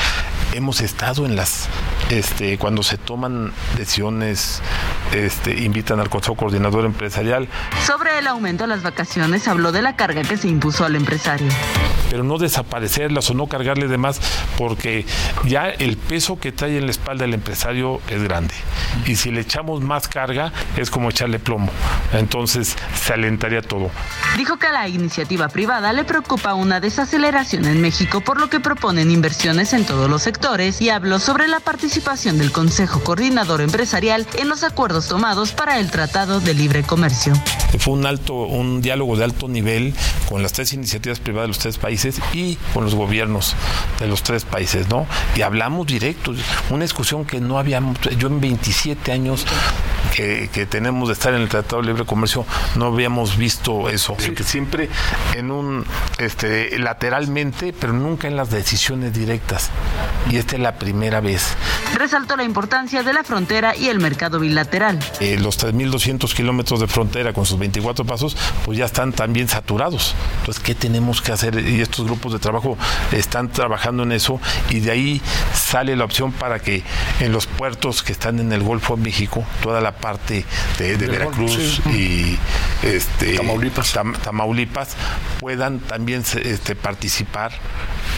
Hemos estado en las, este, cuando se toman decisiones, este, invitan al Consejo Coordinador Empresarial, Sobre el aumento de las vacaciones, habló de la carga que se impuso al empresario. pero no desaparecerlas o no cargarle de más, porque ya el peso que trae en la espalda el empresario es grande. Y si le echamos más carga, es como echarle plomo. Entonces se alentaría todo. Dijo que a la iniciativa privada le preocupa una desaceleración en México, por lo que proponen inversiones en todos los sectores y habló sobre la participación del Consejo Coordinador Empresarial en los acuerdos tomados para el Tratado de Libre Comercio. Fue un alto, un diálogo de alto nivel con las tres iniciativas privadas de los tres países y con los gobiernos de los tres países, ¿no? Y hablamos directo, una discusión que no habíamos, yo en 27 años que, que tenemos de estar en el Tratado de Libre Comercio no habíamos visto eso, que siempre en un, este, lateralmente, pero nunca en las decisiones directas. Y esta es la primera vez. Resaltó la importancia de la frontera y el mercado bilateral. Eh, los 3.200 kilómetros de frontera con sus 24 pasos, pues ya están también saturados. Entonces, ¿qué tenemos que hacer? Y estos grupos de trabajo están trabajando en eso y de ahí sale la opción para que en los puertos que están en el Golfo de México, toda la parte de, Veracruz y este, Tamaulipas. puedan también este, participar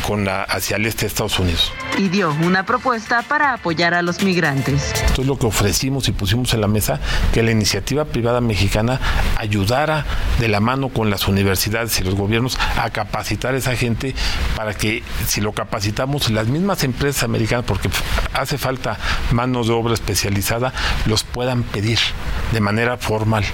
con la, hacia el este de Estados Unidos. Y dio una propuesta para apoyar a los migrantes. Entonces lo que ofrecimos y pusimos en la mesa, que la iniciativa privada mexicana ayudara de la mano con las universidades y los gobiernos a capacitar a esa gente para que si lo capacitamos las mismas empresas americanas, porque hace falta manos de obra especializada, los puedan pedir de manera formal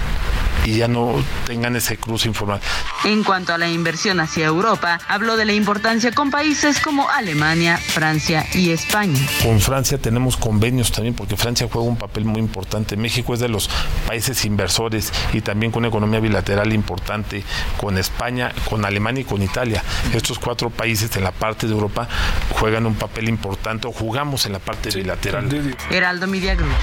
y ya no tengan ese cruce informal. En cuanto a la inversión hacia Europa, habló de la importancia con países como Alemania, Francia y España. Con Francia tenemos convenios también porque Francia juega un papel muy importante. México es de los países inversores y también con economía bilateral importante con España, con Alemania y con Italia. Estos cuatro países en la parte de Europa juegan un papel importante o jugamos en la parte bilateral. Heraldo Media Group.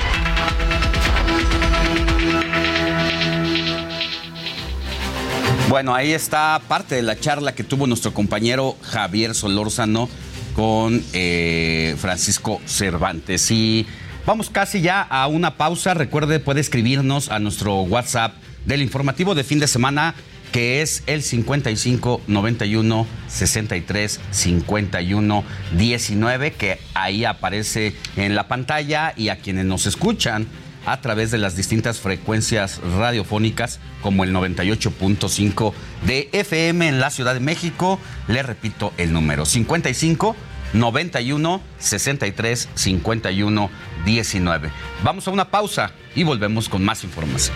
Bueno, ahí está parte de la charla que tuvo nuestro compañero Javier Solórzano con eh, Francisco Cervantes. Y vamos casi ya a una pausa. Recuerde, puede escribirnos a nuestro WhatsApp del informativo de fin de semana que es el 55 91 63 51 19, que ahí aparece en la pantalla y a quienes nos escuchan a través de las distintas frecuencias radiofónicas como el 98.5 de FM en la Ciudad de México. Le repito el número 55 91 63 51 19. Vamos a una pausa y volvemos con más información.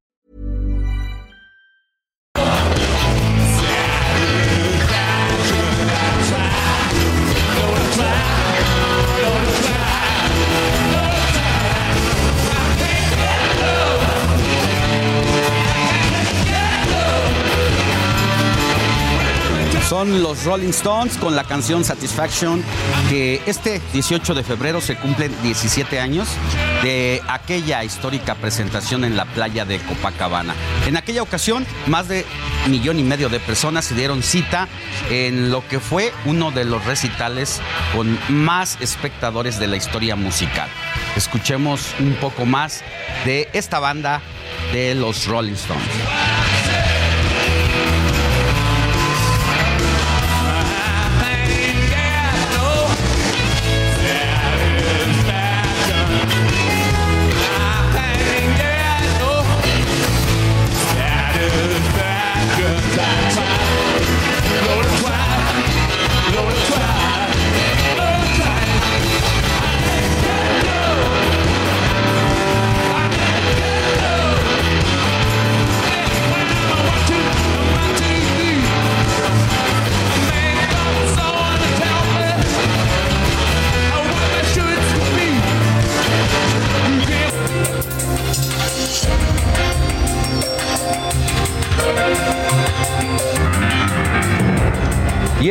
Son los Rolling Stones con la canción Satisfaction, que este 18 de febrero se cumplen 17 años de aquella histórica presentación en la playa de Copacabana. En aquella ocasión, más de millón y medio de personas se dieron cita en lo que fue uno de los recitales con más espectadores de la historia musical. Escuchemos un poco más de esta banda de los Rolling Stones.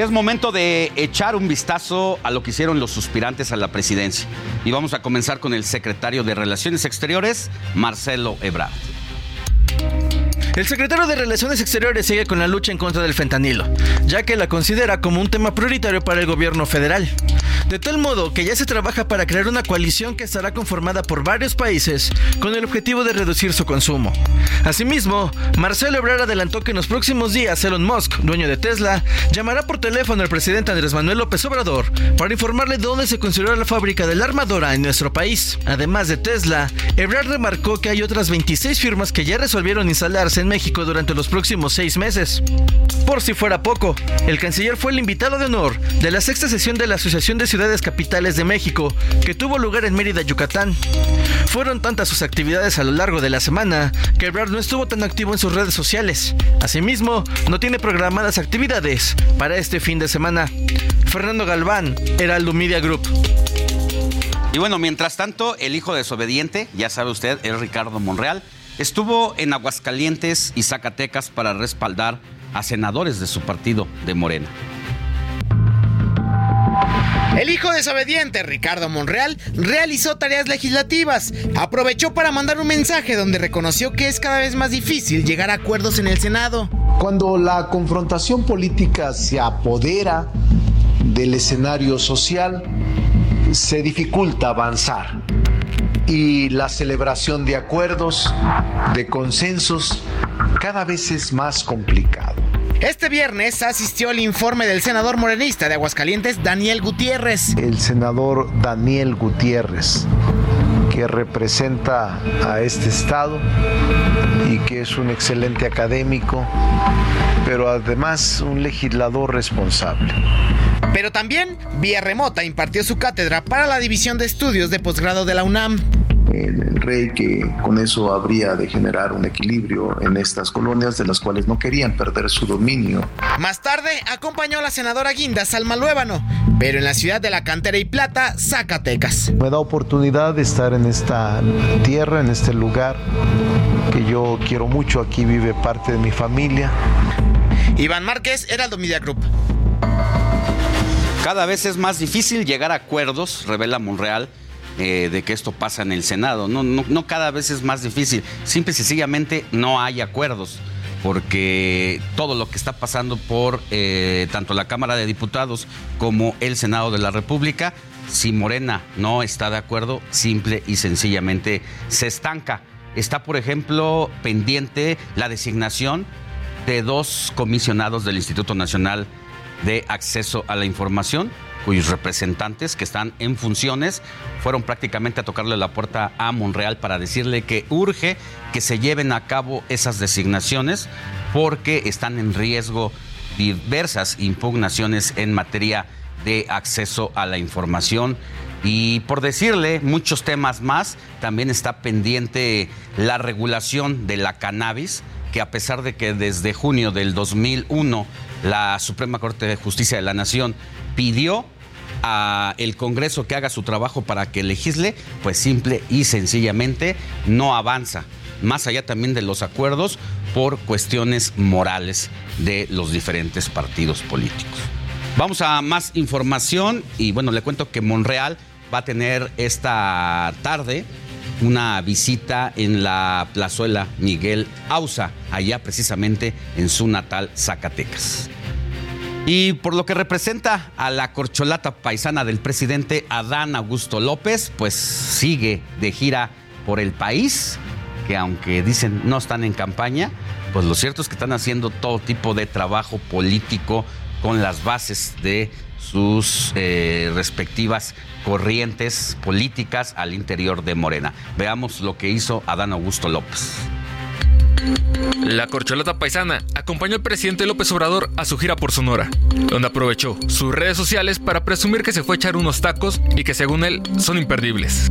Es momento de echar un vistazo a lo que hicieron los suspirantes a la presidencia. Y vamos a comenzar con el secretario de Relaciones Exteriores, Marcelo Ebrard. El secretario de Relaciones Exteriores sigue con la lucha en contra del fentanilo, ya que la considera como un tema prioritario para el gobierno federal. De tal modo que ya se trabaja para crear una coalición que estará conformada por varios países con el objetivo de reducir su consumo. Asimismo, Marcelo Ebrard adelantó que en los próximos días Elon Musk, dueño de Tesla, llamará por teléfono al presidente Andrés Manuel López Obrador para informarle dónde se construirá la fábrica de la armadora en nuestro país. Además de Tesla, Ebrard remarcó que hay otras 26 firmas que ya resolvieron instalarse en México durante los próximos seis meses. Por si fuera poco, el canciller fue el invitado de honor de la sexta sesión de la Asociación de Ciudades Capitales de México, que tuvo lugar en Mérida, Yucatán. Fueron tantas sus actividades a lo largo de la semana que Ebrard no estuvo tan activo en sus redes sociales. Asimismo, no tiene programadas actividades para este fin de semana. Fernando Galván, Heraldo Media Group. Y bueno, mientras tanto, el hijo desobediente, ya sabe usted, es Ricardo Monreal, estuvo en Aguascalientes y Zacatecas para respaldar a senadores de su partido de Morena. El hijo desobediente, Ricardo Monreal, realizó tareas legislativas. Aprovechó para mandar un mensaje donde reconoció que es cada vez más difícil llegar a acuerdos en el Senado. Cuando la confrontación política se apodera del escenario social, se dificulta avanzar y la celebración de acuerdos, de consensos, cada vez es más complicado. Este viernes asistió al informe del senador morenista de Aguascalientes, Daniel Gutiérrez. El senador Daniel Gutiérrez, que representa a este estado y que es un excelente académico, pero además un legislador responsable. Pero también, vía remota, impartió su cátedra para la División de Estudios de Posgrado de la UNAM el, rey que con eso habría de generar un equilibrio en estas colonias de las cuales no querían perder su dominio. Más tarde acompañó a la senadora Guinda Salma Luébano, pero en la ciudad de La Cantera y Plata, Zacatecas. Me da oportunidad de estar en esta tierra, en este lugar que yo quiero mucho, aquí vive parte de mi familia. Iván Márquez, Heraldo Media Group. Cada vez es más difícil llegar a acuerdos, revela Monreal, de que esto pasa en el Senado. No, no, no cada vez es más difícil. Simple y sencillamente no hay acuerdos. Porque todo lo que está pasando por eh, tanto la Cámara de Diputados como el Senado de la República, si Morena no está de acuerdo, simple y sencillamente se estanca. Está, por ejemplo, pendiente la designación de dos comisionados del Instituto Nacional de Acceso a la Información cuyos representantes que están en funciones fueron prácticamente a tocarle la puerta a Monreal para decirle que urge que se lleven a cabo esas designaciones porque están en riesgo diversas impugnaciones en materia de acceso a la información. Y por decirle muchos temas más, también está pendiente la regulación de la cannabis, que a pesar de que desde junio del 2001 la Suprema Corte de Justicia de la Nación pidió a el Congreso que haga su trabajo para que legisle, pues simple y sencillamente no avanza. Más allá también de los acuerdos por cuestiones morales de los diferentes partidos políticos. Vamos a más información y bueno, le cuento que Monreal va a tener esta tarde una visita en la plazuela Miguel Ausa, allá precisamente en su natal Zacatecas. Y por lo que representa a la corcholata paisana del presidente Adán Augusto López, pues sigue de gira por el país, que aunque dicen no están en campaña, pues lo cierto es que están haciendo todo tipo de trabajo político con las bases de sus eh, respectivas corrientes políticas al interior de Morena. Veamos lo que hizo Adán Augusto López. La corcholata paisana acompañó al presidente López Obrador a su gira por Sonora, donde aprovechó sus redes sociales para presumir que se fue a echar unos tacos y que según él son imperdibles.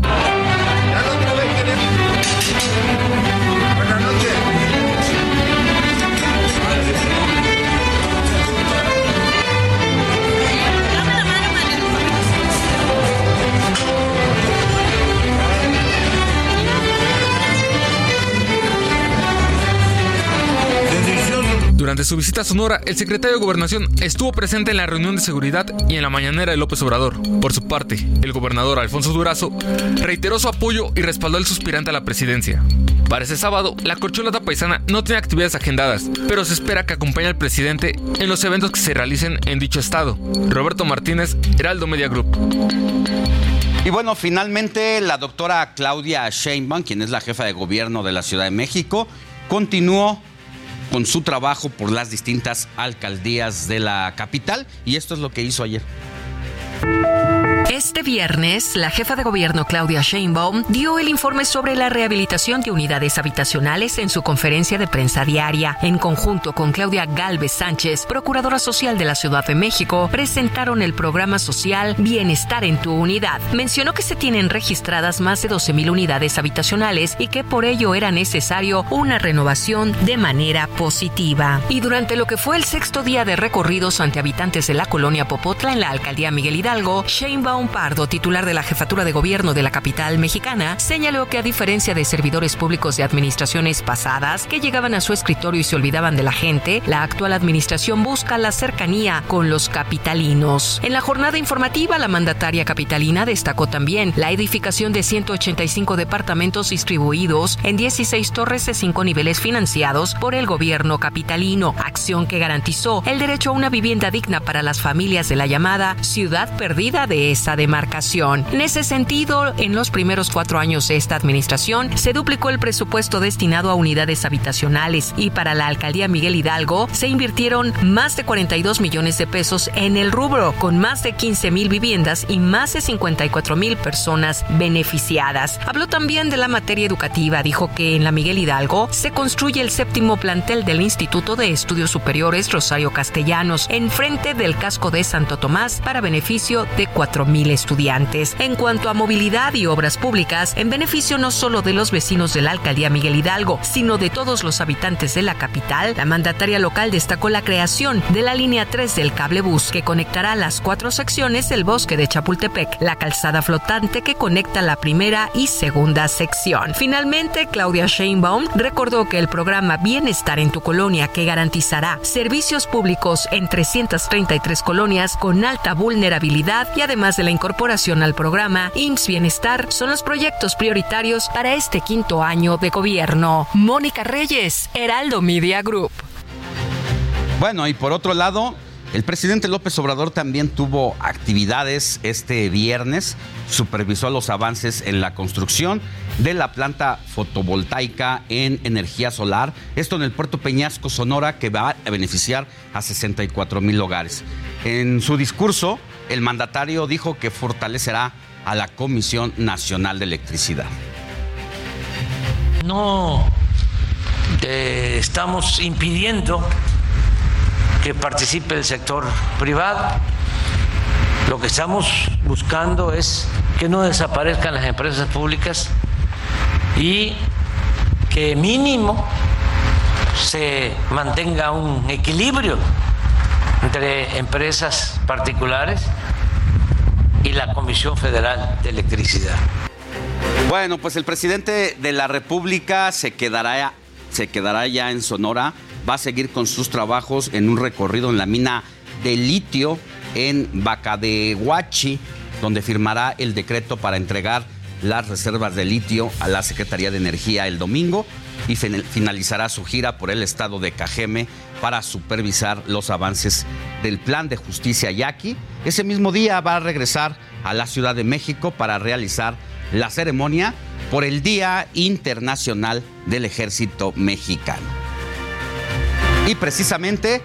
Durante su visita a Sonora, el secretario de Gobernación estuvo presente en la reunión de seguridad y en la mañanera de López Obrador. Por su parte, el gobernador Alfonso Durazo reiteró su apoyo y respaldó al suspirante a la presidencia. Para ese sábado, la corcholata paisana no tiene actividades agendadas, pero se espera que acompañe al presidente en los eventos que se realicen en dicho estado. Roberto Martínez, Heraldo Media Group. Y bueno, finalmente la doctora Claudia Sheinbaum, quien es la jefa de gobierno de la Ciudad de México, continuó con su trabajo por las distintas alcaldías de la capital y esto es lo que hizo ayer. Este viernes, la jefa de gobierno Claudia Sheinbaum dio el informe sobre la rehabilitación de unidades habitacionales en su conferencia de prensa diaria. En conjunto con Claudia Galvez Sánchez, procuradora social de la Ciudad de México, presentaron el programa social Bienestar en tu unidad. Mencionó que se tienen registradas más de 12.000 unidades habitacionales y que por ello era necesario una renovación de manera positiva. Y durante lo que fue el sexto día de recorridos ante habitantes de la colonia Popotla en la alcaldía Miguel Hidalgo, Sheinbaum Pardo, titular de la jefatura de gobierno de la capital mexicana, señaló que a diferencia de servidores públicos de administraciones pasadas que llegaban a su escritorio y se olvidaban de la gente, la actual administración busca la cercanía con los capitalinos. En la jornada informativa, la mandataria capitalina destacó también la edificación de 185 departamentos distribuidos en 16 torres de cinco niveles financiados por el gobierno capitalino, acción que garantizó el derecho a una vivienda digna para las familias de la llamada ciudad perdida de esa demarcación. En ese sentido, en los primeros cuatro años de esta administración, se duplicó el presupuesto destinado a unidades habitacionales y para la alcaldía Miguel Hidalgo se invirtieron más de 42 millones de pesos en el rubro, con más de 15 mil viviendas y más de 54 mil personas beneficiadas. Habló también de la materia educativa, dijo que en la Miguel Hidalgo se construye el séptimo plantel del Instituto de Estudios Superiores Rosario Castellanos, enfrente del casco de Santo Tomás, para beneficio de 4 mil estudiantes. En cuanto a movilidad y obras públicas, en beneficio no solo de los vecinos de la alcaldía Miguel Hidalgo, sino de todos los habitantes de la capital, la mandataria local destacó la creación de la línea 3 del cablebús que conectará las cuatro secciones del bosque de Chapultepec, la calzada flotante que conecta la primera y segunda sección. Finalmente, Claudia Sheinbaum recordó que el programa Bienestar en tu colonia que garantizará servicios públicos en 333 colonias con alta vulnerabilidad y además de la incorporación al programa IMSS Bienestar son los proyectos prioritarios para este quinto año de gobierno. Mónica Reyes, Heraldo Media Group. Bueno, y por otro lado, el presidente López Obrador también tuvo actividades este viernes, supervisó los avances en la construcción de la planta fotovoltaica en energía solar, esto en el puerto Peñasco, Sonora, que va a beneficiar a 64 mil hogares. En su discurso, el mandatario dijo que fortalecerá a la Comisión Nacional de Electricidad. No estamos impidiendo que participe el sector privado. Lo que estamos buscando es que no desaparezcan las empresas públicas y que mínimo se mantenga un equilibrio entre empresas particulares y la Comisión Federal de Electricidad. Bueno, pues el presidente de la República se quedará, se quedará ya en Sonora, va a seguir con sus trabajos en un recorrido en la mina de litio en Bacadehuachi, donde firmará el decreto para entregar las reservas de litio a la Secretaría de Energía el domingo y finalizará su gira por el estado de Cajeme para supervisar los avances del plan de justicia yaqui. Ese mismo día va a regresar a la Ciudad de México para realizar la ceremonia por el Día Internacional del Ejército Mexicano. Y precisamente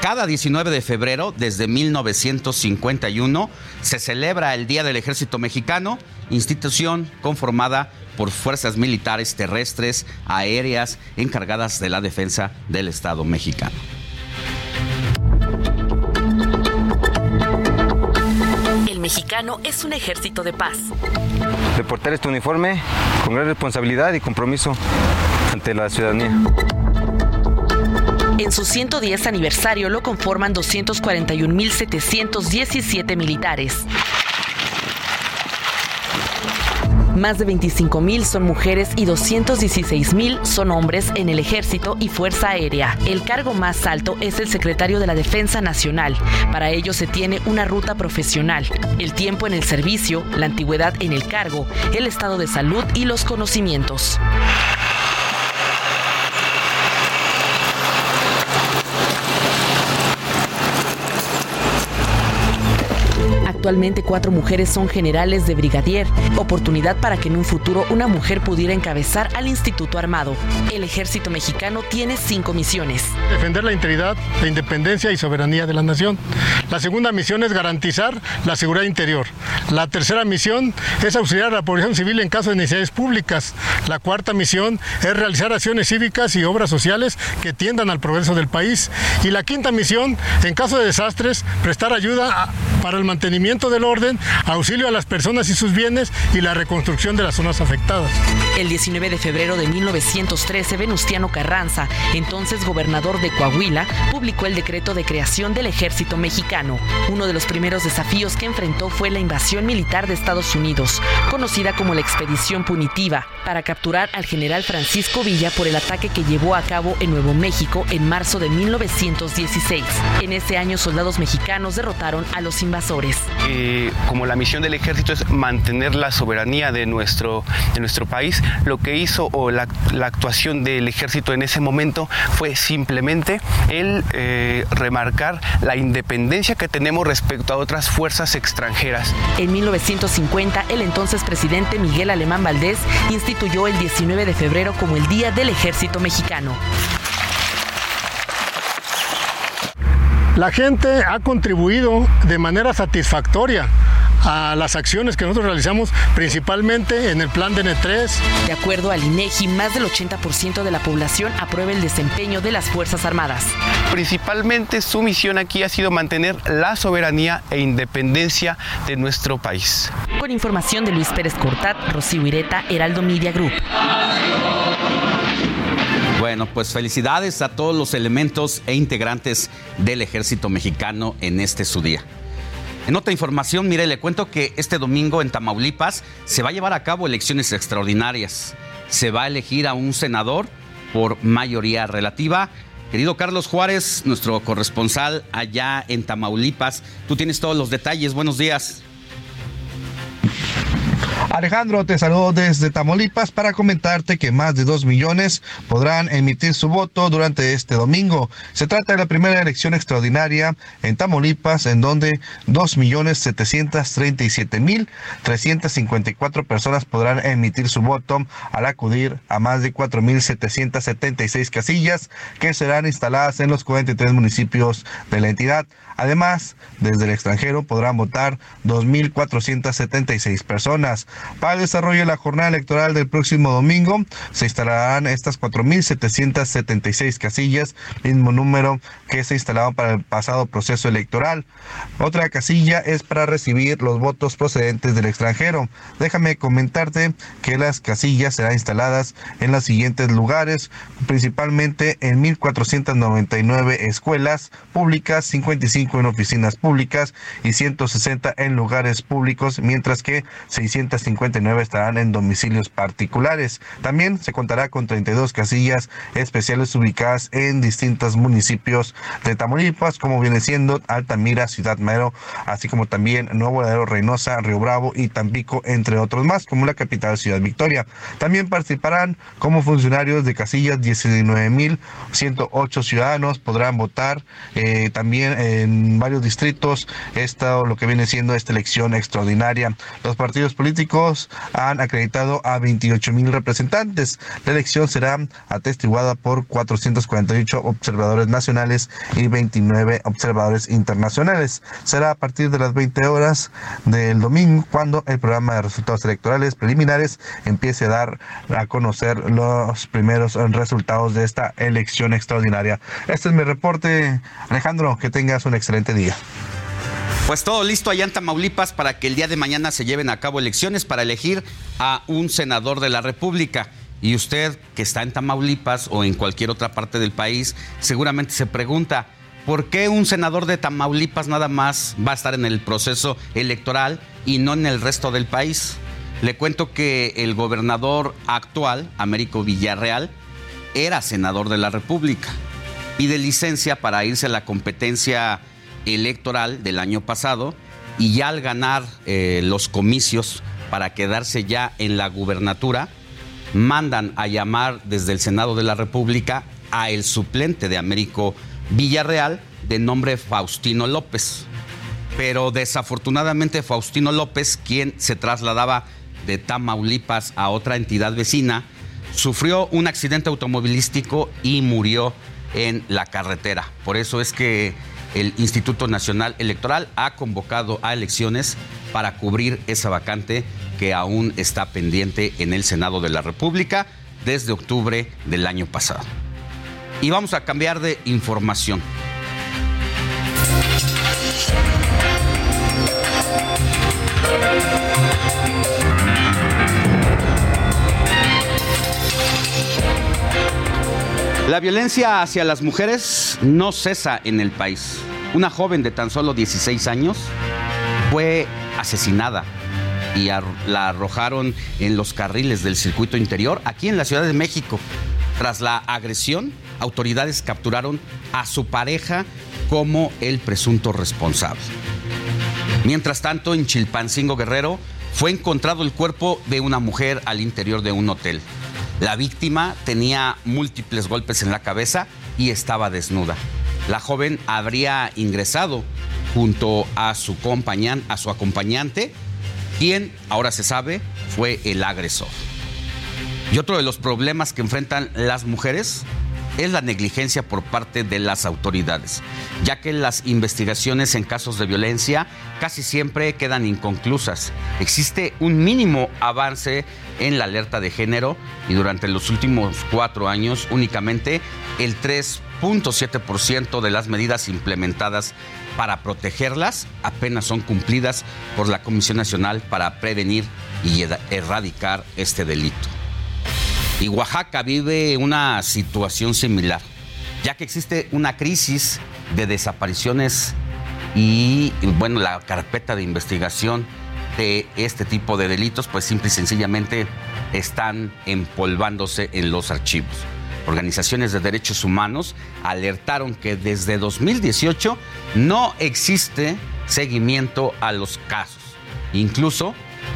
cada 19 de febrero, desde 1951, se celebra el Día del Ejército Mexicano, institución conformada por fuerzas militares terrestres, aéreas, encargadas de la defensa del Estado mexicano. El mexicano es un ejército de paz. De portar este uniforme con gran responsabilidad y compromiso ante la ciudadanía. En su 110 aniversario lo conforman 241.717 militares. Más de 25 mil son mujeres y 216 mil son hombres en el ejército y fuerza aérea. El cargo más alto es el secretario de la Defensa Nacional. Para ello se tiene una ruta profesional, el tiempo en el servicio, la antigüedad en el cargo, el estado de salud y los conocimientos. Actualmente cuatro mujeres son generales de brigadier, oportunidad para que en un futuro una mujer pudiera encabezar al Instituto Armado. El ejército mexicano tiene cinco misiones. Defender la integridad, la independencia y soberanía de la nación. La segunda misión es garantizar la seguridad interior. La tercera misión es auxiliar a la población civil en caso de necesidades públicas. La cuarta misión es realizar acciones cívicas y obras sociales que tiendan al progreso del país. Y la quinta misión, en caso de desastres, prestar ayuda para el mantenimiento del orden, auxilio a las personas y sus bienes y la reconstrucción de las zonas afectadas. El 19 de febrero de 1913, Venustiano Carranza, entonces gobernador de Coahuila, publicó el decreto de creación del ejército mexicano. Uno de los primeros desafíos que enfrentó fue la invasión militar de Estados Unidos, conocida como la expedición punitiva, para capturar al general Francisco Villa por el ataque que llevó a cabo en Nuevo México en marzo de 1916. En ese año soldados mexicanos derrotaron a los invasores. Eh, como la misión del ejército es mantener la soberanía de nuestro, de nuestro país, lo que hizo o la, actuación del ejército en ese momento fue simplemente el eh, remarcar la independencia que tenemos respecto a otras fuerzas extranjeras. En 1950, el entonces presidente Miguel Alemán Valdés instituyó el 19 de febrero como el Día del Ejército Mexicano. La gente ha contribuido de manera satisfactoria a las acciones que nosotros realizamos principalmente en el plan de N3. De acuerdo al INEGI, más del 80% de la población aprueba el desempeño de las Fuerzas Armadas. Principalmente su misión aquí ha sido mantener la soberanía e independencia de nuestro país. Con información de Luis Pérez Cortat, Rocío Ireta, Heraldo Media Group. Bueno, pues felicidades a todos los elementos e integrantes del ejército mexicano en este su día. En otra información, mire, le cuento que este domingo en Tamaulipas se va a llevar a cabo elecciones extraordinarias. Se va a elegir a un senador por mayoría relativa. Querido Carlos Juárez, nuestro corresponsal allá en Tamaulipas, tú tienes todos los detalles. Buenos días. Alejandro, te saludo desde Tamaulipas para comentarte que más de dos millones podrán emitir su voto durante este domingo. Se trata de la primera elección extraordinaria en Tamaulipas, en donde dos millones setecientos treinta y siete mil trescientos cincuenta y cuatro personas podrán emitir su voto al acudir a más de cuatro mil setecientos setenta y seis casillas que serán instaladas en los 43 municipios de la entidad. Además, desde el extranjero podrán votar 2.476 personas. Para el desarrollo de la jornada electoral del próximo domingo, se instalarán estas 4.776 casillas, mismo número que se instalaron para el pasado proceso electoral. Otra casilla es para recibir los votos procedentes del extranjero. Déjame comentarte que las casillas serán instaladas en los siguientes lugares, principalmente en 1.499 escuelas públicas, 55 en oficinas públicas y 160 en lugares públicos, mientras que 659 estarán en domicilios particulares. También se contará con 32 casillas especiales ubicadas en distintos municipios de Tamaulipas, como viene siendo Altamira, Ciudad Madero, así como también Nuevo Ladero, Reynosa, Río Bravo y Tampico, entre otros más, como la capital Ciudad Victoria. También participarán como funcionarios de casillas 19.108 ciudadanos, podrán votar eh, también en varios distritos esto lo que viene siendo esta elección extraordinaria. Los partidos políticos han acreditado a 28 mil representantes. La elección será atestiguada por 448 observadores nacionales y 29 observadores internacionales. Será a partir de las 20 horas del domingo cuando el programa de resultados electorales preliminares empiece a dar a conocer los primeros resultados de esta elección extraordinaria. Este es mi reporte, Alejandro. Que tengas un excelente día. Pues todo listo allá en Tamaulipas para que el día de mañana se lleven a cabo elecciones para elegir a un senador de la República. Y usted que está en Tamaulipas o en cualquier otra parte del país, seguramente se pregunta, ¿por qué un senador de Tamaulipas nada más va a estar en el proceso electoral y no en el resto del país? Le cuento que el gobernador actual, Américo Villarreal, era senador de la República. Pide licencia para irse a la competencia electoral del año pasado y ya al ganar eh, los comicios para quedarse ya en la gubernatura, mandan a llamar desde el Senado de la República a el suplente de Américo Villarreal de nombre Faustino López. Pero desafortunadamente Faustino López, quien se trasladaba de Tamaulipas a otra entidad vecina, sufrió un accidente automovilístico y murió en la carretera. Por eso es que el Instituto Nacional Electoral ha convocado a elecciones para cubrir esa vacante que aún está pendiente en el Senado de la República desde octubre del año pasado. Y vamos a cambiar de información. La violencia hacia las mujeres no cesa en el país. Una joven de tan solo 16 años fue asesinada y la arrojaron en los carriles del circuito interior aquí en la Ciudad de México. Tras la agresión, autoridades capturaron a su pareja como el presunto responsable. Mientras tanto, en Chilpancingo Guerrero fue encontrado el cuerpo de una mujer al interior de un hotel. La víctima tenía múltiples golpes en la cabeza y estaba desnuda. La joven habría ingresado junto a su, a su acompañante, quien, ahora se sabe, fue el agresor. Y otro de los problemas que enfrentan las mujeres es la negligencia por parte de las autoridades, ya que las investigaciones en casos de violencia casi siempre quedan inconclusas. Existe un mínimo avance en la alerta de género y durante los últimos cuatro años únicamente el 3.7% de las medidas implementadas para protegerlas apenas son cumplidas por la Comisión Nacional para Prevenir y Erradicar este delito. Y Oaxaca vive una situación similar, ya que existe una crisis de desapariciones y, bueno, la carpeta de investigación de este tipo de delitos, pues simple y sencillamente están empolvándose en los archivos. Organizaciones de derechos humanos alertaron que desde 2018 no existe seguimiento a los casos. Incluso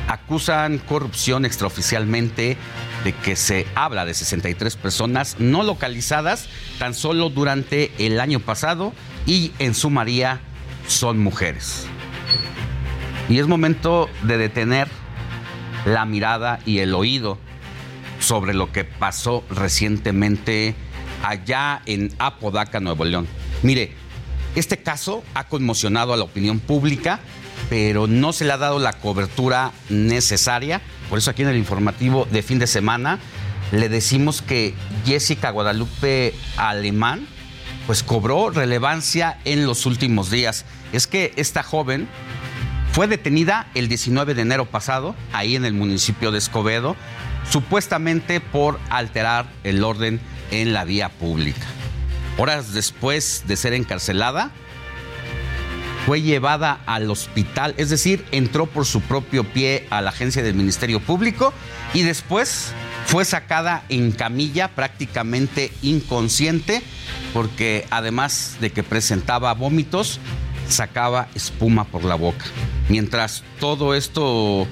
acusan corrupción extraoficialmente de que se habla de 63 personas no localizadas tan solo durante el año pasado y en su son mujeres. Y es momento de detener la mirada y el oído sobre lo que pasó recientemente allá en Apodaca, Nuevo León. Mire, este caso ha conmocionado a la opinión pública, pero no se le ha dado la cobertura necesaria por eso aquí en el informativo de fin de semana le decimos que Jessica Guadalupe Alemán pues cobró relevancia en los últimos días. Es que esta joven fue detenida el 19 de enero pasado, ahí en el municipio de Escobedo, supuestamente por alterar el orden en la vía pública. Horas después de ser encarcelada, fue llevada al hospital, es decir, entró por su propio pie a la agencia del Ministerio Público y después fue sacada en camilla prácticamente inconsciente porque además de que presentaba vómitos, sacaba espuma por la boca. Mientras todo esto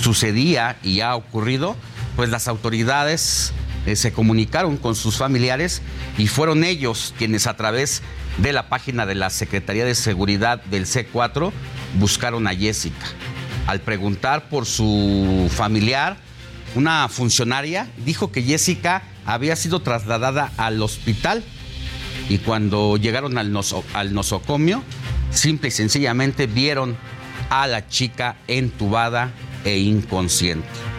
sucedía y ha ocurrido, pues las autoridades eh, se comunicaron con sus familiares y fueron ellos quienes a través de la página de la Secretaría de Seguridad del C4 buscaron a Jessica. Al preguntar por su familiar, una funcionaria dijo que Jessica había sido trasladada al hospital y cuando llegaron al, al nosocomio, simple y sencillamente vieron a la chica entubada e inconsciente.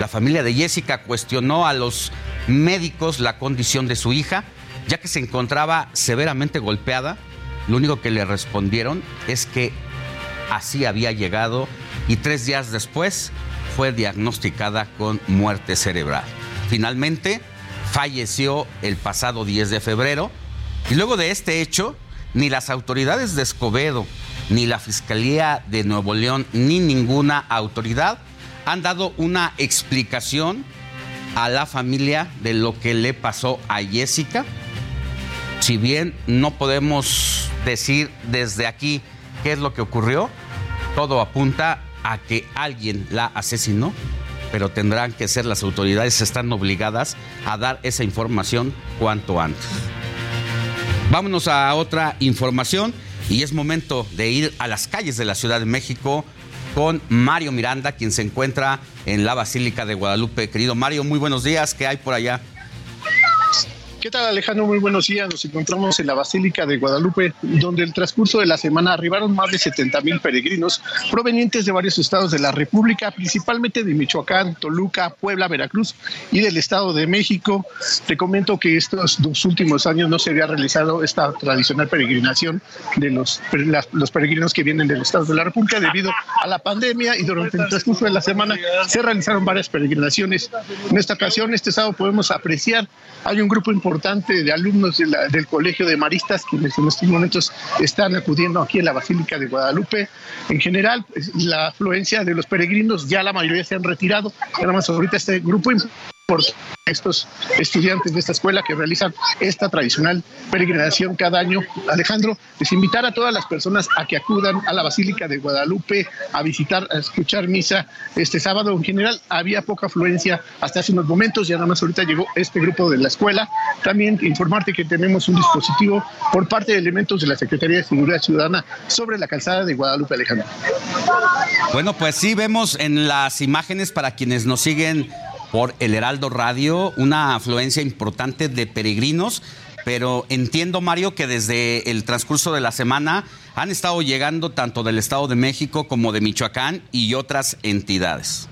La familia de Jessica cuestionó a los médicos la condición de su hija, ya que se encontraba severamente golpeada. Lo único que le respondieron es que así había llegado y tres días después fue diagnosticada con muerte cerebral. Finalmente, falleció el pasado 10 de febrero y luego de este hecho, ni las autoridades de Escobedo, ni la Fiscalía de Nuevo León, ni ninguna autoridad han dado una explicación a la familia de lo que le pasó a Jessica. Si bien no podemos decir desde aquí qué es lo que ocurrió, todo apunta a que alguien la asesinó, pero tendrán que ser las autoridades, están obligadas a dar esa información cuanto antes. Vámonos a otra información y es momento de ir a las calles de la Ciudad de México con Mario Miranda, quien se encuentra en la Basílica de Guadalupe. Querido Mario, muy buenos días. ¿Qué hay por allá? ¿Qué tal Alejandro? Muy buenos días. Nos encontramos en la Basílica de Guadalupe, donde el transcurso de la semana arribaron más de 70 mil peregrinos provenientes de varios estados de la República, principalmente de Michoacán, Toluca, Puebla, Veracruz y del Estado de México. Te comento que estos dos últimos años no se había realizado esta tradicional peregrinación de los, los peregrinos que vienen de los estados de la República debido a la pandemia y durante el transcurso de la semana se realizaron varias peregrinaciones. En esta ocasión, este sábado podemos apreciar, hay un grupo importante importante de alumnos del Colegio de Maristas que en estos momentos están acudiendo aquí en la Basílica de Guadalupe. En general, pues, la afluencia de los peregrinos, ya la mayoría se han retirado, nada más ahorita este grupo por estos estudiantes de esta escuela que realizan esta tradicional peregrinación cada año. Alejandro, les invitar a todas las personas a que acudan a la Basílica de Guadalupe a visitar, a escuchar misa este sábado. En general había poca afluencia hasta hace unos momentos, ya nada más ahorita llegó este grupo de la escuela. También informarte que tenemos un dispositivo por parte de elementos de la Secretaría de Seguridad Ciudadana sobre la calzada de Guadalupe, Alejandro. Bueno, pues sí vemos en las imágenes para quienes nos siguen por el Heraldo Radio, una afluencia importante de peregrinos, pero entiendo, Mario, que desde el transcurso de la semana han estado llegando tanto del Estado de México como de Michoacán y otras entidades.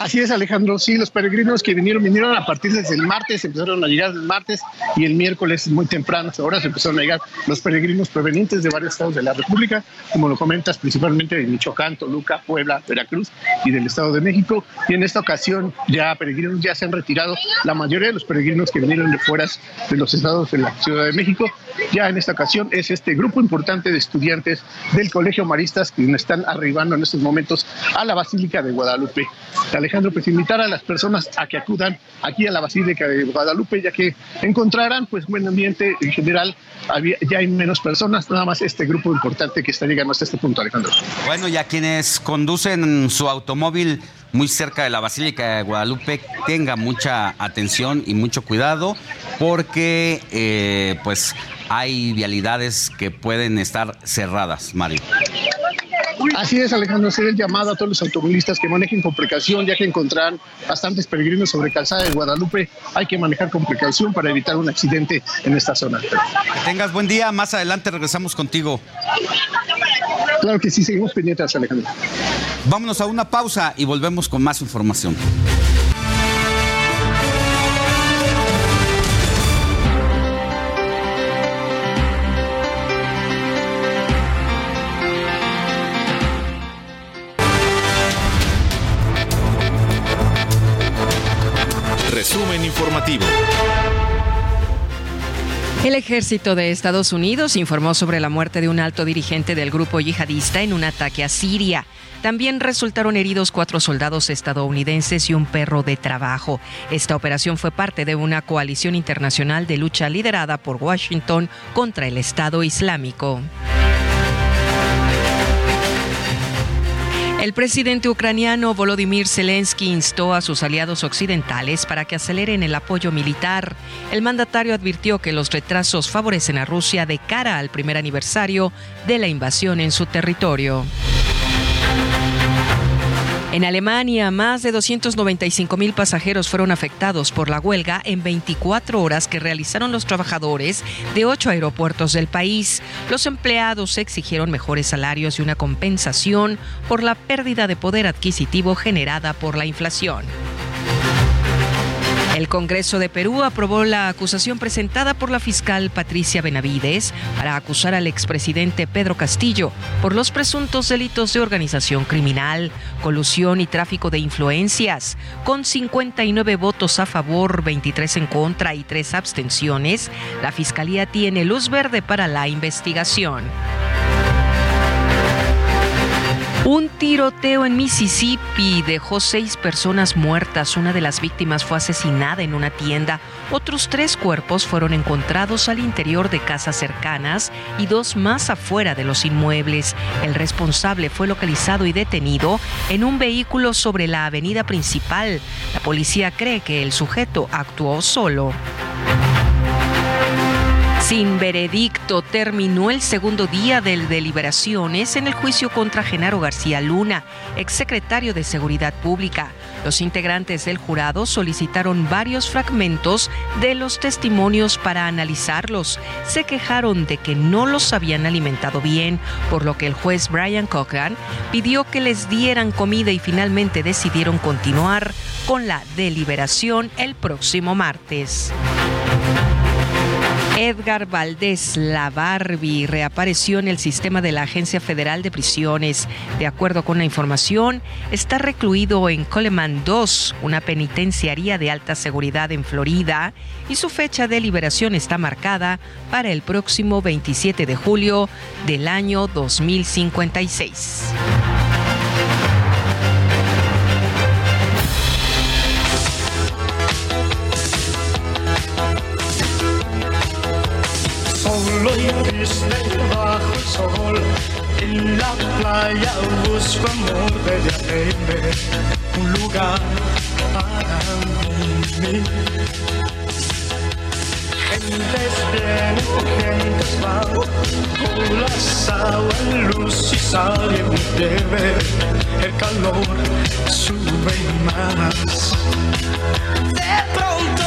Así es, Alejandro. Sí, los peregrinos que vinieron, vinieron a partir desde el martes, empezaron a llegar el martes y el miércoles muy temprano, ahora se empezaron a llegar los peregrinos provenientes de varios estados de la República, como lo comentas, principalmente de Michoacán, Toluca, Puebla, Veracruz y del Estado de México. Y en esta ocasión ya peregrinos ya se han retirado, la mayoría de los peregrinos que vinieron de fuera de los estados de la Ciudad de México, ya en esta ocasión es este grupo importante de estudiantes del Colegio Maristas que están arribando en estos momentos a la Basílica de Guadalupe. Alejandro, pues invitar a las personas a que acudan aquí a la Basílica de Guadalupe, ya que encontrarán pues buen ambiente en general, ya hay menos personas, nada más este grupo importante que está llegando hasta este punto, Alejandro. Bueno, ya quienes conducen su automóvil muy cerca de la Basílica de Guadalupe tenga mucha atención y mucho cuidado porque eh, pues hay vialidades que pueden estar cerradas, Mario. Así es, Alejandro, hacer el llamado a todos los automovilistas que manejen con precaución, ya que encontrarán bastantes peregrinos sobre calzada de Guadalupe. Hay que manejar con precaución para evitar un accidente en esta zona. Que tengas buen día, más adelante regresamos contigo. Claro que sí, seguimos pendientes, Alejandro. Vámonos a una pausa y volvemos con más información. Informativo. El ejército de Estados Unidos informó sobre la muerte de un alto dirigente del grupo yihadista en un ataque a Siria. También resultaron heridos cuatro soldados estadounidenses y un perro de trabajo. Esta operación fue parte de una coalición internacional de lucha liderada por Washington contra el Estado Islámico. El presidente ucraniano Volodymyr Zelensky instó a sus aliados occidentales para que aceleren el apoyo militar. El mandatario advirtió que los retrasos favorecen a Rusia de cara al primer aniversario de la invasión en su territorio. En Alemania, más de 295 mil pasajeros fueron afectados por la huelga en 24 horas que realizaron los trabajadores de ocho aeropuertos del país. Los empleados exigieron mejores salarios y una compensación por la pérdida de poder adquisitivo generada por la inflación. El Congreso de Perú aprobó la acusación presentada por la fiscal Patricia Benavides para acusar al expresidente Pedro Castillo por los presuntos delitos de organización criminal, colusión y tráfico de influencias. Con 59 votos a favor, 23 en contra y 3 abstenciones, la fiscalía tiene luz verde para la investigación. Un tiroteo en Mississippi dejó seis personas muertas. Una de las víctimas fue asesinada en una tienda. Otros tres cuerpos fueron encontrados al interior de casas cercanas y dos más afuera de los inmuebles. El responsable fue localizado y detenido en un vehículo sobre la avenida principal. La policía cree que el sujeto actuó solo. Sin veredicto terminó el segundo día de deliberaciones en el juicio contra Genaro García Luna, exsecretario de Seguridad Pública. Los integrantes del jurado solicitaron varios fragmentos de los testimonios para analizarlos. Se quejaron de que no los habían alimentado bien, por lo que el juez Brian Cochran pidió que les dieran comida y finalmente decidieron continuar con la deliberación el próximo martes. Edgar Valdés, la Barbie, reapareció en el sistema de la Agencia Federal de Prisiones. De acuerdo con la información, está recluido en Coleman 2, una penitenciaría de alta seguridad en Florida, y su fecha de liberación está marcada para el próximo 27 de julio del año 2056. Triste bajo sol. En la playa busco amor de viajarme, un lugar para mí. Gentes vienen, gentes van, olas, agua, luz y sal y nieve. El calor sube más. De pronto,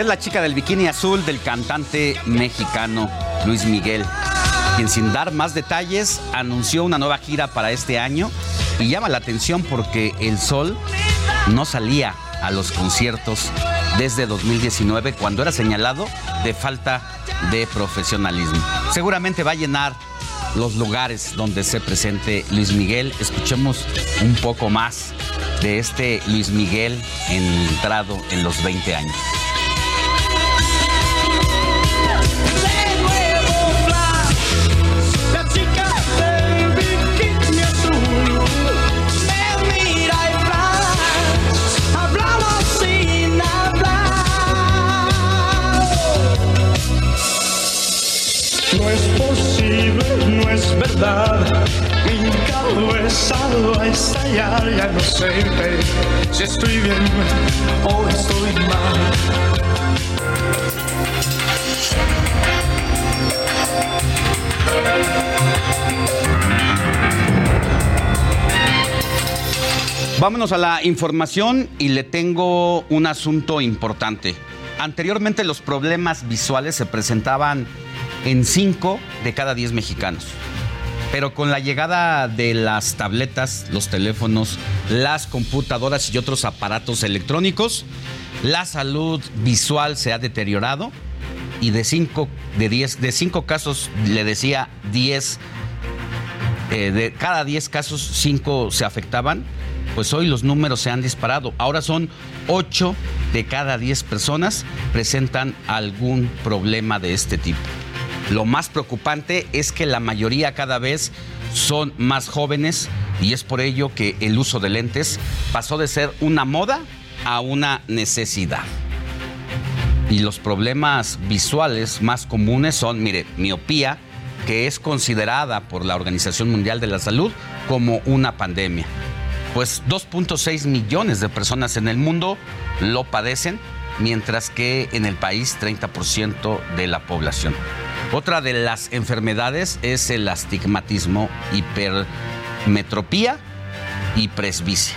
Es la chica del bikini azul del cantante mexicano Luis Miguel, quien sin dar más detalles anunció una nueva gira para este año y llama la atención porque el sol no salía a los conciertos desde 2019 cuando era señalado de falta de profesionalismo. Seguramente va a llenar los lugares donde se presente Luis Miguel. Escuchemos un poco más de este Luis Miguel entrado en los 20 años. Verdad. Mi cabeza va a estallar, ya no sé si estoy bien o estoy mal. Vámonos a la información y le tengo un asunto importante. Anteriormente los problemas visuales se presentaban en 5 de cada 10 mexicanos. Pero con la llegada de las tabletas, los teléfonos, las computadoras y otros aparatos electrónicos, la salud visual se ha deteriorado y de 5 de 10 de cinco casos le decía 10 eh, de cada 10 casos 5 se afectaban, pues hoy los números se han disparado. Ahora son 8 de cada 10 personas presentan algún problema de este tipo. Lo más preocupante es que la mayoría cada vez son más jóvenes y es por ello que el uso de lentes pasó de ser una moda a una necesidad. Y los problemas visuales más comunes son, mire, miopía, que es considerada por la Organización Mundial de la Salud como una pandemia. Pues 2.6 millones de personas en el mundo lo padecen, mientras que en el país 30% de la población. Otra de las enfermedades es el astigmatismo, hipermetropía y presbicia.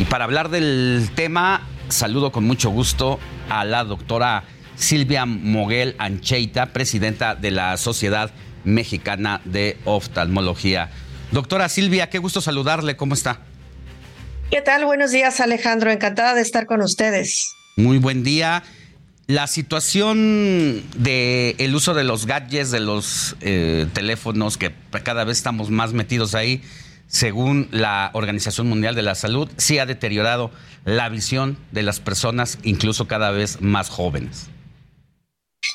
Y para hablar del tema, saludo con mucho gusto a la doctora Silvia Moguel Ancheita, presidenta de la Sociedad Mexicana de Oftalmología. Doctora Silvia, qué gusto saludarle, ¿cómo está? ¿Qué tal? Buenos días, Alejandro. Encantada de estar con ustedes. Muy buen día. La situación del el uso de los gadgets, de los eh, teléfonos, que cada vez estamos más metidos ahí, según la Organización Mundial de la Salud, sí ha deteriorado la visión de las personas, incluso cada vez más jóvenes.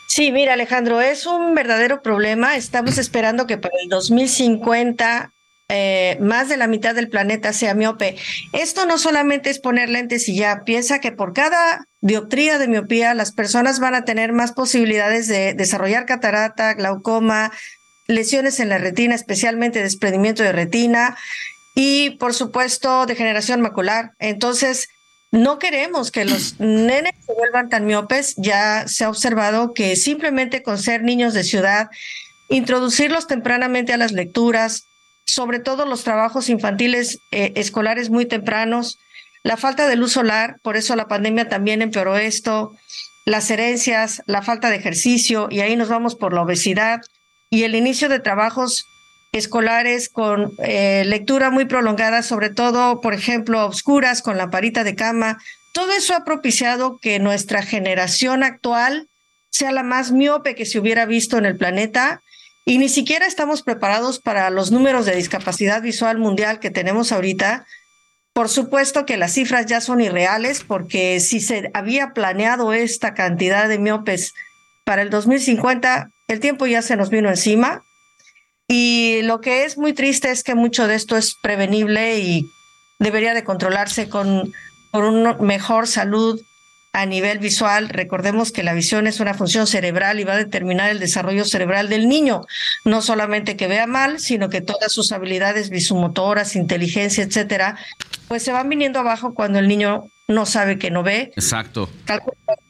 Sí, mira Alejandro, es un verdadero problema. Estamos esperando que para el 2050 eh, más de la mitad del planeta sea miope. Esto no solamente es poner lentes y ya, piensa que por cada dioptría de miopía las personas van a tener más posibilidades de desarrollar catarata, glaucoma, lesiones en la retina, especialmente desprendimiento de retina y por supuesto degeneración macular. Entonces, no queremos que los nenes se vuelvan tan miopes. Ya se ha observado que simplemente con ser niños de ciudad, introducirlos tempranamente a las lecturas, sobre todo los trabajos infantiles eh, escolares muy tempranos, la falta de luz solar, por eso la pandemia también empeoró esto, las herencias, la falta de ejercicio, y ahí nos vamos por la obesidad, y el inicio de trabajos escolares con eh, lectura muy prolongada, sobre todo, por ejemplo, obscuras con la parita de cama. Todo eso ha propiciado que nuestra generación actual sea la más miope que se hubiera visto en el planeta y ni siquiera estamos preparados para los números de discapacidad visual mundial que tenemos ahorita. Por supuesto que las cifras ya son irreales porque si se había planeado esta cantidad de miopes para el 2050, el tiempo ya se nos vino encima y lo que es muy triste es que mucho de esto es prevenible y debería de controlarse con por una mejor salud a nivel visual. Recordemos que la visión es una función cerebral y va a determinar el desarrollo cerebral del niño, no solamente que vea mal, sino que todas sus habilidades visumotoras, inteligencia, etcétera, pues se van viniendo abajo cuando el niño no sabe que no ve. Exacto.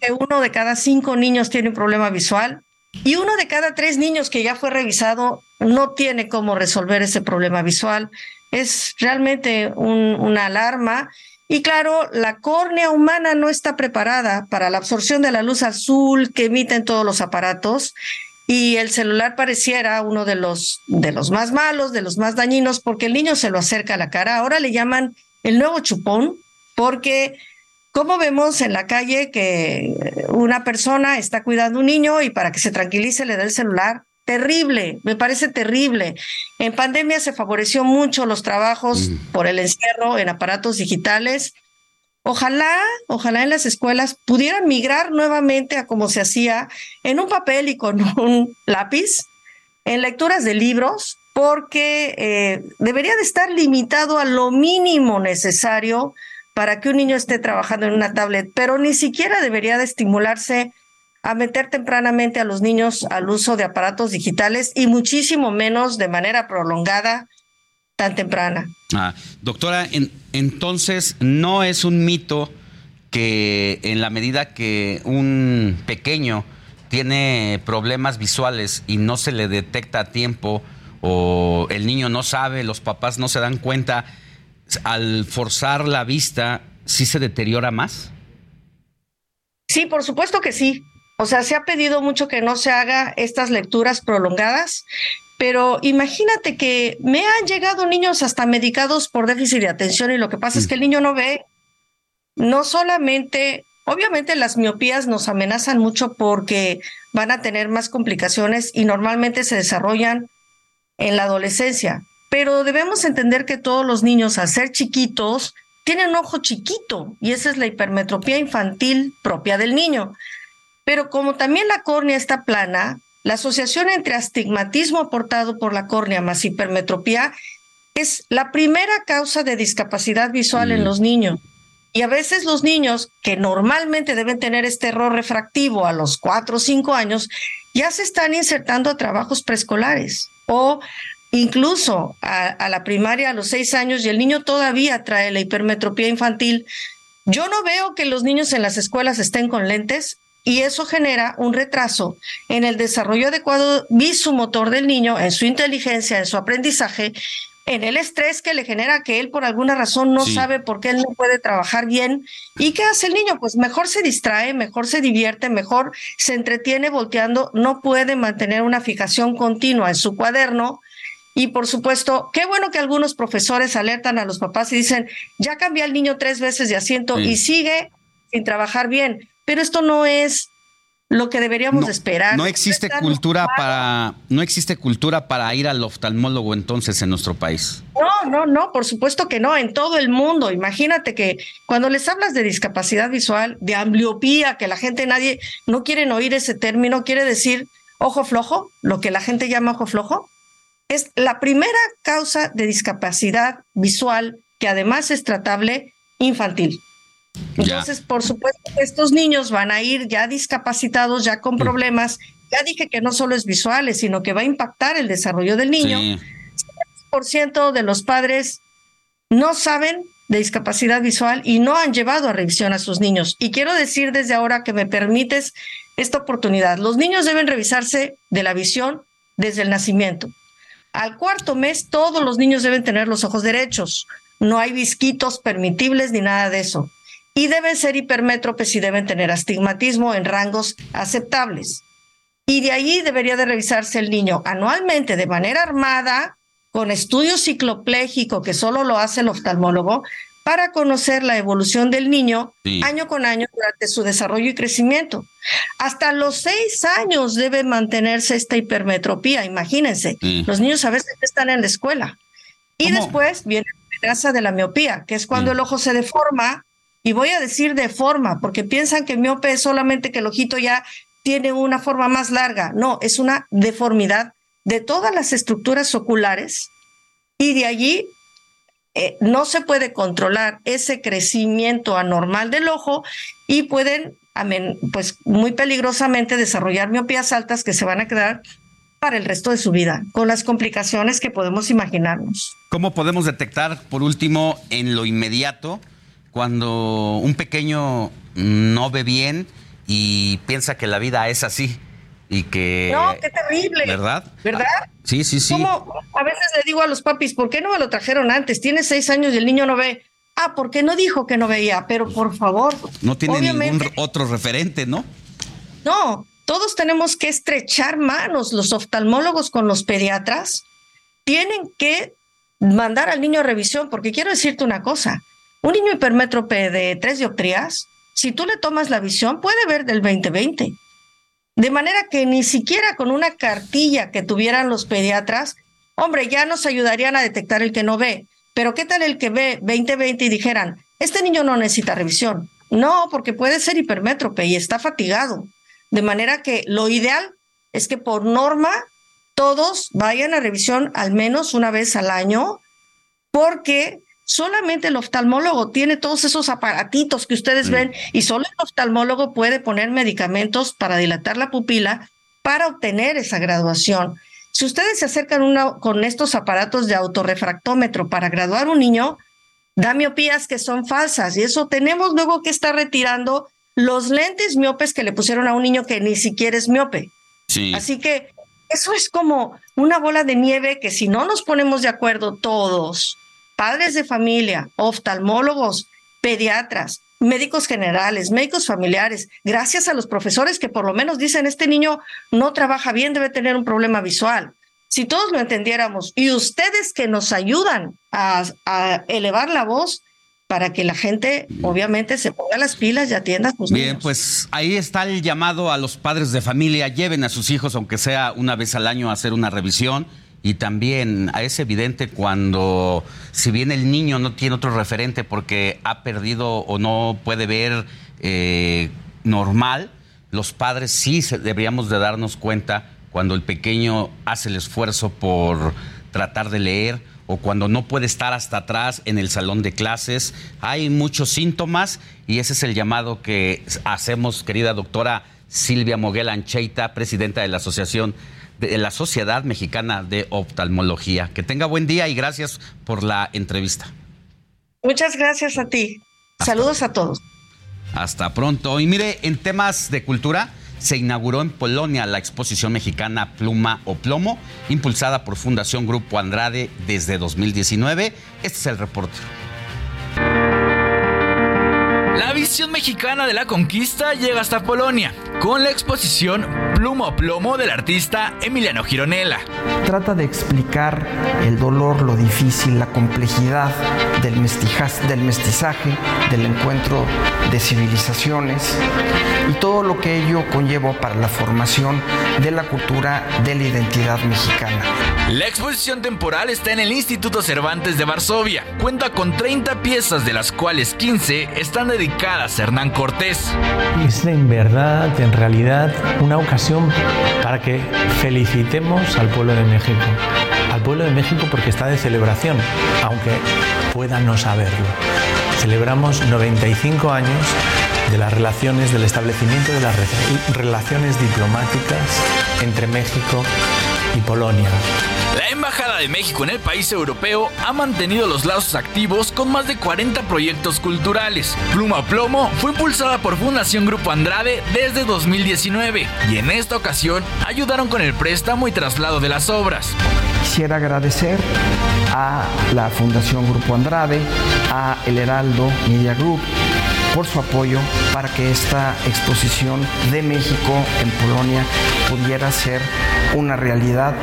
que uno de cada cinco niños tiene un problema visual y uno de cada tres niños que ya fue revisado no tiene cómo resolver ese problema visual. Es realmente una alarma. Y claro, la córnea humana no está preparada para la absorción de la luz azul que emiten todos los aparatos. Y el celular pareciera uno de los, de los más malos, de los más dañinos, porque el niño se lo acerca a la cara. Ahora le llaman el nuevo chupón, porque como vemos en la calle que una persona está cuidando a un niño y para que se tranquilice le da el celular? Terrible, me parece terrible. En pandemia se favoreció mucho los trabajos mm. por el encierro en aparatos digitales. Ojalá, ojalá en las escuelas pudieran migrar nuevamente a como se hacía en un papel y con [LAUGHS] un lápiz, en lecturas de libros, porque eh, debería de estar limitado a lo mínimo necesario para que un niño esté trabajando en una tablet, pero ni siquiera debería de estimularse a meter tempranamente a los niños al uso de aparatos digitales y muchísimo menos de manera prolongada tan temprana. Ah, doctora, entonces no es un mito que en la medida que un pequeño tiene problemas visuales y no se le detecta a tiempo o el niño no sabe, los papás no se dan cuenta, al forzar la vista, ¿sí se deteriora más? Sí, por supuesto que sí. O sea, se ha pedido mucho que no se haga estas lecturas prolongadas, pero imagínate que me han llegado niños hasta medicados por déficit de atención y lo que pasa es que el niño no ve. No solamente, obviamente las miopías nos amenazan mucho porque van a tener más complicaciones y normalmente se desarrollan en la adolescencia, pero debemos entender que todos los niños, al ser chiquitos, tienen un ojo chiquito y esa es la hipermetropía infantil propia del niño. Pero como también la córnea está plana, la asociación entre astigmatismo aportado por la córnea más hipermetropía es la primera causa de discapacidad visual en mm. los niños. Y a veces los niños que normalmente deben tener este error refractivo a los cuatro o cinco años, ya se están insertando a trabajos preescolares o incluso a, la primaria a los seis años y el niño todavía trae la hipermetropía infantil, yo no veo que los niños en las escuelas estén con lentes y eso genera un retraso en el desarrollo adecuado visumotor del niño, en su inteligencia, en su aprendizaje, en el estrés que le genera que él por alguna razón no sabe por qué él no puede trabajar bien. ¿Y qué hace el niño? Pues mejor se distrae, mejor se divierte, mejor se entretiene volteando, no puede mantener una fijación continua en su cuaderno y por supuesto, qué bueno que algunos profesores alertan a los papás y dicen, ya cambié al niño tres veces de asiento y sigue sin trabajar bien. Pero esto no es lo que deberíamos esperar. No existe cultura para no existe cultura para ir al oftalmólogo entonces en nuestro país. No, no, no, por supuesto que no, en todo el mundo. Imagínate que cuando les hablas de discapacidad visual, de ambliopía, que la gente nadie no quieren oír ese término, quiere decir ojo flojo, lo que la gente llama ojo flojo, es la primera causa de discapacidad visual que además es tratable infantil. Entonces, por supuesto, estos niños van a ir ya discapacitados, ya con problemas. Ya dije que no solo es visuales, sino que va a impactar el desarrollo del niño. Sí. por ciento de los padres no saben de discapacidad visual y no han llevado a revisión a sus niños. Y quiero decir desde ahora que me permites esta oportunidad. Los niños deben revisarse de la visión desde el nacimiento. Al cuarto mes, todos los niños deben tener los ojos derechos. No hay visquitos permitibles ni nada de eso y deben ser hipermétropes y deben tener astigmatismo en rangos aceptables. Y de allí debería de revisarse el niño anualmente de manera armada, con estudio ciclopléjico que solo lo hace el oftalmólogo, para conocer la evolución del niño año con año durante su desarrollo y crecimiento. Hasta los seis años debe mantenerse esta hipermetropía, imagínense. Los niños a veces están en la escuela. Y después viene la amenaza de la miopía, que es cuando el ojo se deforma y voy a decir de forma, porque piensan que miope es solamente que el ojito ya tiene una forma más larga. No, es una deformidad de todas las estructuras oculares y de allí eh, no se puede controlar ese crecimiento anormal del ojo y pueden, pues muy peligrosamente, desarrollar miopías altas que se van a quedar para el resto de su vida, con las complicaciones que podemos imaginarnos. ¿Cómo podemos detectar, por último, en lo inmediato, cuando un pequeño no ve bien y piensa que la vida es así y que... No, qué terrible. ¿Verdad? ¿Verdad? Sí, sí, sí. Como a veces le digo a los papis, ¿por qué no me lo trajeron antes? Tiene seis años y el niño no ve. Ah, ¿por qué no dijo que no veía? Pero por favor. No tiene ningún otro referente, ¿no? No, todos tenemos que estrechar manos, los oftalmólogos con los pediatras. Tienen que mandar al niño a revisión, porque quiero decirte una cosa. Un niño hipermétrope de tres dioptrías, si tú le tomas la visión, puede ver del 2020. De manera que ni siquiera con una cartilla que tuvieran los pediatras, hombre, ya nos ayudarían a detectar el que no ve. Pero ¿qué tal el que ve 2020 y dijeran, este niño no necesita revisión? No, porque puede ser hipermétrope y está fatigado. De manera que lo ideal es que por norma todos vayan a revisión al menos una vez al año, porque Solamente el oftalmólogo tiene todos esos aparatitos que ustedes ven y solo el oftalmólogo puede poner medicamentos para dilatar la pupila para obtener esa graduación. Si ustedes se acercan con estos aparatos de autorrefractómetro para graduar un niño, da miopías que son falsas y eso tenemos luego que estar retirando los lentes miopes que le pusieron a un niño que ni siquiera es miope. Así que eso es como una bola de nieve que si no nos ponemos de acuerdo todos, padres de familia, oftalmólogos, pediatras, médicos generales, médicos familiares, gracias a los profesores que por lo menos dicen, este niño no trabaja bien, debe tener un problema visual. Si todos lo entendiéramos y ustedes que nos ayudan a, elevar la voz para que la gente obviamente se ponga las pilas y atienda a sus Bien, pues ahí está el llamado a los padres de familia, lleven a sus hijos aunque sea una vez al año a hacer una revisión y también es evidente cuando, si bien el niño no tiene otro referente porque ha perdido o no puede ver eh, normal, los padres sí deberíamos de darnos cuenta cuando el pequeño hace el esfuerzo por tratar de leer o cuando no puede estar hasta atrás en el salón de clases. Hay muchos síntomas y ese es el llamado que hacemos, querida doctora Silvia Moguel Ancheita, presidenta de la Asociación de la Sociedad Mexicana de Oftalmología. Que tenga buen día y gracias por la entrevista. Muchas gracias a ti. Saludos a todos. Hasta pronto. Y mire, en temas de cultura, se inauguró en Polonia la exposición mexicana Pluma o Plomo, impulsada por Fundación Grupo Andrade desde 2019. Este es el reporte. La visión mexicana de la conquista llega hasta Polonia, con la exposición Plumo a Plomo del artista Emiliano Gironella. Trata de explicar el dolor, lo difícil, la complejidad del, del mestizaje, del encuentro de civilizaciones y todo lo que ello conllevó para la formación de la cultura de la identidad mexicana. La exposición temporal está en el Instituto Cervantes de Varsovia. Cuenta con 30 piezas, de las cuales 15 están dedicadas a Hernán Cortés. Es en verdad, en realidad, una ocasión para que felicitemos al pueblo de México. Al pueblo de México porque está de celebración, aunque pueda no saberlo. Celebramos 95 años de las relaciones, del establecimiento de las relaciones diplomáticas entre México y Polonia. La Embajada de México en el país europeo ha mantenido los lazos activos con más de 40 proyectos culturales. Pluma Plomo fue impulsada por Fundación Grupo Andrade desde 2019 y en esta ocasión ayudaron con el préstamo y traslado de las obras. Quisiera agradecer a la Fundación Grupo Andrade, a El Heraldo Media Group, por su apoyo para que esta exposición de México en Polonia pudiera ser una realidad.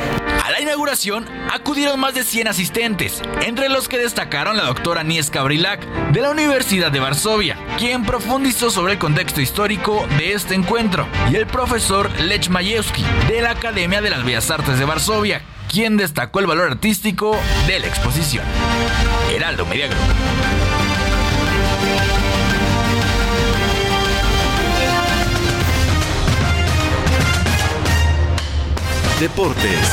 A la inauguración acudieron más de 100 asistentes, entre los que destacaron la doctora Nieska Brilac de la Universidad de Varsovia, quien profundizó sobre el contexto histórico de este encuentro, y el profesor Lech Majewski de la Academia de las Bellas Artes de Varsovia, quien destacó el valor artístico de la exposición. Heraldo Media Deportes.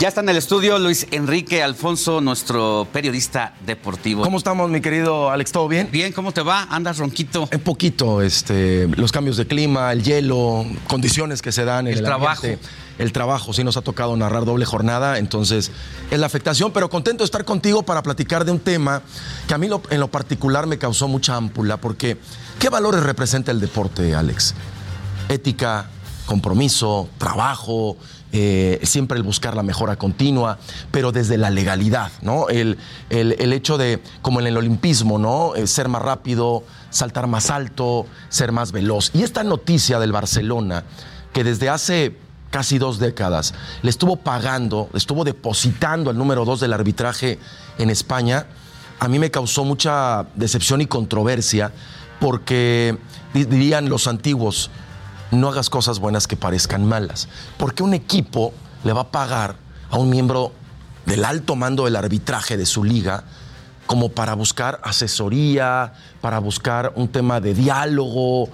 Ya está en el estudio Luis Enrique Alfonso, nuestro periodista deportivo. ¿Cómo estamos, mi querido Alex? ¿Todo bien? Bien, ¿cómo te va? ¿Andas ronquito? Un poquito, este, los cambios de clima, el hielo, condiciones que se dan en el, el trabajo. El trabajo, sí nos ha tocado narrar doble jornada, entonces es la afectación, pero contento de estar contigo para platicar de un tema que a mí en lo particular me causó mucha ámpula, porque ¿qué valores representa el deporte, Alex? Ética, compromiso, trabajo, eh, siempre el buscar la mejora continua, pero desde la legalidad, ¿no? El, el, hecho de, como en el olimpismo, ¿no? Eh, ser más rápido, saltar más alto, ser más veloz. Y esta noticia del Barcelona, que desde hace casi dos décadas le estuvo pagando, le estuvo depositando al número dos del arbitraje en España, a mí me causó mucha decepción y controversia, porque dirían los antiguos, no hagas cosas buenas que parezcan malas. Porque un equipo le va a pagar a un miembro del alto mando del arbitraje de su liga como para buscar asesoría, para buscar un tema de diálogo.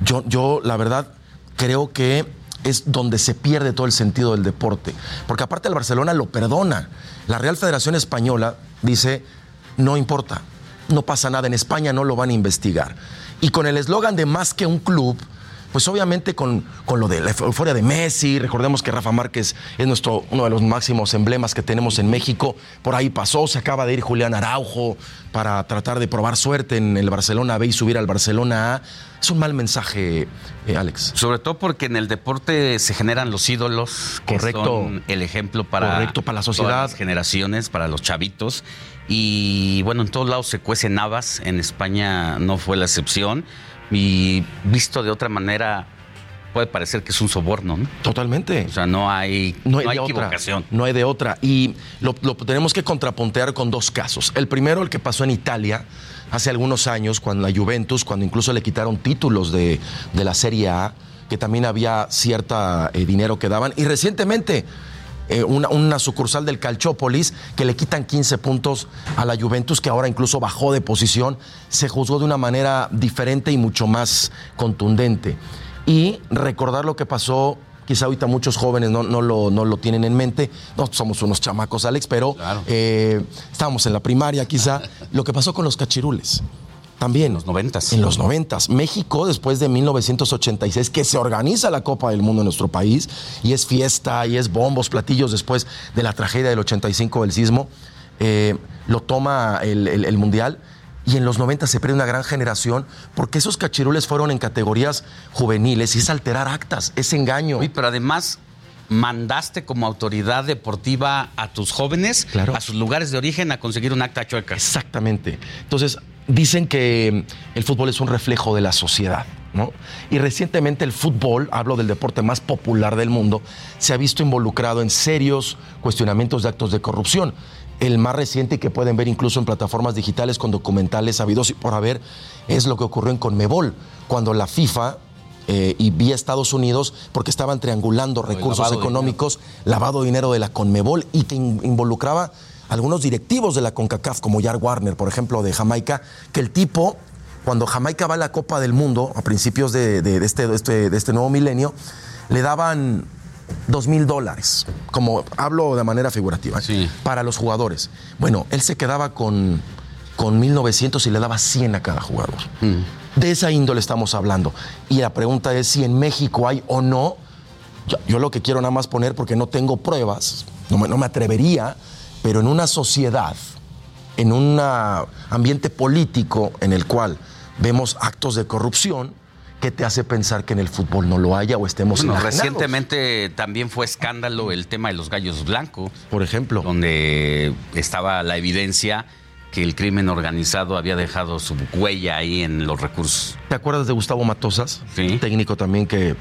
Yo, yo la verdad, creo que es donde se pierde todo el sentido del deporte. Porque aparte el Barcelona lo perdona. La Real Federación Española dice, no importa, no pasa nada, en España no lo van a investigar. Y con el eslogan de más que un club, pues obviamente con, con, lo de la euforia de Messi, recordemos que Rafa Márquez es nuestro, uno de los máximos emblemas que tenemos en México, por ahí pasó, se acaba de ir Julián Araujo para tratar de probar suerte en el Barcelona B y subir al Barcelona A. Es un mal mensaje, eh, Alex. Sobre todo porque en el deporte se generan los ídolos, que Correcto. son el ejemplo para, Correcto, para la sociedad. las generaciones, para los chavitos. Y bueno, en todos lados se cuecen habas, en España no fue la excepción y visto de otra manera puede parecer que es un soborno, ¿no? Totalmente. O sea, no hay, no hay, equivocación. No hay de otra. Y lo, tenemos que contrapuntear con dos casos. El primero, el que pasó en Italia hace algunos años, cuando la Juventus, cuando incluso le quitaron títulos de, de la Serie A, que también había cierta eh, dinero que daban. Y recientemente eh, una, sucursal del Calchópolis que le quitan 15 puntos a la Juventus, que ahora incluso bajó de posición, se juzgó de una manera diferente y mucho más contundente. Y recordar lo que pasó quizá ahorita muchos jóvenes no, no, lo, no, lo, tienen en mente. No somos unos chamacos, Alex, pero eh, estábamos en la primaria quizá. [LAUGHS] Lo que pasó con los cachirules. También. En los noventas. En los noventas. México, después de 1986, que se organiza la Copa del Mundo en nuestro país, y es fiesta, y es bombos, platillos después de la tragedia del 85 del sismo, eh, lo toma el, Mundial. Y en los 90 se pierde una gran generación porque esos cachirules fueron en categorías juveniles y es alterar actas, es engaño. pero además mandaste como autoridad deportiva a tus jóvenes a sus lugares de origen a conseguir un acta chueca. Exactamente. Entonces, dicen que el fútbol es un reflejo de la sociedad. ¿no? Y recientemente el fútbol, hablo del deporte más popular del mundo, se ha visto involucrado en serios cuestionamientos de actos de corrupción. El más reciente que pueden ver incluso en plataformas digitales con documentales habidos y por haber es lo que ocurrió en Conmebol, cuando la FIFA eh, y vía Estados Unidos, porque estaban triangulando recursos lavado de económicos, lavado de dinero de la Conmebol y que in- involucraba algunos directivos de la CONCACAF, como Jar Warner, por ejemplo, de Jamaica, que el tipo, cuando Jamaica va a la Copa del Mundo, a principios de, de- de este, de este- de este nuevo milenio, le daban dos mil dólares, como hablo de manera figurativa, para los jugadores. Bueno, él se quedaba con, con 1900 y le daba 100 a cada jugador. De esa índole estamos hablando. Y la pregunta es si en México hay o no. Yo, yo lo que quiero nada más poner, porque no tengo pruebas, no me, no me atrevería, pero en una sociedad, en un ambiente político en el cual vemos actos de corrupción, ¿qué te hace pensar que en el fútbol no lo haya o estemos Bueno, recientemente también fue escándalo el tema de los gallos blancos. Por ejemplo. Donde estaba la evidencia que el crimen organizado había dejado su huella ahí en los recursos. ¿Te acuerdas de Gustavo Matosas? Técnico también que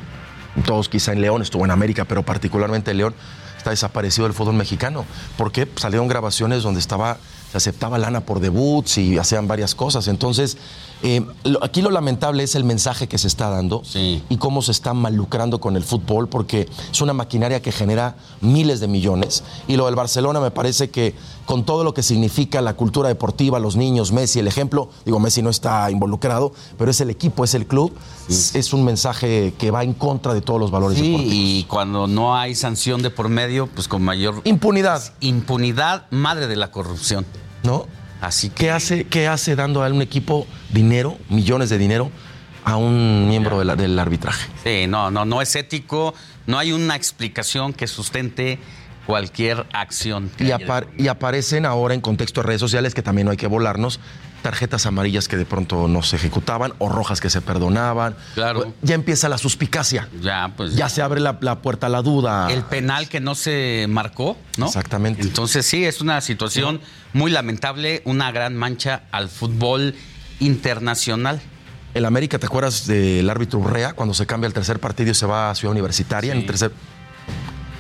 todos quizá en León, estuvo en América, pero particularmente en León, está desaparecido del fútbol mexicano. Porque salieron grabaciones donde estaba, se aceptaba lana por debuts y hacían varias cosas. Entonces, eh, lo- aquí lo lamentable es el mensaje que se está dando y cómo se está malucrando con el fútbol, porque es una maquinaria que genera miles de millones. Y lo del Barcelona me parece que con todo lo que significa la cultura deportiva, los niños, Messi, el ejemplo, digo, Messi no está involucrado, pero es el equipo, es el club, es, es un mensaje que va en contra de todos los valores Sí, deportivos. y cuando no hay sanción de por medio, pues con mayor impunidad. Impunidad, madre de la corrupción. ¿No? Así que ¿Qué hace, qué hace dando a un equipo dinero, millones de dinero, a un miembro de la- del arbitraje? Sí, no, no, no es ético, no hay una explicación que sustente cualquier acción. que Y, apar- y aparecen ahora en contexto de redes sociales, que también no hay que volarnos, tarjetas amarillas que de pronto no se ejecutaban o rojas que se perdonaban. Claro. Ya empieza la suspicacia. Ya, pues. Ya se abre la, la puerta a la duda. El penal que no se marcó, ¿no? Exactamente. Entonces sí, es una situación muy lamentable, una gran mancha al fútbol internacional. El América, ¿te acuerdas del árbitro Urrea cuando se cambia el tercer partido y se va a Ciudad Universitaria en el tercer?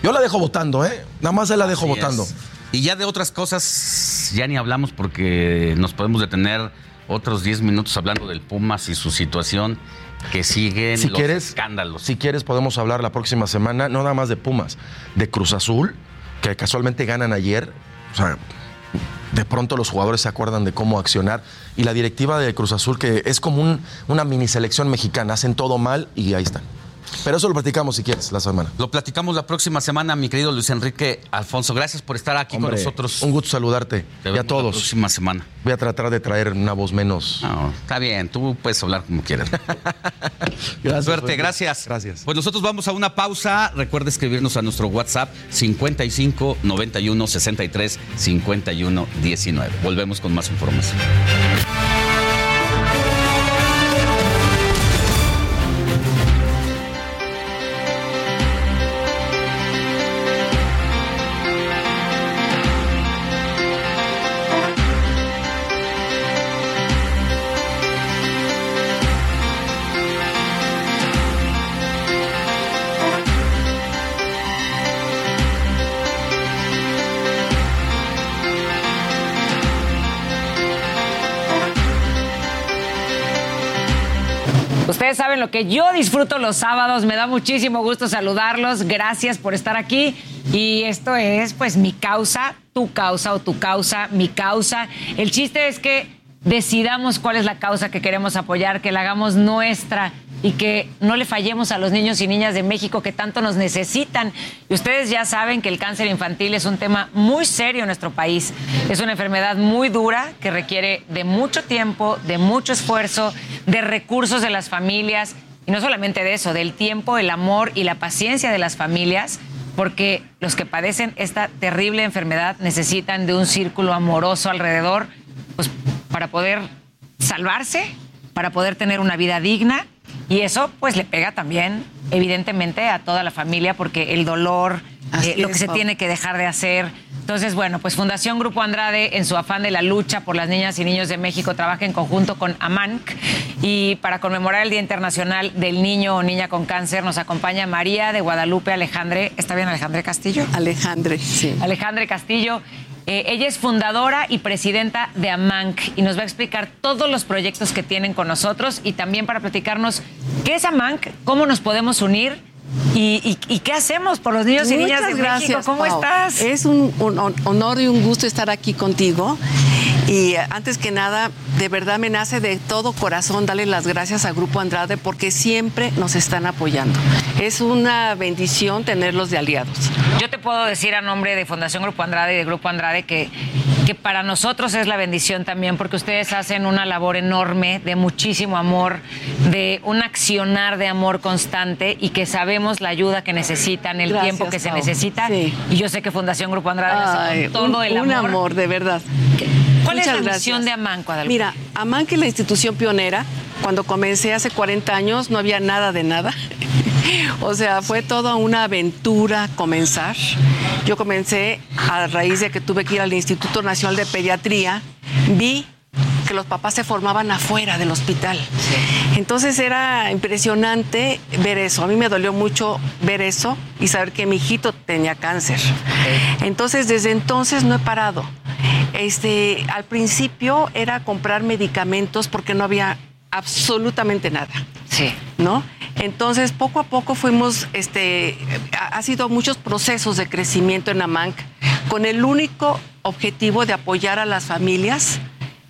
Yo la dejo votando, ¿eh? Nada más la dejo Así votando. es. Y ya de otras cosas, ya ni hablamos porque nos podemos detener otros 10 minutos hablando del Pumas y su situación que siguen Si los quieres, escándalos. Si quieres, podemos hablar la próxima semana, no nada más de Pumas, de Cruz Azul, que casualmente ganan ayer. O sea, de pronto los jugadores se acuerdan de cómo accionar. Y la directiva de Cruz Azul, que es como un- una mini selección mexicana, hacen todo mal y ahí están. Pero eso lo platicamos si quieres la semana. Lo platicamos la próxima semana, mi querido Luis Enrique Alfonso. Gracias por estar aquí Hombre, con nosotros. Un gusto saludarte. Te y a todos. La próxima semana. Voy a tratar de traer una voz menos. No, está bien, tú puedes hablar como quieras. [LAUGHS] Gracias, Suerte, gracias. Gracias. Pues nosotros vamos a una pausa. Recuerda escribirnos a nuestro WhatsApp 55 91 63 51 19. Volvemos con más información. Lo que yo disfruto los sábados, me da muchísimo gusto saludarlos, gracias por estar aquí. Y esto es pues mi causa, tu causa o tu causa, mi causa. El chiste es que decidamos cuál es la causa que queremos apoyar, que la hagamos nuestra y que no le fallemos a los niños y niñas de México que tanto nos necesitan. Y ustedes ya saben que el cáncer infantil es un tema muy serio en nuestro país. Es una enfermedad muy dura que requiere de mucho tiempo, de mucho esfuerzo, de recursos de las familias y no solamente de eso, del tiempo, el amor y la paciencia de las familias, porque los que padecen esta terrible enfermedad necesitan de un círculo amoroso alrededor, pues para poder salvarse, para poder tener una vida digna y eso pues le pega también evidentemente a toda la familia porque el dolor, eh, lo es, que se Pau. tiene que dejar de hacer, Entonces, bueno, pues Fundación Grupo Andrade, en su afán de la lucha por las niñas y niños de México, trabaja en conjunto con AMANC. Y para conmemorar el Día Internacional del Niño o Niña con Cáncer, nos acompaña María de Guadalupe Alejandre. ¿Está bien Alejandre Castillo? Alejandre, sí. Alejandre Castillo. Eh, ella es fundadora y presidenta de AMANC y nos va a explicar todos los proyectos que tienen con nosotros y también para platicarnos qué es AMANC, cómo nos podemos unir ¿Y, qué hacemos por los niños y niñas de gracias, México? ¿Cómo estás? Es un, honor y un gusto estar aquí contigo. Y eh, antes que nada, de verdad me nace de todo corazón darle las gracias a Grupo Andrade porque siempre nos están apoyando. Es una bendición tenerlos de aliados. Yo te puedo decir a nombre de Fundación Grupo Andrade y de Grupo Andrade que, que para nosotros es la bendición también porque ustedes hacen una labor enorme de muchísimo amor, de un accionar de amor constante y que sabemos la ayuda que necesitan, el tiempo que se necesita. Y yo sé que Fundación Grupo Andrade hace todo el amor. Un amor, de verdad. ¿Cuál es la misión de AMAN, Guadalupe? Mira, AMAN que es la institución pionera. Cuando comencé hace 40 años no había nada de nada. [LAUGHS] o sea, fue toda una aventura comenzar. Yo comencé a raíz de que tuve que ir al Instituto Nacional de Pediatría. Vi que los papás se formaban afuera del hospital. Entonces era impresionante ver eso. A mí me dolió mucho ver eso y saber que mi hijito tenía cáncer. Entonces desde entonces no he parado. Este, al principio era comprar medicamentos porque no había absolutamente nada. Sí. ¿No? Entonces, poco a poco fuimos, este, ha sido muchos procesos de crecimiento en AMANC con el único objetivo de apoyar a las familias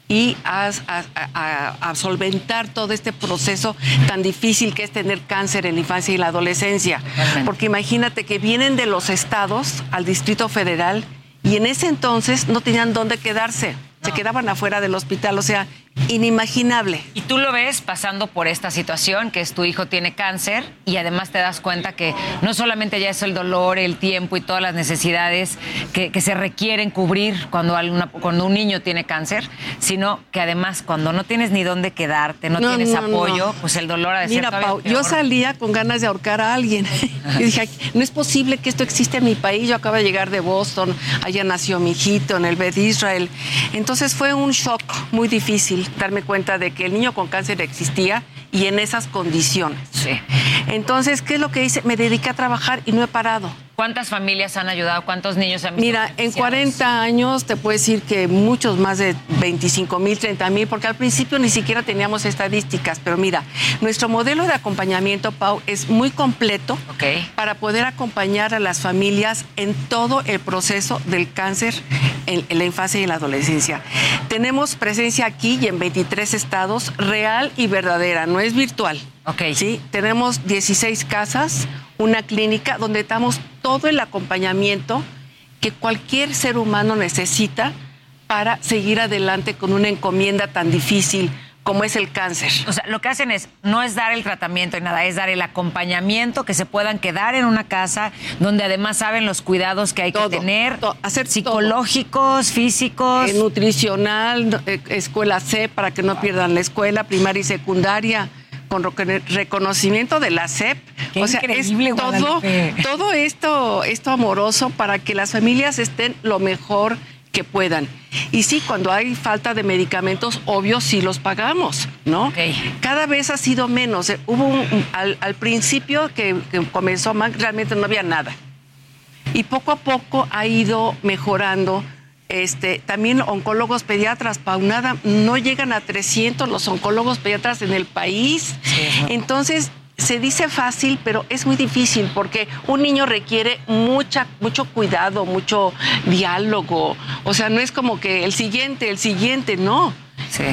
y a, solventar todo este proceso tan difícil que es tener cáncer en la infancia y la adolescencia. Porque imagínate que vienen de los estados al Distrito Federal y en ese entonces no tenían dónde quedarse. Se quedaban afuera del hospital, o sea, inimaginable. Y tú lo ves pasando por esta situación, que es tu hijo tiene cáncer y además te das cuenta que no solamente ya es el dolor, el tiempo y todas las necesidades que, se requieren cubrir cuando, cuando un niño tiene cáncer, sino que además cuando no tienes ni dónde quedarte, no, tienes apoyo, pues el dolor ha de Mira, Pau, yo salía con ganas de ahorcar a alguien. [LAUGHS] y dije, no es posible que esto existe en mi país. Yo acabo de llegar de Boston, allá nació mi hijito, en el Bed Israel. Entonces fue un shock muy difícil darme cuenta de que el niño con cáncer existía y en esas condiciones. Sí. Entonces, ¿qué es lo que hice? Me dediqué a trabajar y no he parado. ¿Cuántas familias han ayudado? ¿Cuántos niños han Mira, en 40 años te puedo decir que muchos más de 25 mil, 30 mil, porque al principio ni siquiera teníamos estadísticas, pero mira, nuestro modelo de acompañamiento, Pau, es muy completo para poder acompañar a las familias en todo el proceso del cáncer en, la infancia y en la adolescencia. Tenemos presencia aquí y en 23 estados, real y verdadera, no es virtual. Sí, tenemos 16 casas, una clínica donde damos todo el acompañamiento que cualquier ser humano necesita para seguir adelante con una encomienda tan difícil como es el cáncer. O sea, lo que hacen es, no es dar el tratamiento y nada, es dar el acompañamiento, que se puedan quedar en una casa donde además saben los cuidados que hay que tener, hacer psicológicos, físicos. Eh, nutricional, eh, escuela C para que no pierdan la escuela, primaria y secundaria con reconocimiento de la SEP. o sea, es todo, todo esto, esto amoroso para que las familias estén lo mejor que puedan. Y sí, cuando hay falta de medicamentos, obvio, sí los pagamos, ¿no? Cada vez ha sido menos. Eh, hubo un, al, principio que, que comenzó, realmente no había nada. Y poco a poco ha ido mejorando este, también oncólogos pediatras, Paunada, no llegan a 300 los oncólogos pediatras en el país. Entonces, se dice fácil, pero es muy difícil porque un niño requiere mucha, mucho cuidado, mucho diálogo. O sea, no es como que el siguiente, el siguiente, no.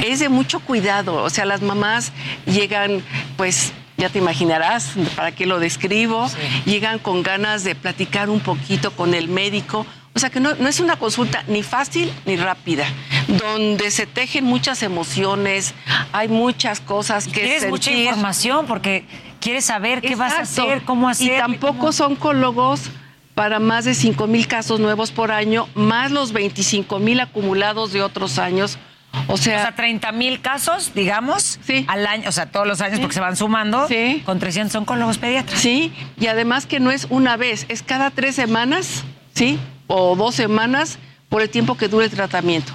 Es de mucho cuidado. O sea, las mamás llegan, pues, ya te imaginarás para qué lo describo, llegan con ganas de platicar un poquito con el médico o sea que no, es una consulta ni fácil ni rápida, donde se tejen muchas emociones, hay muchas cosas que Quieres mucha información porque quieres saber qué vas a hacer, cómo hacer. Y tampoco son oncólogos para más de 5 mil casos nuevos por año, más los 25 mil acumulados de otros años. O sea, o sea 30 mil casos, digamos, al año, o sea, todos los años porque se van sumando sí. con 300 oncólogos pediatras. Sí, y además que no es una vez, es cada tres semanas, ¿sí? O dos semanas por el tiempo que dure el tratamiento.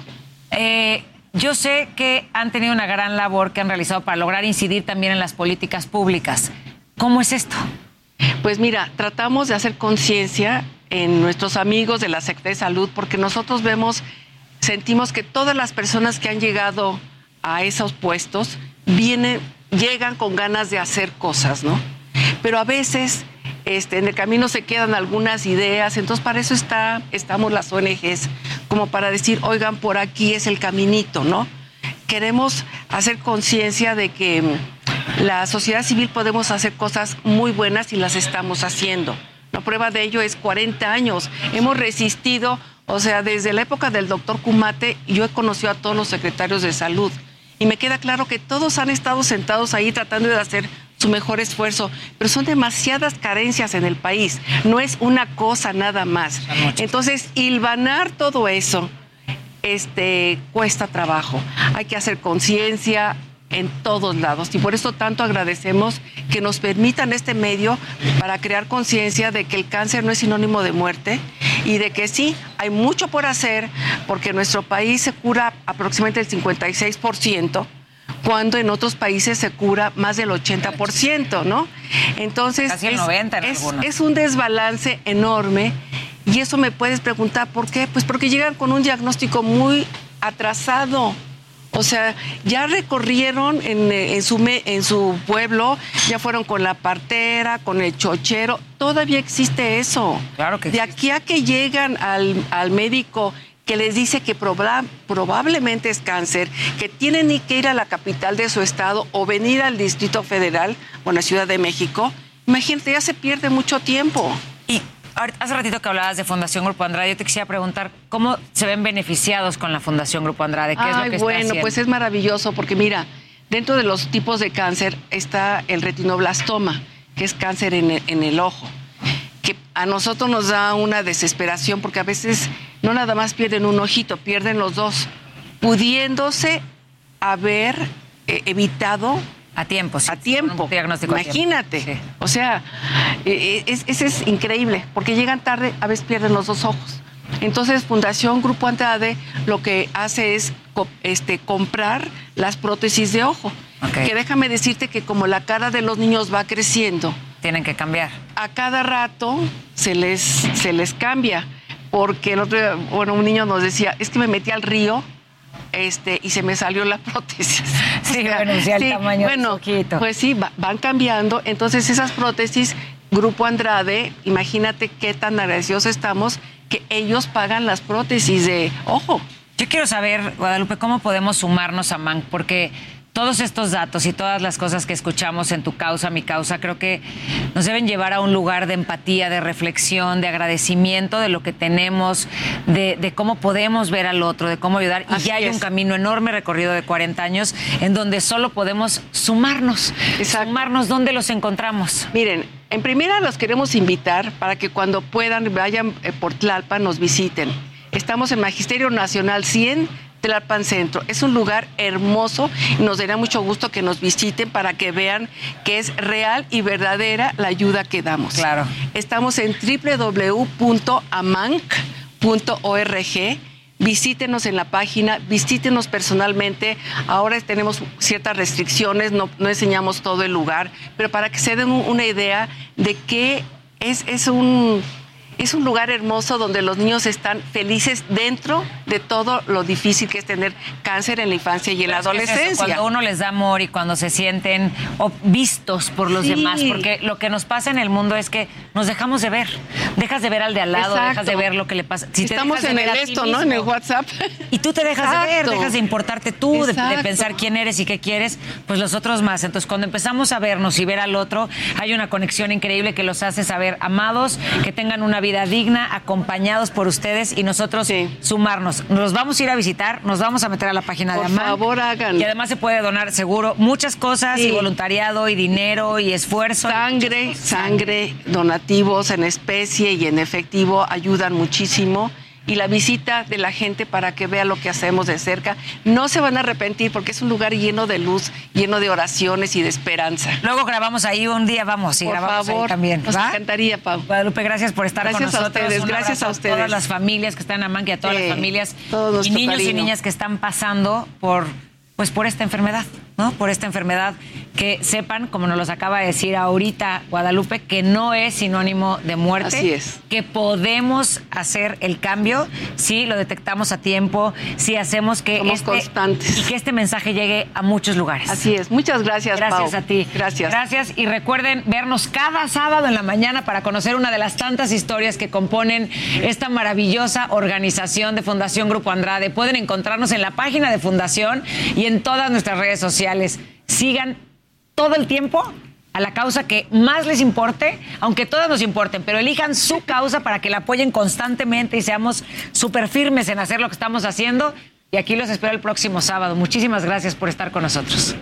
Eh, yo sé que han tenido una gran labor que han realizado para lograr incidir también en las políticas públicas. ¿Cómo es esto? Pues mira, tratamos de hacer conciencia en nuestros amigos de la Secretaría de Salud porque nosotros vemos, sentimos que todas las personas que han llegado a esos puestos vienen, llegan con ganas de hacer cosas, ¿no? Pero a veces este, en el camino se quedan algunas ideas, entonces para eso está, estamos las ONGs, como para decir, oigan, por aquí es el caminito, ¿no? Queremos hacer conciencia de que mm, la sociedad civil podemos hacer cosas muy buenas y las estamos haciendo. La prueba de ello es 40 años. Hemos resistido, o sea, desde la época del doctor Kumate, yo he conocido a todos los secretarios de salud y me queda claro que todos han estado sentados ahí tratando de hacer su mejor esfuerzo, pero son demasiadas carencias en el país, no es una cosa nada más. Entonces, hilvanar todo eso este, cuesta trabajo, hay que hacer conciencia, en todos lados. Y por eso tanto agradecemos que nos permitan este medio para crear conciencia de que el cáncer no es sinónimo de muerte y de que sí, hay mucho por hacer porque nuestro país se cura aproximadamente el 56% cuando en otros países se cura más del 80%, ¿no? Entonces, es, es un desbalance enorme y eso me puedes preguntar, ¿por qué? Pues porque llegan con un diagnóstico muy atrasado. O sea, ya recorrieron en, en, su, en su pueblo, ya fueron con la partera, con el chochero, todavía existe eso. Claro que De aquí a que llegan al, al médico que les dice que probablemente es cáncer, que tienen que ir a la capital de su estado o venir al Distrito Federal o a la Ciudad de México, imagínate, ya se pierde mucho tiempo. Y hace ratito que hablabas de Fundación Grupo Andrade, yo te quisiera preguntar cómo se ven beneficiados con la Fundación Grupo Andrade, ¿qué es lo que está bueno, pues es maravilloso porque mira, dentro de los tipos de cáncer está el retinoblastoma, que es cáncer en en el ojo a nosotros nos da una desesperación porque a veces no nada más pierden un ojito, pierden los dos, pudiéndose haber eh, evitado a tiempo, a tiempo. Diagnóstico Imagínate. O sea, eh, eh, es, es, increíble, porque llegan tarde, a veces pierden los dos ojos. Entonces, Fundación Grupo Andrade lo que hace es este, comprar las prótesis de ojo. Que déjame decirte que como la cara de los niños va creciendo, tienen que cambiar. A cada rato se les, se les cambia, porque el otro bueno, un niño nos decía, es que me metí al río este, y se me salió la [LAUGHS] prótesis. Sí, bueno, sí, el tamaño bueno, Pues sí, van cambiando. Entonces, esas prótesis, Grupo Andrade, imagínate qué tan agradecidos estamos que ellos pagan las prótesis de ojo. Yo quiero saber, Guadalupe, cómo podemos sumarnos a MAN, porque todos estos datos y todas las cosas que escuchamos en tu causa, mi causa, creo que nos deben llevar a un lugar de empatía, de reflexión, de agradecimiento de lo que tenemos, de, cómo podemos ver al otro, de cómo ayudar. y ya hay un camino enorme recorrido de 40 años en donde solo podemos sumarnos. Sumarnos, ¿dónde los encontramos? Miren, en primera los queremos invitar para que cuando puedan vayan eh, por Tlalpan, nos visiten. Estamos en Magisterio Nacional 100 Tlalpan Centro. Es un lugar hermoso y nos daría mucho gusto que nos visiten para que vean que es real y verdadera la ayuda que damos. Claro. Estamos en www.amanc.org. Visítenos en la página, visítenos personalmente. Ahora tenemos ciertas restricciones, no, enseñamos todo el lugar, pero para que se den una idea de qué es, es un es un lugar hermoso donde los niños están felices dentro de todo lo difícil que es tener cáncer en la infancia y en la adolescencia. cuando uno les da amor y cuando se sienten vistos por los demás, porque lo que nos pasa en el mundo es que nos dejamos de ver, dejas de ver al de al lado, dejas de ver lo que le pasa. Si Estamos en el esto, ¿no? En el WhatsApp. Y tú te dejas de ver, dejas de importarte tú, de, pensar quién eres y qué quieres, pues los otros más. Entonces, cuando empezamos a vernos y ver al otro, hay una conexión increíble que los hace saber amados, que tengan una vida digna, acompañados por ustedes y nosotros sumarnos. Nos vamos a ir a visitar, nos vamos a meter a la página de Amán. Por favor, hagan. Y además se puede donar seguro muchas cosas y voluntariado y dinero y esfuerzo. Sangre, sangre, donativos en especie y en efectivo ayudan muchísimo y la visita de la gente para que vea lo que hacemos de cerca. No se van a arrepentir porque es un lugar lleno de luz, lleno de oraciones y de esperanza. Luego grabamos ahí un día, vamos, y Por grabamos favor, ahí también. nos ¿va? encantaría, Pau. Guadalupe, gracias por estar Gracias con a nosotros. ustedes, Un gracias a ustedes. todas las familias que están en Amanque, a todas las familias todo y niños y niñas que están pasando por pues por esta enfermedad, ¿no? Por esta enfermedad que sepan, como nos los acaba de decir ahorita Guadalupe, que no es sinónimo de muerte, Así es. que podemos hacer el cambio si lo detectamos a tiempo, si hacemos que Somos este constantes. y que este mensaje llegue a muchos lugares. Así es. Muchas gracias, Gracias Pau. a ti. Gracias. Gracias y recuerden vernos cada sábado en la mañana para conocer una de las tantas historias que componen esta maravillosa organización de Fundación Grupo Andrade. Pueden encontrarnos en la página de Fundación y en todas nuestras redes sociales. Sigan todo el tiempo a la causa que más les importe, aunque todas nos importen, pero elijan su causa para que la apoyen constantemente y seamos súper firmes en hacer lo que estamos haciendo. Y aquí los espero el próximo sábado. Muchísimas gracias por estar con nosotros.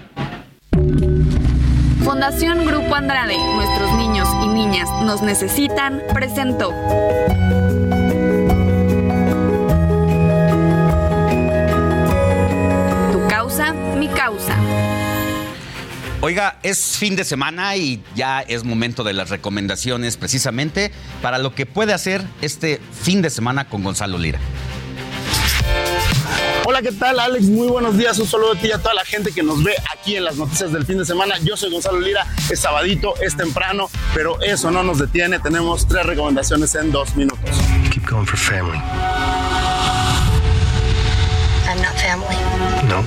Fundación Grupo Andrade, nuestros niños y niñas nos necesitan, presentó. Causa, mi causa. Oiga, es fin de semana y ya es momento de las recomendaciones precisamente para lo que puede hacer este fin de semana con Gonzalo Lira. Hola, ¿qué tal, Alex? Muy buenos días. Un saludo a ti y a toda la gente que nos ve aquí en las noticias del fin de semana. Yo soy Gonzalo Lira. Es sabadito, es temprano, pero eso no nos detiene. Tenemos tres recomendaciones en dos minutos. Keep going for family. Family. No.